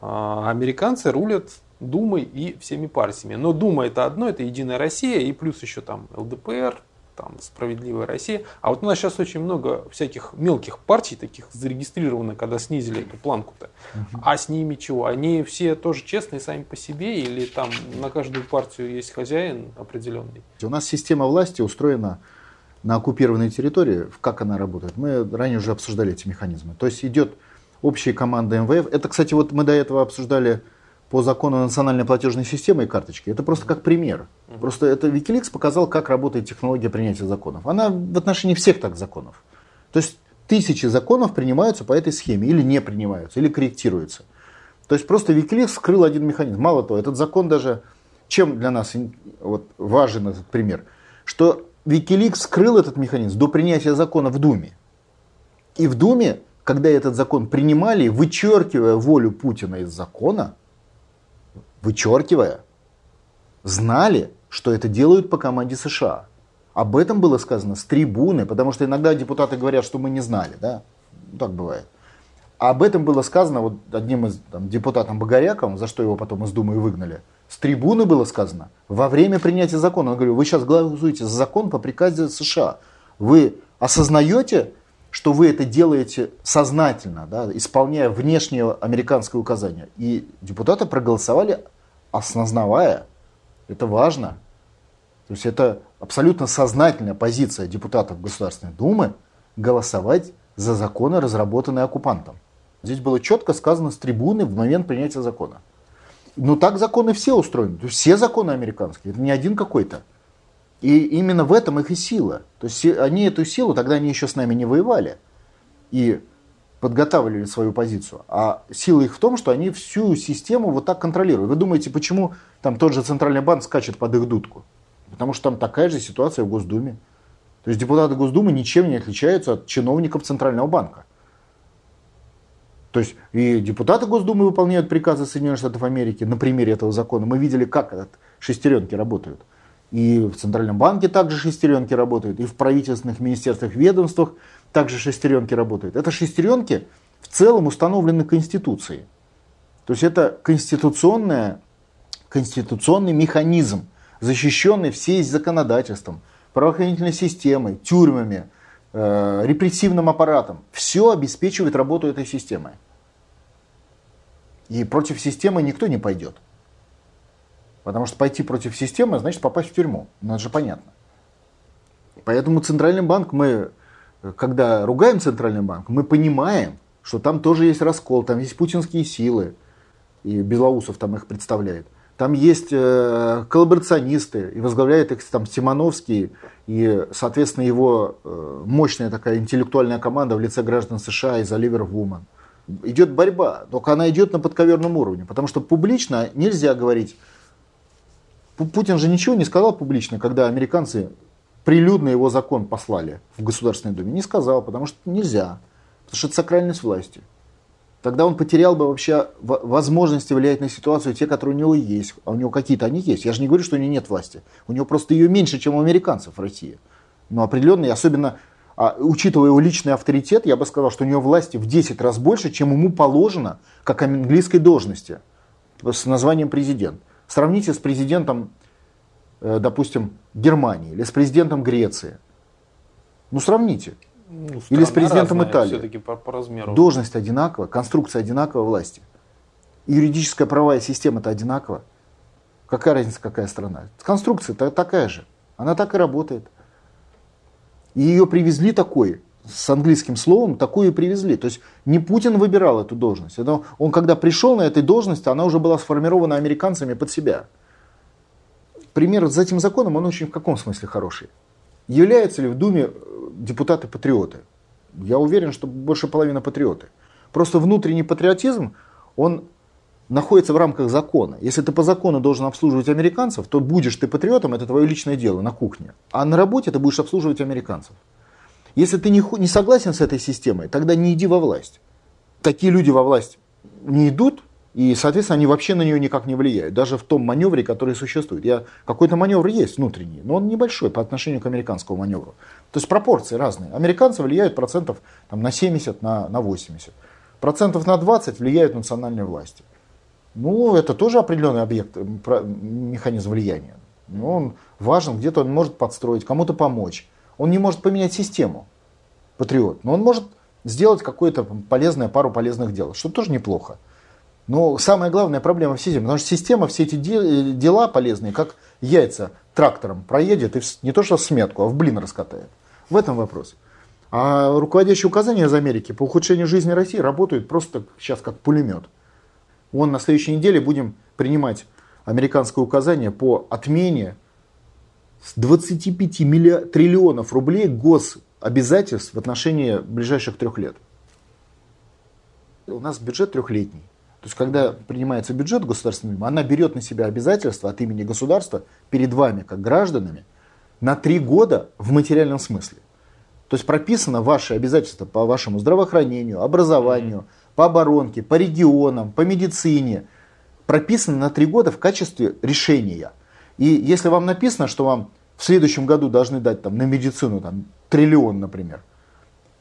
а, американцы рулят Думой и всеми партиями. Но Дума это одно, это Единая Россия и плюс еще там ЛДПР, там Справедливая Россия. А вот у нас сейчас очень много всяких мелких партий таких зарегистрировано, когда снизили эту планку-то. Угу. А с ними чего? Они все тоже честные сами по себе или там на каждую партию есть хозяин определенный? У нас система власти устроена на оккупированной территории. Как она работает? Мы ранее уже обсуждали эти механизмы. То есть идет общая команда МВФ. Это, кстати, вот мы до этого обсуждали по закону национальной платежной системы и карточки. Это просто как пример. Просто это Wikileaks показал, как работает технология принятия законов. Она в отношении всех так законов. То есть тысячи законов принимаются по этой схеме или не принимаются, или корректируются. То есть просто Wikileaks скрыл один механизм. Мало того, этот закон даже, чем для нас вот, важен этот пример, что Wikileaks скрыл этот механизм до принятия закона в Думе. И в Думе когда этот закон принимали, вычеркивая волю Путина из закона, вычеркивая, знали, что это делают по команде США. Об этом было сказано с трибуны, потому что иногда депутаты говорят, что мы не знали, да, так бывает. А об этом было сказано вот одним из там, депутатом Богоряком, за что его потом из Думы выгнали. С трибуны было сказано во время принятия закона. Он говорит, вы сейчас голосуете за закон по приказе США. Вы осознаете, что вы это делаете сознательно, да, исполняя внешнее американское указание. И депутаты проголосовали, осознавая, это важно. То есть это абсолютно сознательная позиция депутатов Государственной Думы голосовать за законы, разработанные оккупантом. Здесь было четко сказано с трибуны в момент принятия закона. Но так законы все устроены. То есть все законы американские. Это не один какой-то. И именно в этом их и сила. То есть они эту силу, тогда они еще с нами не воевали. И подготавливали свою позицию. А сила их в том, что они всю систему вот так контролируют. Вы думаете, почему там тот же Центральный банк скачет под их дудку? Потому что там такая же ситуация в Госдуме. То есть депутаты Госдумы ничем не отличаются от чиновников Центрального банка. То есть и депутаты Госдумы выполняют приказы Соединенных Штатов Америки на примере этого закона. Мы видели, как этот шестеренки работают. И в Центральном банке также шестеренки работают, и в правительственных министерствах, ведомствах также шестеренки работают. Это шестеренки в целом установлены Конституцией. То есть это конституционная, конституционный механизм, защищенный всей законодательством, правоохранительной системой, тюрьмами, э, репрессивным аппаратом. Все обеспечивает работу этой системы. И против системы никто не пойдет. Потому что пойти против системы значит попасть в тюрьму. Ну, это же понятно. Поэтому Центральный банк, мы, когда ругаем Центральный банк, мы понимаем, что там тоже есть раскол, там есть путинские силы, и Белоусов там их представляет. Там есть э, коллаборационисты, и возглавляет их там Симоновский, и, соответственно, его э, мощная такая интеллектуальная команда в лице граждан США из Оливер Вуман идет борьба, только она идет на подковерном уровне, потому что публично нельзя говорить. Путин же ничего не сказал публично, когда американцы прилюдно его закон послали в Государственной Думе. Не сказал, потому что нельзя, потому что это сакральность власти. Тогда он потерял бы вообще возможности влиять на ситуацию, те, которые у него есть. А у него какие-то они есть. Я же не говорю, что у него нет власти. У него просто ее меньше, чем у американцев в России. Но определенно, особенно а, учитывая его личный авторитет, я бы сказал, что у него власти в 10 раз больше, чем ему положено, как английской должности с названием президент. Сравните с президентом, допустим, Германии или с президентом Греции. Ну, сравните. Ну, или с президентом Италии. Все-таки по, по размеру. Должность одинакова, конструкция одинакова власти. Юридическая правовая система-то одинакова. Какая разница, какая страна? Конструкция такая же. Она так и работает. И ее привезли такой, с английским словом, такую и привезли. То есть не Путин выбирал эту должность. Это он когда пришел на этой должности, она уже была сформирована американцами под себя. Пример с этим законом, он очень в каком смысле хороший. Являются ли в Думе э, депутаты-патриоты? Я уверен, что больше половины патриоты. Просто внутренний патриотизм, он находится в рамках закона. Если ты по закону должен обслуживать американцев, то будешь ты патриотом, это твое личное дело на кухне. А на работе ты будешь обслуживать американцев. Если ты не, не согласен с этой системой, тогда не иди во власть. Такие люди во власть не идут, и, соответственно, они вообще на нее никак не влияют. Даже в том маневре, который существует. Я, какой-то маневр есть внутренний, но он небольшой по отношению к американскому маневру. То есть пропорции разные. Американцы влияют процентов там, на 70, на, на 80. Процентов на 20 влияют национальные власти. Ну, это тоже определенный объект, механизм влияния. Но он важен, где-то он может подстроить, кому-то помочь. Он не может поменять систему, патриот, но он может сделать какое-то полезное, пару полезных дел, что тоже неплохо. Но самая главная проблема в системе, потому что система все эти дела полезные, как яйца трактором проедет и не то что в сметку, а в блин раскатает. В этом вопрос. А руководящие указания из Америки по ухудшению жизни России работают просто сейчас как пулемет. Вон на следующей неделе будем принимать американское указание по отмене с 25 миллион, триллионов рублей гособязательств в отношении ближайших трех лет. У нас бюджет трехлетний. То есть, когда принимается бюджет государственный, она берет на себя обязательства от имени государства перед вами, как гражданами, на три года в материальном смысле. То есть прописано ваши обязательства по вашему здравоохранению, образованию, по оборонке, по регионам, по медицине. Прописано на три года в качестве решения. И если вам написано, что вам в следующем году должны дать там, на медицину там, триллион, например,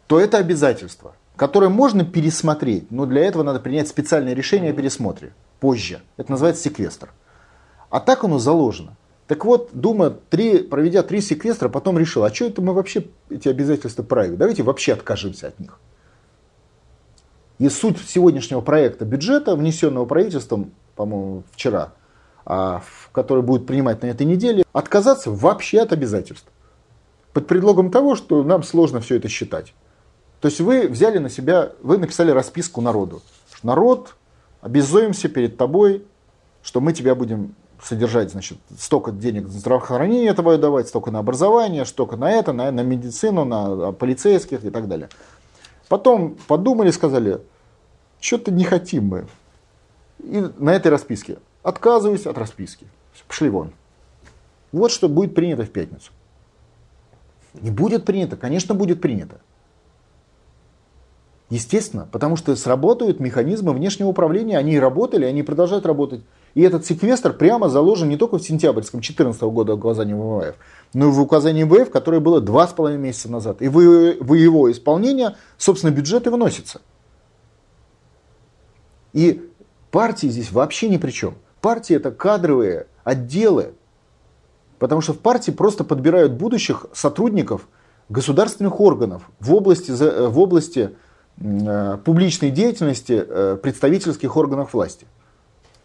то это обязательство, которое можно пересмотреть, но для этого надо принять специальное решение о пересмотре позже. Это называется секвестр. А так оно заложено. Так вот, Дума, три, проведя три секвестра, потом решила, а что это мы вообще эти обязательства правим? Давайте вообще откажемся от них. И суть сегодняшнего проекта бюджета, внесенного правительством, по-моему, вчера, а, который будет принимать на этой неделе, отказаться вообще от обязательств. Под предлогом того, что нам сложно все это считать. То есть вы взяли на себя, вы написали расписку народу. Народ, обязуемся перед тобой, что мы тебя будем содержать, значит, столько денег на здравоохранение твое давать, столько на образование, столько на это, на, на медицину, на полицейских и так далее. Потом подумали, сказали, что-то не хотим мы. И на этой расписке отказываюсь от расписки. Пошли вон. Вот что будет принято в пятницу. Не будет принято, конечно, будет принято. Естественно, потому что сработают механизмы внешнего управления, они работали, они продолжают работать. И этот секвестр прямо заложен не только в сентябрьском 2014 года указании ВВФ, но и в указании ВВФ, которое было два с половиной месяца назад. И в, его исполнение, собственно, бюджет и выносится. И партии здесь вообще ни при чем. Партии это кадровые отделы, потому что в партии просто подбирают будущих сотрудников государственных органов в области, в области публичной деятельности э, представительских органов власти.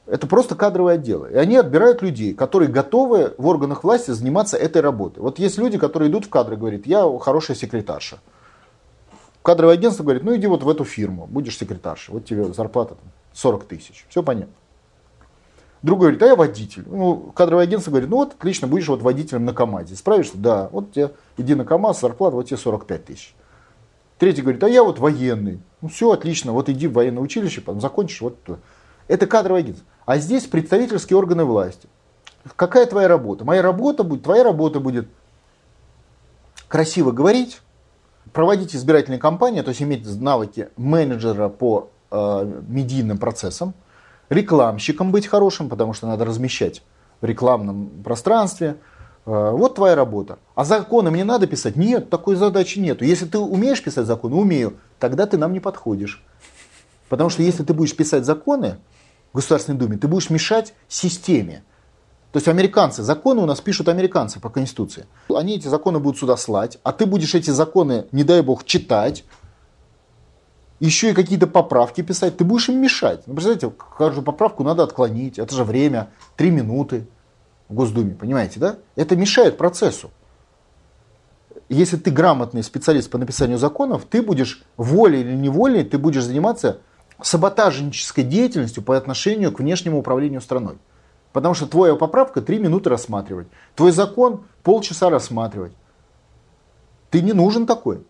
Это просто кадровые отделы. И они отбирают людей, которые готовы в органах власти заниматься этой работой. Вот есть люди, которые идут в кадры и говорят, я хорошая секретарша. Кадровое агентство говорит, ну иди вот в эту фирму, будешь секретарша, вот тебе зарплата там, 40 тысяч. Все понятно. Другой говорит, а я водитель. Ну, кадровое агентство говорит, ну вот отлично, будешь вот водителем на КАМАЗе. Справишься? Да. Вот тебе, иди на КАМАЗ, зарплата, вот тебе 45 тысяч. Третий говорит, а я вот военный. Ну все, отлично, вот иди в военное училище, потом закончишь вот Это кадровое агентство. А здесь представительские органы власти. Какая твоя работа? Моя работа будет, твоя работа будет красиво говорить, проводить избирательные кампании, то есть иметь навыки менеджера по э, медийным процессам, рекламщиком быть хорошим, потому что надо размещать в рекламном пространстве. Э, вот твоя работа. А законы мне надо писать? Нет, такой задачи нету. Если ты умеешь писать законы, умею, тогда ты нам не подходишь. Потому что если ты будешь писать законы, в Государственной Думе, ты будешь мешать системе. То есть американцы, законы у нас пишут американцы по Конституции. Они эти законы будут сюда слать, а ты будешь эти законы, не дай бог, читать, еще и какие-то поправки писать, ты будешь им мешать. Ну, представляете, каждую поправку надо отклонить, это же время, три минуты в Госдуме, понимаете, да? Это мешает процессу. Если ты грамотный специалист по написанию законов, ты будешь волей или неволей, ты будешь заниматься саботажнической деятельностью по отношению к внешнему управлению страной. Потому что твоя поправка три минуты рассматривать, твой закон полчаса рассматривать. Ты не нужен такой.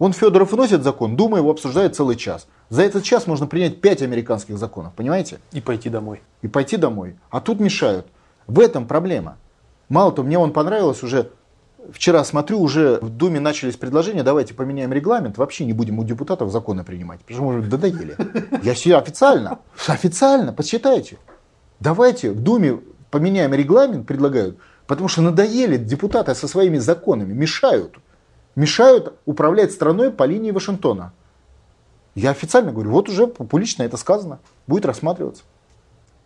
Вон Федоров вносит закон, Дума его обсуждает целый час. За этот час можно принять пять американских законов, понимаете? И пойти домой. И пойти домой. А тут мешают. В этом проблема. Мало того, мне он понравилось уже Вчера смотрю, уже в Думе начались предложения, давайте поменяем регламент, вообще не будем у депутатов законы принимать, потому что мы уже додоели. Я себе официально, официально, посчитайте. Давайте в Думе поменяем регламент, предлагают, потому что надоели депутаты со своими законами, мешают. Мешают управлять страной по линии Вашингтона. Я официально говорю, вот уже публично это сказано, будет рассматриваться.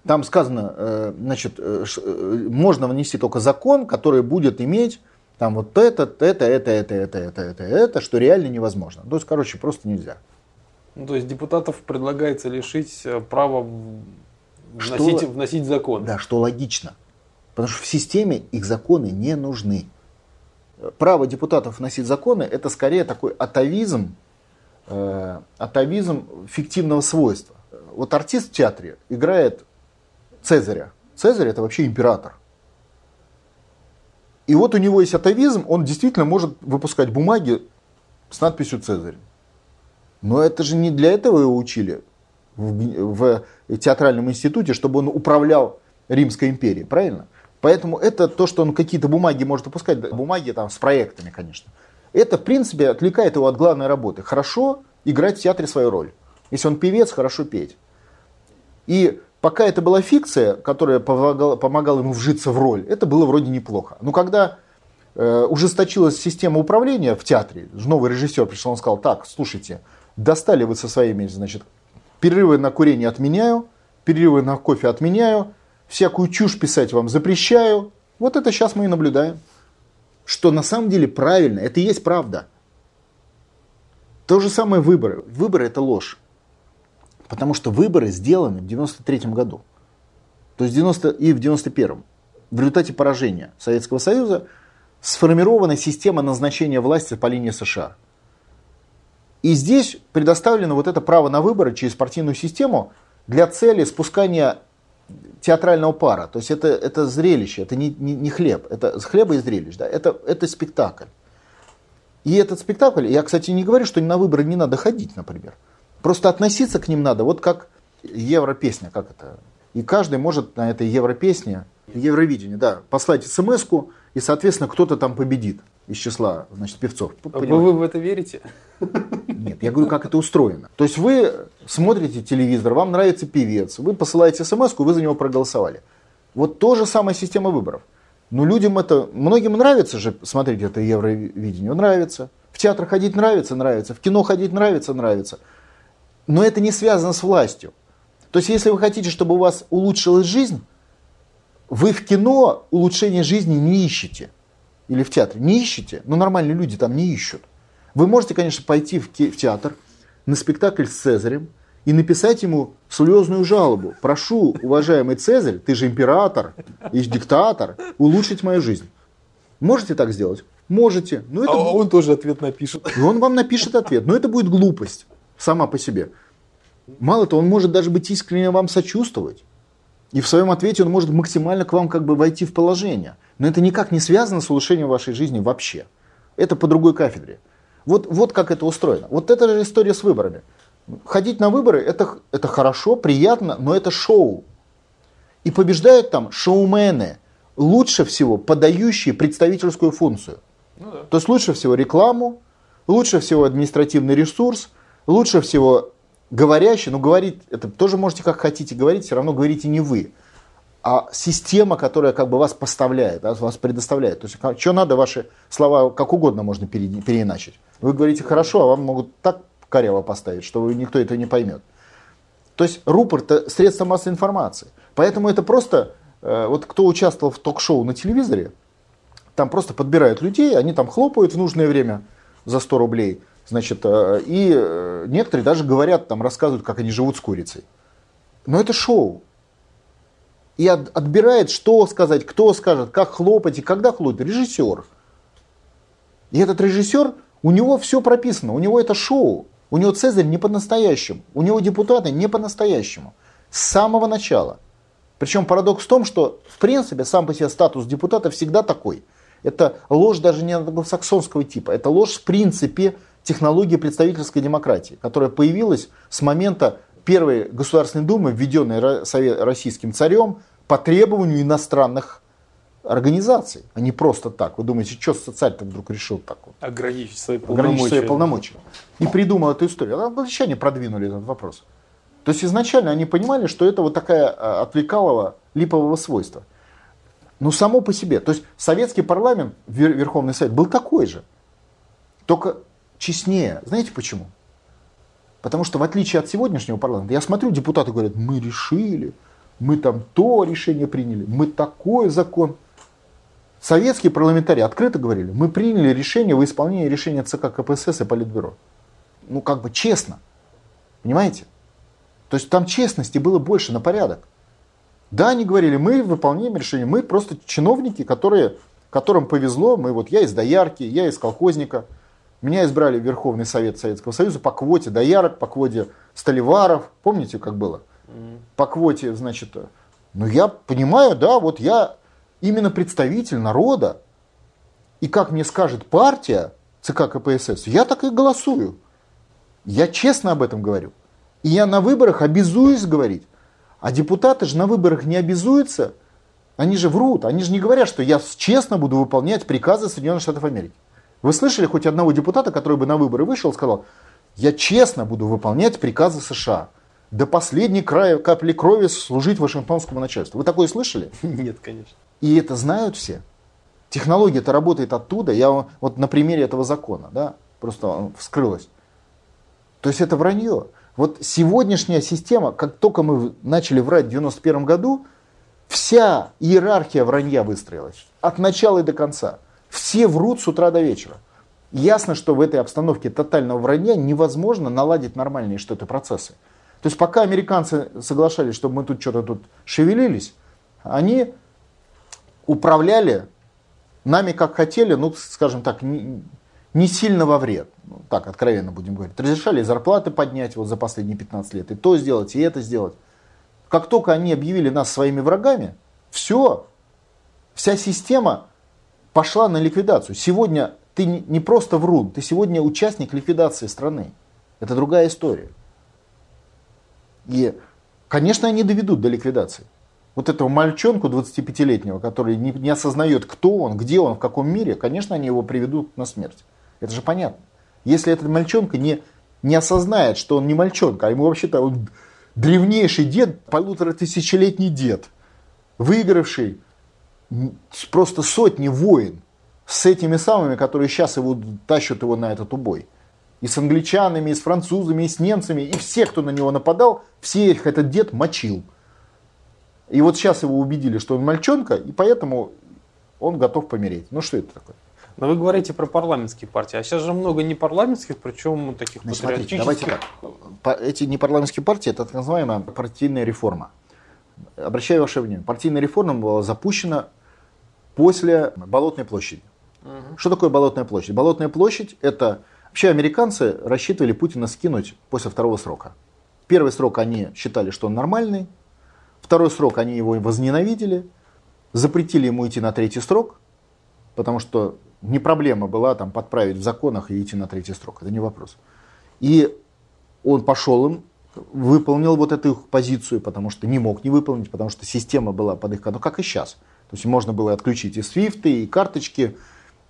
Там сказано, э, значит, э, э, можно внести только закон, который будет иметь там вот это, это, это, это, это, это, это, это, что реально невозможно. То есть, короче, просто нельзя. Ну, то есть депутатов предлагается лишить права вносить, что, вносить закон. Да, что логично. Потому что в системе их законы не нужны. Право депутатов вносить законы это скорее такой атовизм, э, атовизм фиктивного свойства. Вот артист в театре играет Цезаря. Цезарь это вообще император. И вот у него есть атовизм, он действительно может выпускать бумаги с надписью «Цезарь». Но это же не для этого его учили в, в театральном институте, чтобы он управлял Римской империей, правильно? Поэтому это то, что он какие-то бумаги может выпускать, бумаги там с проектами, конечно. Это, в принципе, отвлекает его от главной работы. Хорошо играть в театре свою роль. Если он певец, хорошо петь. И пока это была фикция, которая помогала, помогала ему вжиться в роль, это было вроде неплохо. Но когда э, ужесточилась система управления в театре, новый режиссер пришел, он сказал, так, слушайте, достали вы со своими, значит, перерывы на курение отменяю, перерывы на кофе отменяю, всякую чушь писать вам запрещаю. Вот это сейчас мы и наблюдаем. Что на самом деле правильно, это и есть правда. То же самое выборы. Выборы это ложь. Потому что выборы сделаны в 93 году. То есть 90 и в 91 В результате поражения Советского Союза сформирована система назначения власти по линии США. И здесь предоставлено вот это право на выборы через партийную систему для цели спускания театрального пара. То есть это, это зрелище, это не, не, не хлеб, это хлеба и зрелищ, да, это, это спектакль. И этот спектакль, я, кстати, не говорю, что на выборы не надо ходить, например. Просто относиться к ним надо, вот как европесня, как это. И каждый может на этой европесне, Евровидение, да, послать смс и, соответственно, кто-то там победит из числа значит, певцов. А вы, вы в это верите? Нет, я говорю, как это устроено. То есть вы смотрите телевизор, вам нравится певец, вы посылаете смс вы за него проголосовали. Вот то же самая система выборов. Но людям это, многим нравится же смотреть это Евровидение, нравится. В театр ходить нравится, нравится. В кино ходить нравится, нравится. Но это не связано с властью. То есть, если вы хотите, чтобы у вас улучшилась жизнь, вы в кино улучшение жизни не ищете. Или в театре. Не ищете. Но нормальные люди там не ищут. Вы можете, конечно, пойти в театр на спектакль с Цезарем и написать ему слезную жалобу. Прошу, уважаемый Цезарь, ты же император и диктатор, улучшить мою жизнь. Можете так сделать? Можете. Но это... А он тоже ответ напишет. И он вам напишет ответ. Но это будет глупость сама по себе. Мало того, он может даже быть искренне вам сочувствовать. И в своем ответе он может максимально к вам как бы войти в положение. Но это никак не связано с улучшением вашей жизни вообще. Это по другой кафедре. Вот, вот как это устроено. Вот это же история с выборами. Ходить на выборы это, это хорошо, приятно, но это шоу. И побеждают там шоумены, лучше всего подающие представительскую функцию. Ну, да. То есть лучше всего рекламу, лучше всего административный ресурс, лучше всего говорящий, но говорить, это тоже можете как хотите говорить, все равно говорите не вы, а система, которая как бы вас поставляет, вас предоставляет. То есть, что надо, ваши слова как угодно можно переиначить. Вы говорите хорошо, а вам могут так коряво поставить, что никто это не поймет. То есть рупор это средство массовой информации. Поэтому это просто, э, вот кто участвовал в ток-шоу на телевизоре, там просто подбирают людей, они там хлопают в нужное время за 100 рублей, значит, э, и э, некоторые даже говорят, там рассказывают, как они живут с курицей. Но это шоу. И от, отбирает, что сказать, кто скажет, как хлопать и когда хлопать. Режиссер. И этот режиссер у него все прописано, у него это шоу. У него Цезарь не по-настоящему, у него депутаты не по-настоящему. С самого начала. Причем парадокс в том, что в принципе сам по себе статус депутата всегда такой. Это ложь даже не англосаксонского типа, это ложь в принципе технологии представительской демократии, которая появилась с момента первой Государственной Думы, введенной российским царем по требованию иностранных организаций, а не просто так. Вы думаете, что царь-то вдруг решил так вот? Ограничить свои полномочия. Ограничить свои полномочия. И придумал эту историю. А англичане продвинули этот вопрос. То есть изначально они понимали, что это вот такая а, отвлекалого липового свойства. Ну, само по себе. То есть советский парламент, Верховный Совет, был такой же. Только честнее. Знаете почему? Потому что в отличие от сегодняшнего парламента, я смотрю, депутаты говорят, мы решили, мы там то решение приняли, мы такой закон. Советские парламентарии открыто говорили, мы приняли решение в исполнении решения ЦК КПСС и Политбюро. Ну, как бы честно. Понимаете? То есть там честности было больше на порядок. Да, они говорили, мы выполняем решение, мы просто чиновники, которые, которым повезло, мы вот я из доярки, я из колхозника, меня избрали в Верховный Совет Советского Союза по квоте доярок, по квоте столеваров, помните, как было? По квоте, значит, ну я понимаю, да, вот я именно представитель народа, и как мне скажет партия ЦК КПСС, я так и голосую. Я честно об этом говорю. И я на выборах обязуюсь говорить. А депутаты же на выборах не обязуются. Они же врут. Они же не говорят, что я честно буду выполнять приказы Соединенных Штатов Америки. Вы слышали хоть одного депутата, который бы на выборы вышел и сказал, я честно буду выполнять приказы США. До последней края капли крови служить Вашингтонскому начальству. Вы такое слышали? Нет, конечно. И это знают все. Технология-то работает оттуда. Я вот на примере этого закона, да, просто вскрылась. То есть это вранье. Вот сегодняшняя система, как только мы начали врать в 91 году, вся иерархия вранья выстроилась. От начала и до конца. Все врут с утра до вечера. Ясно, что в этой обстановке тотального вранья невозможно наладить нормальные что-то процессы. То есть пока американцы соглашались, чтобы мы тут что-то тут шевелились, они управляли нами как хотели, ну, скажем так, не, сильно во вред. Ну, так, откровенно будем говорить. Разрешали зарплаты поднять вот за последние 15 лет, и то сделать, и это сделать. Как только они объявили нас своими врагами, все, вся система пошла на ликвидацию. Сегодня ты не просто врун, ты сегодня участник ликвидации страны. Это другая история. И, конечно, они доведут до ликвидации. Вот этого мальчонку 25-летнего, который не, не осознает, кто он, где он, в каком мире, конечно, они его приведут на смерть. Это же понятно. Если этот мальчонка не, не осознает, что он не мальчонка, а ему вообще-то он древнейший дед, полутора тысячелетний дед, выигравший просто сотни войн с этими самыми, которые сейчас его тащат его на этот убой и с англичанами, и с французами, и с немцами, и всех, кто на него нападал, всех этот дед мочил. И вот сейчас его убедили, что он мальчонка, и поэтому он готов помереть. Ну что это такое? Но вы говорите про парламентские партии, а сейчас же много не парламентских, причем таких Значит, смотрите, давайте так. Эти непарламентские партии, это так называемая партийная реформа. Обращаю ваше внимание, партийная реформа была запущена после Болотной площади. Угу. Что такое Болотная площадь? Болотная площадь это Вообще американцы рассчитывали Путина скинуть после второго срока. Первый срок они считали, что он нормальный. Второй срок они его возненавидели. Запретили ему идти на третий срок, потому что не проблема была там подправить в законах и идти на третий срок. Это не вопрос. И он пошел им, выполнил вот эту их позицию, потому что не мог не выполнить, потому что система была под их контролем, как и сейчас. То есть можно было отключить и свифты, и карточки,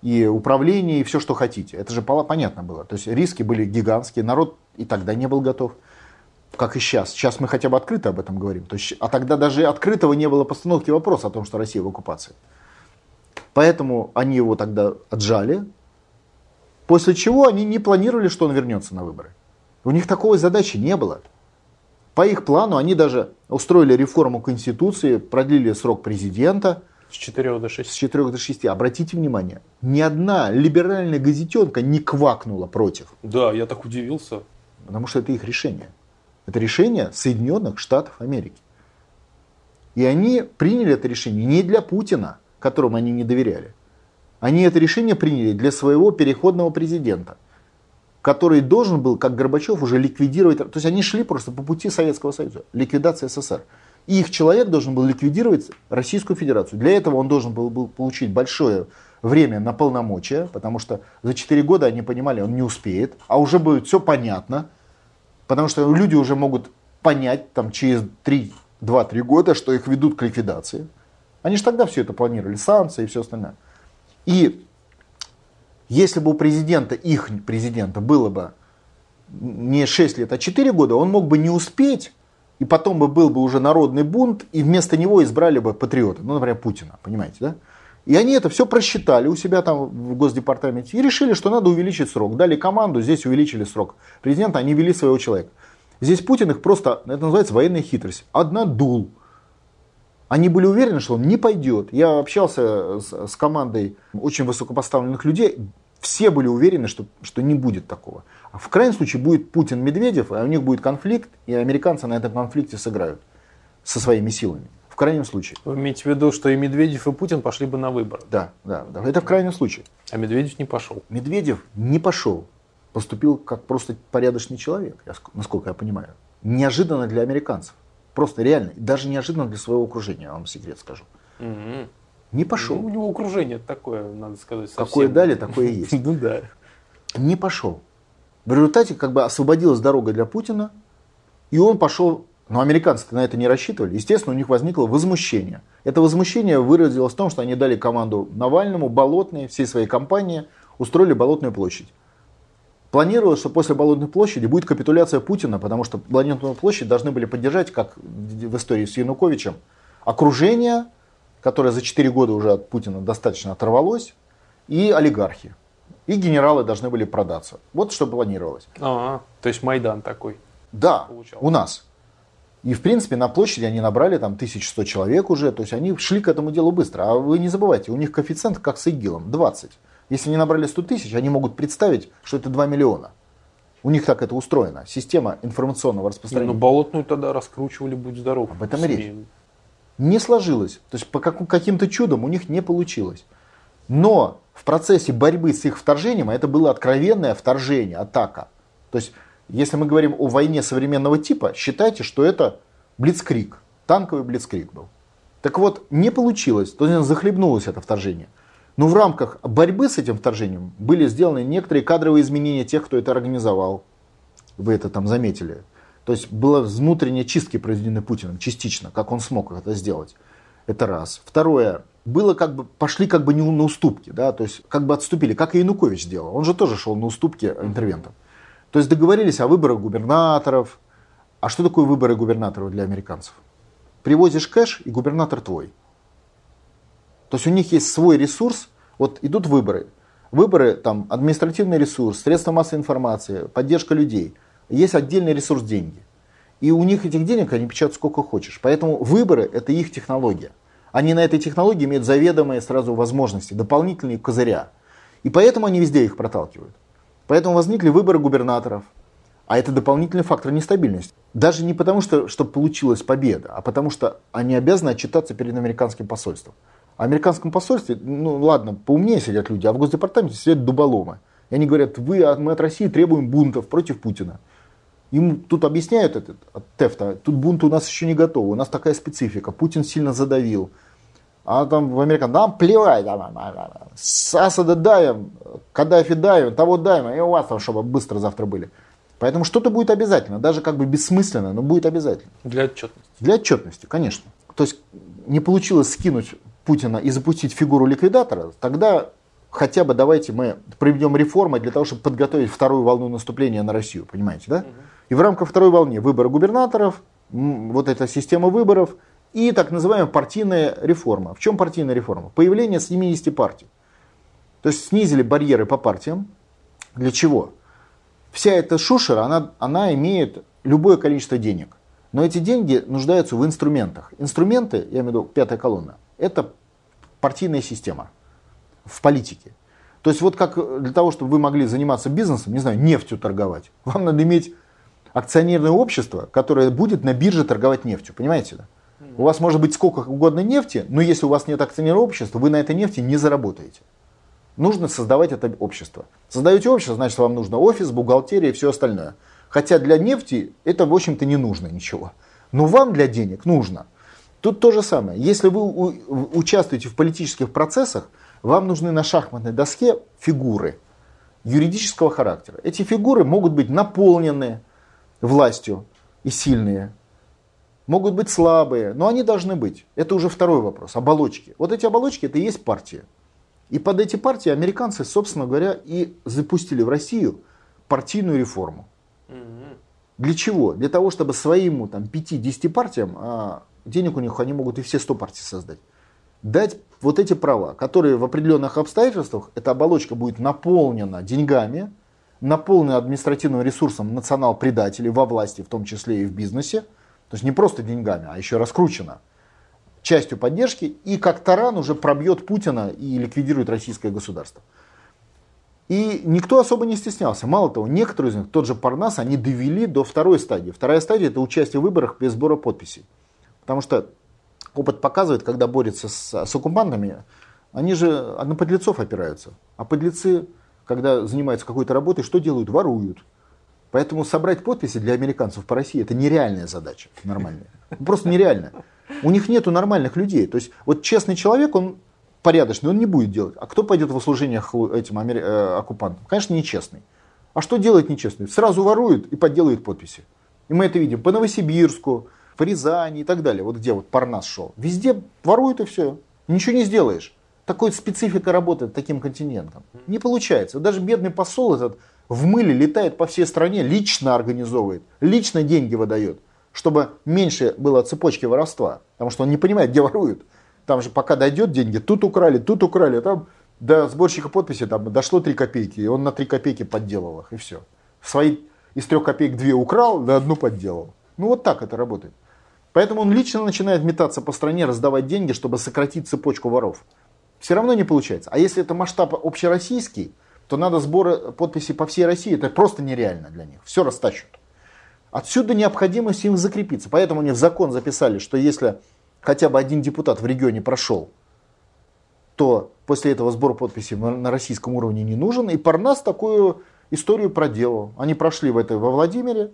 и управление, и все, что хотите. Это же понятно было. То есть риски были гигантские, народ и тогда не был готов, как и сейчас. Сейчас мы хотя бы открыто об этом говорим. То есть, а тогда даже открытого не было постановки вопроса о том, что Россия в оккупации. Поэтому они его тогда отжали, после чего они не планировали, что он вернется на выборы. У них такой задачи не было. По их плану они даже устроили реформу Конституции, продлили срок президента – с 4 до 6. С 4 до 6. Обратите внимание, ни одна либеральная газетенка не квакнула против. Да, я так удивился. Потому что это их решение. Это решение Соединенных Штатов Америки. И они приняли это решение не для Путина, которому они не доверяли. Они это решение приняли для своего переходного президента, который должен был, как Горбачев, уже ликвидировать... То есть они шли просто по пути Советского Союза. Ликвидация СССР. Их человек должен был ликвидировать Российскую Федерацию. Для этого он должен был, был получить большое время на полномочия, потому что за 4 года они понимали, он не успеет, а уже будет все понятно, потому что люди уже могут понять там, через 2-3 года, что их ведут к ликвидации. Они же тогда все это планировали, санкции и все остальное. И если бы у президента, их президента, было бы не 6 лет, а 4 года, он мог бы не успеть и потом бы был бы уже народный бунт, и вместо него избрали бы патриота, ну, например, Путина, понимаете, да? И они это все просчитали у себя там в Госдепартаменте и решили, что надо увеличить срок. Дали команду, здесь увеличили срок президента, они вели своего человека. Здесь Путин их просто, это называется военная хитрость, однодул. Они были уверены, что он не пойдет. Я общался с, с командой очень высокопоставленных людей, все были уверены, что, что не будет такого. А в крайнем случае будет Путин-Медведев, а у них будет конфликт, и американцы на этом конфликте сыграют со своими силами. В крайнем случае. Вы имеете в виду, что и Медведев, и Путин пошли бы на выборы? Да, да, да. Это в крайнем случае. А Медведев не пошел? Медведев не пошел. Поступил как просто порядочный человек, насколько я понимаю. Неожиданно для американцев. Просто реально. Даже неожиданно для своего окружения, я вам секрет скажу. Угу. Не пошел. Ну, у него окружение такое, надо сказать, совсем. Какое дали, такое и есть. Ну да. Не пошел. В результате как бы освободилась дорога для Путина, и он пошел, но американцы на это не рассчитывали, естественно, у них возникло возмущение. Это возмущение выразилось в том, что они дали команду Навальному, Болотной, всей своей компании устроили Болотную площадь. Планировалось, что после Болотной площади будет капитуляция Путина, потому что Болотную площадь должны были поддержать, как в истории с Януковичем, окружение, которое за 4 года уже от Путина достаточно оторвалось, и олигархи. И генералы должны были продаться. Вот что планировалось. А, то есть Майдан такой. Да, получался. у нас. И, в принципе, на площади они набрали там 1100 человек уже, то есть они шли к этому делу быстро. А вы не забывайте, у них коэффициент как с ИГИЛом, 20. Если они набрали 100 тысяч, они могут представить, что это 2 миллиона. У них так это устроено. Система информационного распространения. Не, ну болотную тогда раскручивали, будь здоров. Об этом и речь. Не сложилось. То есть по каким-то чудом у них не получилось. Но в процессе борьбы с их вторжением, а это было откровенное вторжение, атака. То есть если мы говорим о войне современного типа, считайте, что это блицкрик, танковый блицкрик был. Так вот, не получилось, то есть захлебнулось это вторжение. Но в рамках борьбы с этим вторжением были сделаны некоторые кадровые изменения тех, кто это организовал. Вы это там заметили. То есть было внутренние чистки произведены Путиным частично, как он смог это сделать. Это раз. Второе. Было как бы, пошли как бы не на уступки, да, то есть как бы отступили, как и Янукович сделал. Он же тоже шел на уступки интервентам. То есть договорились о выборах губернаторов. А что такое выборы губернаторов для американцев? Привозишь кэш, и губернатор твой. То есть у них есть свой ресурс. Вот идут выборы. Выборы, там, административный ресурс, средства массовой информации, поддержка людей. Есть отдельный ресурс деньги. И у них этих денег они печатают сколько хочешь. Поэтому выборы – это их технология. Они на этой технологии имеют заведомые сразу возможности, дополнительные козыря. И поэтому они везде их проталкивают. Поэтому возникли выборы губернаторов. А это дополнительный фактор нестабильности. Даже не потому, что, что получилась победа, а потому что они обязаны отчитаться перед американским посольством. А американском посольстве, ну ладно, поумнее сидят люди, а в Госдепартаменте сидят дуболомы. И они говорят, вы, мы от России требуем бунтов против Путина. Им тут объясняют этот от ТЭФТа, тут бунт у нас еще не готов, у нас такая специфика, Путин сильно задавил. А там в Америке, нам плевать, с Асада даем, Каддафи даем, того даем, и у вас там, чтобы быстро завтра были. Поэтому что-то будет обязательно, даже как бы бессмысленно, но будет обязательно. Для отчетности. Для отчетности, конечно. То есть не получилось скинуть Путина и запустить фигуру ликвидатора, тогда хотя бы давайте мы проведем реформы для того, чтобы подготовить вторую волну наступления на Россию, понимаете, да? Угу. И в рамках второй волны выборы губернаторов, вот эта система выборов – и так называемая партийная реформа. В чем партийная реформа? Появление 70 партий. То есть снизили барьеры по партиям. Для чего? Вся эта шушера, она, она имеет любое количество денег. Но эти деньги нуждаются в инструментах. Инструменты, я имею в виду пятая колонна, это партийная система в политике. То есть вот как для того, чтобы вы могли заниматься бизнесом, не знаю, нефтью торговать, вам надо иметь акционерное общество, которое будет на бирже торговать нефтью. Понимаете? Да? У вас может быть сколько угодно нефти, но если у вас нет акционерного общества, вы на этой нефти не заработаете. Нужно создавать это общество. Создаете общество, значит вам нужно офис, бухгалтерия и все остальное. Хотя для нефти это, в общем-то, не нужно ничего. Но вам для денег нужно. Тут то же самое. Если вы участвуете в политических процессах, вам нужны на шахматной доске фигуры юридического характера. Эти фигуры могут быть наполнены властью и сильные, могут быть слабые, но они должны быть. Это уже второй вопрос. Оболочки. Вот эти оболочки это и есть партия. И под эти партии американцы, собственно говоря, и запустили в Россию партийную реформу. Для чего? Для того, чтобы своим там, 5-10 партиям, а денег у них они могут и все 100 партий создать, дать вот эти права, которые в определенных обстоятельствах, эта оболочка будет наполнена деньгами, наполнена административным ресурсом национал-предателей во власти, в том числе и в бизнесе, то есть не просто деньгами, а еще раскручено частью поддержки, и как таран уже пробьет Путина и ликвидирует российское государство. И никто особо не стеснялся. Мало того, некоторые из них, тот же Парнас, они довели до второй стадии. Вторая стадия – это участие в выборах без сбора подписей. Потому что опыт показывает, когда борются с, с оккупантами, они же на подлецов опираются. А подлецы, когда занимаются какой-то работой, что делают? Воруют. Поэтому собрать подписи для американцев по России это нереальная задача, нормальная. Просто нереально. У них нету нормальных людей. То есть вот честный человек, он порядочный, он не будет делать. А кто пойдет в услужение этим амери... э, оккупантам? Конечно, нечестный. А что делает нечестный? Сразу ворует и подделывает подписи. И мы это видим по Новосибирску, в Рязани и так далее. Вот где вот Парнас шел. Везде воруют и все. Ничего не сделаешь. Такой специфика работает таким континентом. Не получается. Даже бедный посол этот в мыле летает по всей стране, лично организовывает, лично деньги выдает, чтобы меньше было цепочки воровства. Потому что он не понимает, где воруют. Там же пока дойдет деньги, тут украли, тут украли, а там до сборщика подписи там дошло 3 копейки, и он на 3 копейки подделал их, и все. Свои из 3 копеек 2 украл, да одну подделал. Ну вот так это работает. Поэтому он лично начинает метаться по стране, раздавать деньги, чтобы сократить цепочку воров. Все равно не получается. А если это масштаб общероссийский, то надо сборы подписей по всей России. Это просто нереально для них. Все растащут. Отсюда необходимость им закрепиться. Поэтому они в закон записали, что если хотя бы один депутат в регионе прошел, то после этого сбор подписей на российском уровне не нужен. И Парнас такую историю проделал. Они прошли в это во Владимире,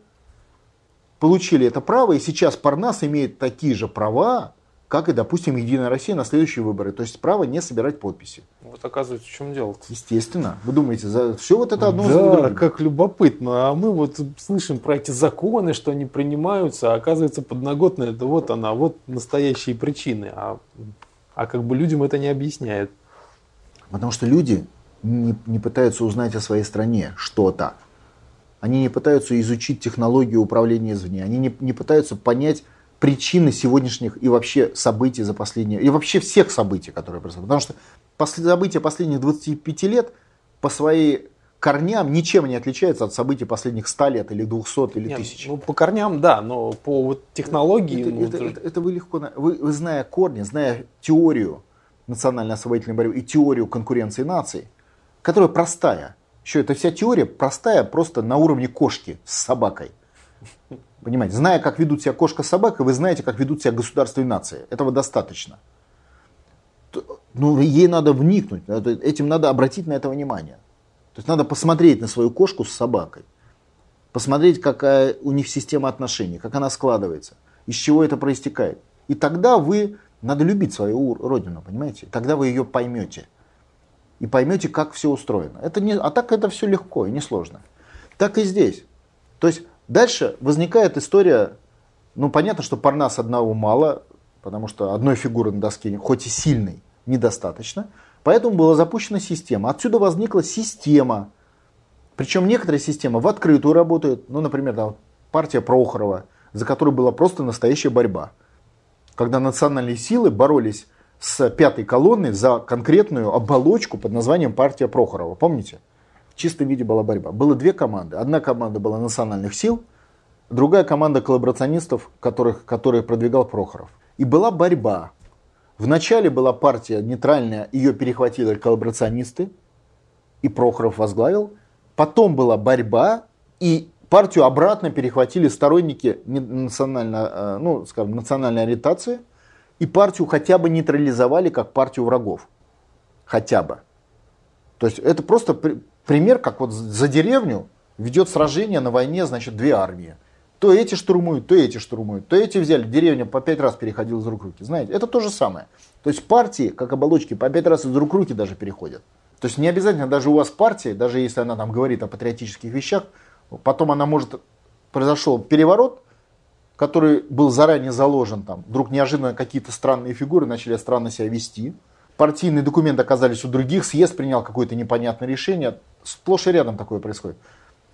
получили это право, и сейчас Парнас имеет такие же права, как и, допустим, Единая Россия на следующие выборы. То есть право не собирать подписи. Вот оказывается, в чем дело -то? Естественно. Вы думаете, за все вот это одно Да, как любопытно. А мы вот слышим про эти законы, что они принимаются, а оказывается, подноготная, это вот она, вот настоящие причины. А, а как бы людям это не объясняет. Потому что люди не, не пытаются узнать о своей стране что-то. Они не пытаются изучить технологию управления извне. Они не, не пытаются понять причины сегодняшних и вообще событий за последние, и вообще всех событий, которые происходят. Потому что после, события последних 25 лет по своей корням ничем не отличаются от событий последних 100 лет или 200 или Нет, 1000. Ну, по корням, да, но по вот технологии... Это, ну, это, это, это вы легко... Вы, вы, зная корни, зная теорию национально-освободительной борьбы и теорию конкуренции наций, которая простая, еще эта вся теория простая просто на уровне кошки с собакой. Понимаете, зная, как ведут себя кошка с собакой, вы знаете, как ведут себя государства и нации. Этого достаточно. Ну, ей надо вникнуть, этим надо обратить на это внимание. То есть надо посмотреть на свою кошку с собакой. Посмотреть, какая у них система отношений, как она складывается, из чего это проистекает. И тогда вы, надо любить свою родину, понимаете? Тогда вы ее поймете. И поймете, как все устроено. Это не, а так это все легко и несложно. Так и здесь. То есть Дальше возникает история, ну понятно, что Парнас одного мало, потому что одной фигуры на доске, хоть и сильной, недостаточно. Поэтому была запущена система. Отсюда возникла система. Причем некоторые системы в открытую работают. Ну, например, там, партия Прохорова, за которой была просто настоящая борьба. Когда национальные силы боролись с пятой колонной за конкретную оболочку под названием партия Прохорова. Помните? В чистом виде была борьба. Было две команды. Одна команда была национальных сил, другая команда коллаборационистов, которых, которых продвигал Прохоров. И была борьба. Вначале была партия нейтральная, ее перехватили коллаборационисты, и Прохоров возглавил. Потом была борьба, и партию обратно перехватили сторонники национально, э, ну, скажем, национальной ориентации, и партию хотя бы нейтрализовали как партию врагов. Хотя бы. То есть это просто пример, как вот за деревню ведет сражение на войне, значит, две армии. То эти штурмуют, то эти штурмуют, то эти взяли. Деревня по пять раз переходила из рук в руки. Знаете, это то же самое. То есть партии, как оболочки, по пять раз из рук в руки даже переходят. То есть не обязательно даже у вас партия, даже если она там говорит о патриотических вещах, потом она может, произошел переворот, который был заранее заложен, там, вдруг неожиданно какие-то странные фигуры начали странно себя вести, партийные документы оказались у других, съезд принял какое-то непонятное решение. Сплошь и рядом такое происходит.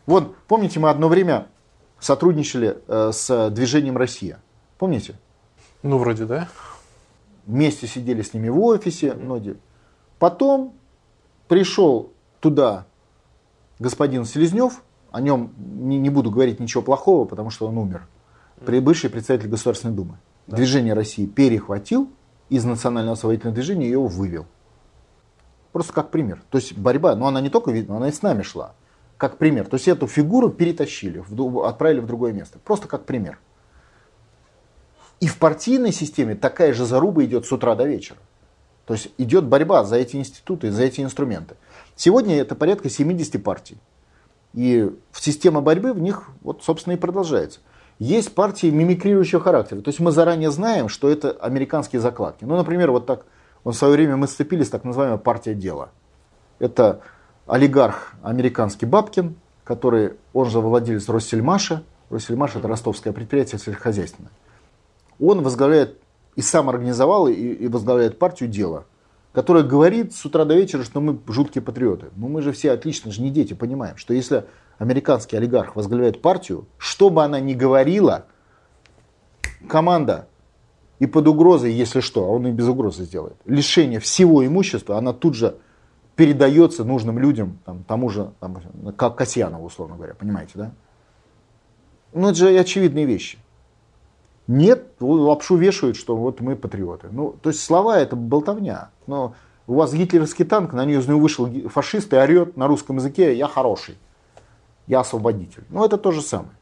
Вот, помните, мы одно время сотрудничали э, с движением «Россия». Помните? Ну, вроде, да. Вместе сидели с ними в офисе. Многие. Потом пришел туда господин Селезнев, о нем не, не буду говорить ничего плохого, потому что он умер, бывший председатель Государственной Думы. Да. Движение России перехватил из национального освободительного движения ее вывел. Просто как пример. То есть борьба, но она не только видна, она и с нами шла. Как пример. То есть эту фигуру перетащили, отправили в другое место. Просто как пример. И в партийной системе такая же заруба идет с утра до вечера. То есть идет борьба за эти институты, за эти инструменты. Сегодня это порядка 70 партий. И система борьбы в них, вот, собственно, и продолжается. Есть партии мимикрирующего характера. То есть мы заранее знаем, что это американские закладки. Ну, например, вот так в свое время мы сцепились, так называемая партия дела. Это олигарх американский Бабкин, который, он же владелец Россельмаша. Россельмаш это ростовское предприятие сельскохозяйственное. Он возглавляет и сам организовал и, и возглавляет партию «Дело». которая говорит с утра до вечера, что мы жуткие патриоты. Но мы же все отлично, же не дети, понимаем, что если американский олигарх возглавляет партию, что бы она ни говорила, команда и под угрозой, если что, а он и без угрозы сделает, лишение всего имущества, она тут же передается нужным людям, там, тому же, там, как Касьянову, условно говоря, понимаете, да? Ну, это же очевидные вещи. Нет, лапшу вешают, что вот мы патриоты. Ну, то есть слова это болтовня. Но у вас гитлеровский танк, на нее вышел фашист и орет на русском языке «я хороший, я освободитель». Ну, это то же самое.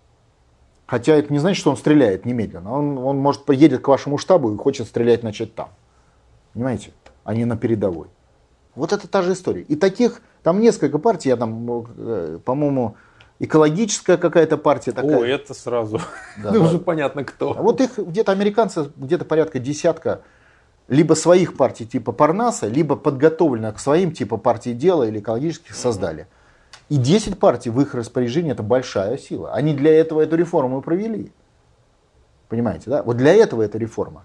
Хотя это не значит, что он стреляет немедленно. Он, он может поедет к вашему штабу и хочет стрелять начать там. Понимаете? А не на передовой. Вот это та же история. И таких, там несколько партий, я там, э, по-моему, экологическая какая-то партия такая. О, это сразу. Да, да. уже понятно кто. А вот их где-то американцы, где-то порядка десятка, либо своих партий типа Парнаса, либо подготовленных к своим типа партии дела или экологических создали. И 10 партий в их распоряжении это большая сила. Они для этого эту реформу провели. Понимаете, да? Вот для этого эта реформа.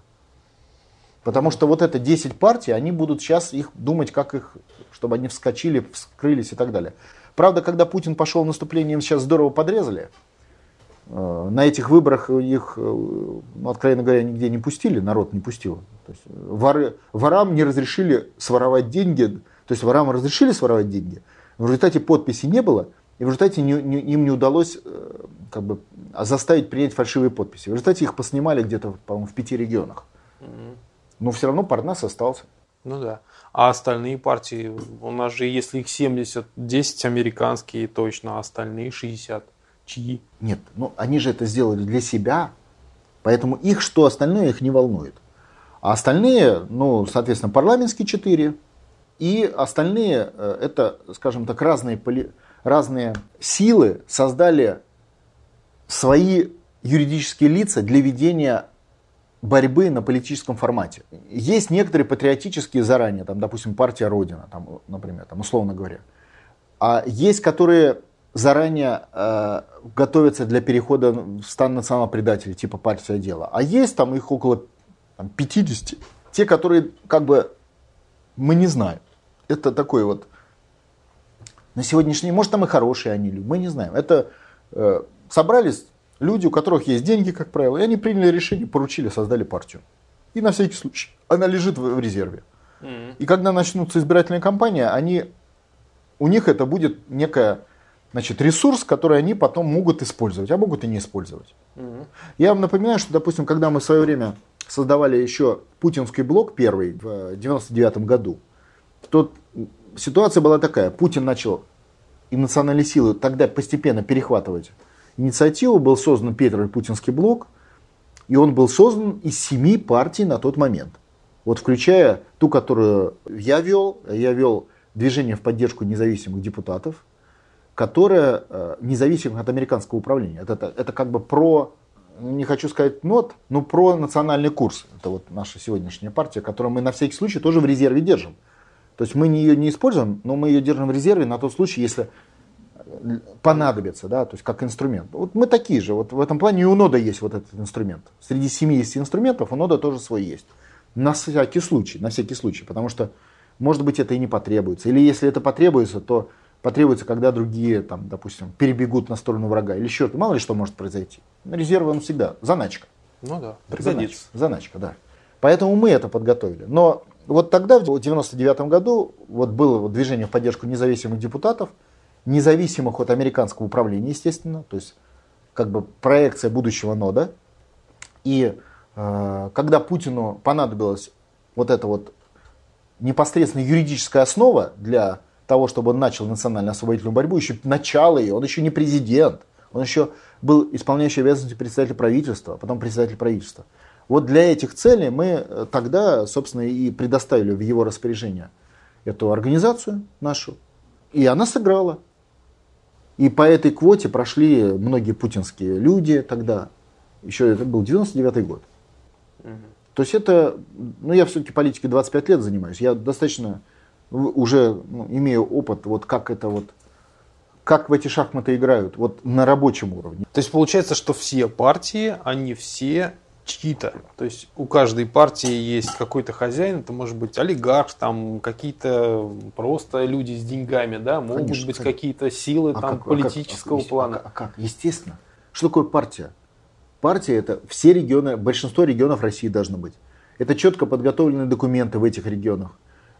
Потому что вот это 10 партий, они будут сейчас их думать, как их, чтобы они вскочили, вскрылись и так далее. Правда, когда Путин пошел в наступление, им сейчас здорово подрезали. Э, на этих выборах их, э, ну, откровенно говоря, нигде не пустили, народ не пустил. То есть воры, ворам не разрешили своровать деньги, то есть ворам разрешили своровать деньги, в результате подписи не было, и в результате не, не, им не удалось э, как бы, заставить принять фальшивые подписи. В результате их поснимали где-то, по-моему, в пяти регионах. Но все равно Парнас остался. Ну да. А остальные партии, у нас же, если их 70, 10 американские точно, а остальные 60. Чьи? Нет, ну они же это сделали для себя, поэтому их что остальное их не волнует. А остальные, ну, соответственно, парламентские четыре, и остальные, э, это, скажем так, разные, поли... разные силы создали свои юридические лица для ведения борьбы на политическом формате. Есть некоторые патриотические заранее, там, допустим, партия Родина, там, например, там, условно говоря. А есть, которые заранее э, готовятся для перехода в стан национального предателя, типа партия дела. А есть там их около там, 50, те, которые как бы мы не знаем. Это такой вот на сегодняшний день, может там и хорошие они, мы не знаем. Это э, собрались люди, у которых есть деньги, как правило, и они приняли решение, поручили, создали партию. И на всякий случай. Она лежит в, в резерве. Mm-hmm. И когда начнутся избирательные кампании, они, у них это будет некая значит, ресурс, который они потом могут использовать, а могут и не использовать. Mm-hmm. Я вам напоминаю, что, допустим, когда мы в свое время создавали еще путинский блок первый в 99 году, то ситуация была такая. Путин начал и национальные силы тогда постепенно перехватывать инициативу. Был создан первый путинский блок. И он был создан из семи партий на тот момент. Вот включая ту, которую я вел. Я вел движение в поддержку независимых депутатов, которое э, независимо от американского управления. Это, это, это как бы про, не хочу сказать нот, но про национальный курс. Это вот наша сегодняшняя партия, которую мы на всякий случай тоже в резерве держим. То есть мы ее не используем, но мы ее держим в резерве на тот случай, если понадобится, да, то есть как инструмент. Вот мы такие же, вот в этом плане и у нода есть вот этот инструмент. Среди 70 инструментов у нода тоже свой есть. На всякий случай, на всякий случай, потому что, может быть, это и не потребуется. Или если это потребуется, то потребуется, когда другие, там, допустим, перебегут на сторону врага. Или еще, мало ли что может произойти. Резервы он всегда, заначка. Ну да, пригодится. Заначка, заначка, да. Поэтому мы это подготовили. Но вот тогда, в 1999 году, вот было движение в поддержку независимых депутатов, независимых от американского управления, естественно, то есть как бы проекция будущего нода. И э, когда Путину понадобилась вот эта вот непосредственно юридическая основа для того, чтобы он начал национально-освободительную борьбу, еще начало ее, он еще не президент, он еще был исполняющий обязанности председателя правительства, а потом председатель правительства. Вот для этих целей мы э, тогда, собственно, и предоставили в его распоряжение эту организацию нашу, и она сыграла. И по этой квоте прошли многие путинские люди тогда. Еще это был 99 год. Угу. То есть это, ну я все-таки политикой 25 лет занимаюсь. Я достаточно уже ну, имею опыт, вот как это вот, как в эти шахматы играют, вот на рабочем уровне. То есть получается, что все партии, они все чьи-то. То есть у каждой партии есть какой-то хозяин, это может быть олигарх, там какие-то просто люди с деньгами, да, могут конечно, быть какие-то силы а там как, политического а как, плана. А, а как? Естественно. Что такое партия? Партия это все регионы, большинство регионов России должно быть. Это четко подготовленные документы в этих регионах.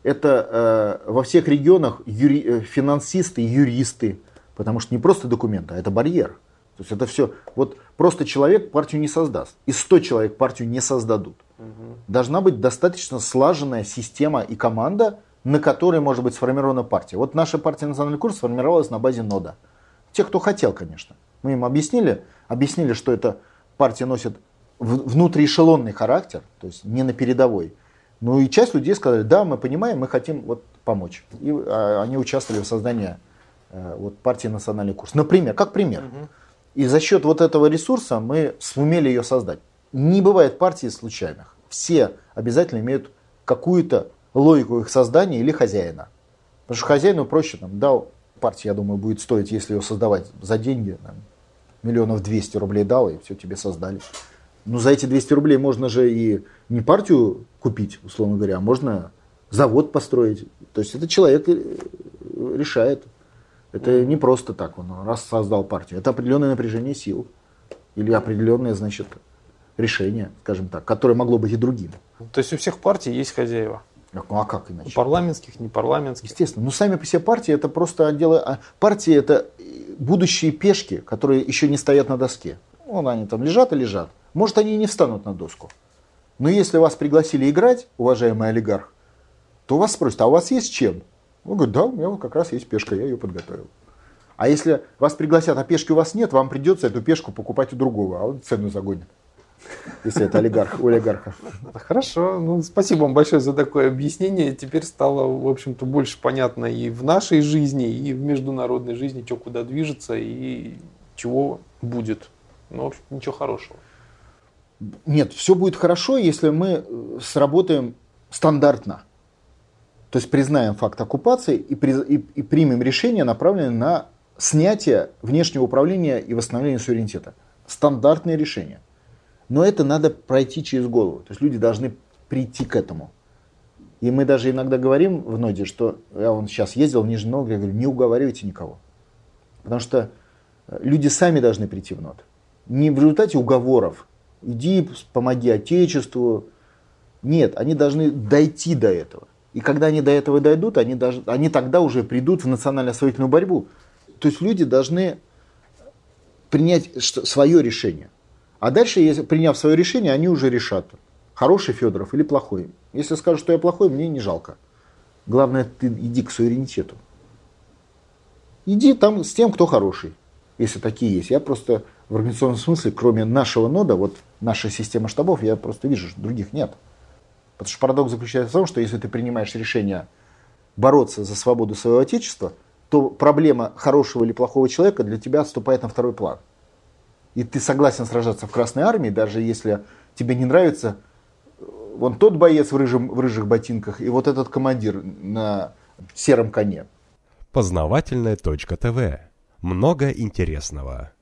Это э, во всех регионах юри, э, финансисты, юристы, потому что не просто документы, а это барьер. То есть это все, вот просто человек партию не создаст. И 100 человек партию не создадут. Угу. Должна быть достаточно слаженная система и команда, на которой может быть сформирована партия. Вот наша партия «Национальный курс» сформировалась на базе нода. Те, кто хотел, конечно. Мы им объяснили, объяснили, что эта партия носит внутриэшелонный характер, то есть не на передовой. Ну и часть людей сказали, да, мы понимаем, мы хотим вот помочь. И а, они участвовали в создании э, вот, партии «Национальный курс». Например, как пример. Угу. И за счет вот этого ресурса мы сумели ее создать. Не бывает партий случайных. Все обязательно имеют какую-то логику их создания или хозяина. Потому что хозяину проще, там, дал партия, я думаю, будет стоить, если ее создавать за деньги, там, миллионов 200 рублей дал, и все тебе создали. Но за эти 200 рублей можно же и не партию купить, условно говоря, а можно завод построить. То есть это человек э, решает. Это не просто так, он раз создал партию. Это определенное напряжение сил. Или определенное, значит, решение, скажем так, которое могло быть и другим. То есть у всех партий есть хозяева? Ну а как иначе? Парламентских, не парламентских. Естественно. Но сами по себе партии это просто отделы... А партии это будущие пешки, которые еще не стоят на доске. Вон они там лежат и лежат. Может они и не встанут на доску. Но если вас пригласили играть, уважаемый олигарх, то вас спросят, а у вас есть чем? Он говорит, да, у меня вот как раз есть пешка, я ее подготовил. А если вас пригласят, а пешки у вас нет, вам придется эту пешку покупать у другого, а он цену загонит. Если это олигарх, у олигарха. Хорошо. Ну, спасибо вам большое за такое объяснение. Теперь стало, в общем-то, больше понятно и в нашей жизни, и в международной жизни, что куда движется и чего будет. Ну, в общем, ничего хорошего. Нет, все будет хорошо, если мы э, сработаем стандартно. То есть признаем факт оккупации и, при, и, и примем решение, направленное на снятие внешнего управления и восстановление суверенитета. Стандартное решение. Но это надо пройти через голову. То есть люди должны прийти к этому. И мы даже иногда говорим в ноде, что я вон сейчас ездил в Нижний Новгород, я говорю, не уговаривайте никого. Потому что э, люди сами должны прийти в нод. Не в результате уговоров. Иди, помоги Отечеству. Нет, они должны дойти до этого. И когда они до этого дойдут, они, даже, они тогда уже придут в национально-освоительную борьбу. То есть люди должны принять свое решение. А дальше, приняв свое решение, они уже решат, хороший Федоров или плохой. Если скажут, что я плохой, мне не жалко. Главное, ты иди к суверенитету. Иди там с тем, кто хороший, если такие есть. Я просто в организационном смысле, кроме нашего нода, вот наша система штабов, я просто вижу, что других нет. Потому что парадокс заключается в том, что если ты принимаешь решение бороться за свободу своего отечества, то проблема хорошего или плохого человека для тебя отступает на второй план. И ты согласен сражаться в Красной Армии, даже если тебе не нравится э, вон тот боец в, рыжем, в рыжих ботинках и вот этот командир на сером коне. Познавательная точка ТВ. Много интересного.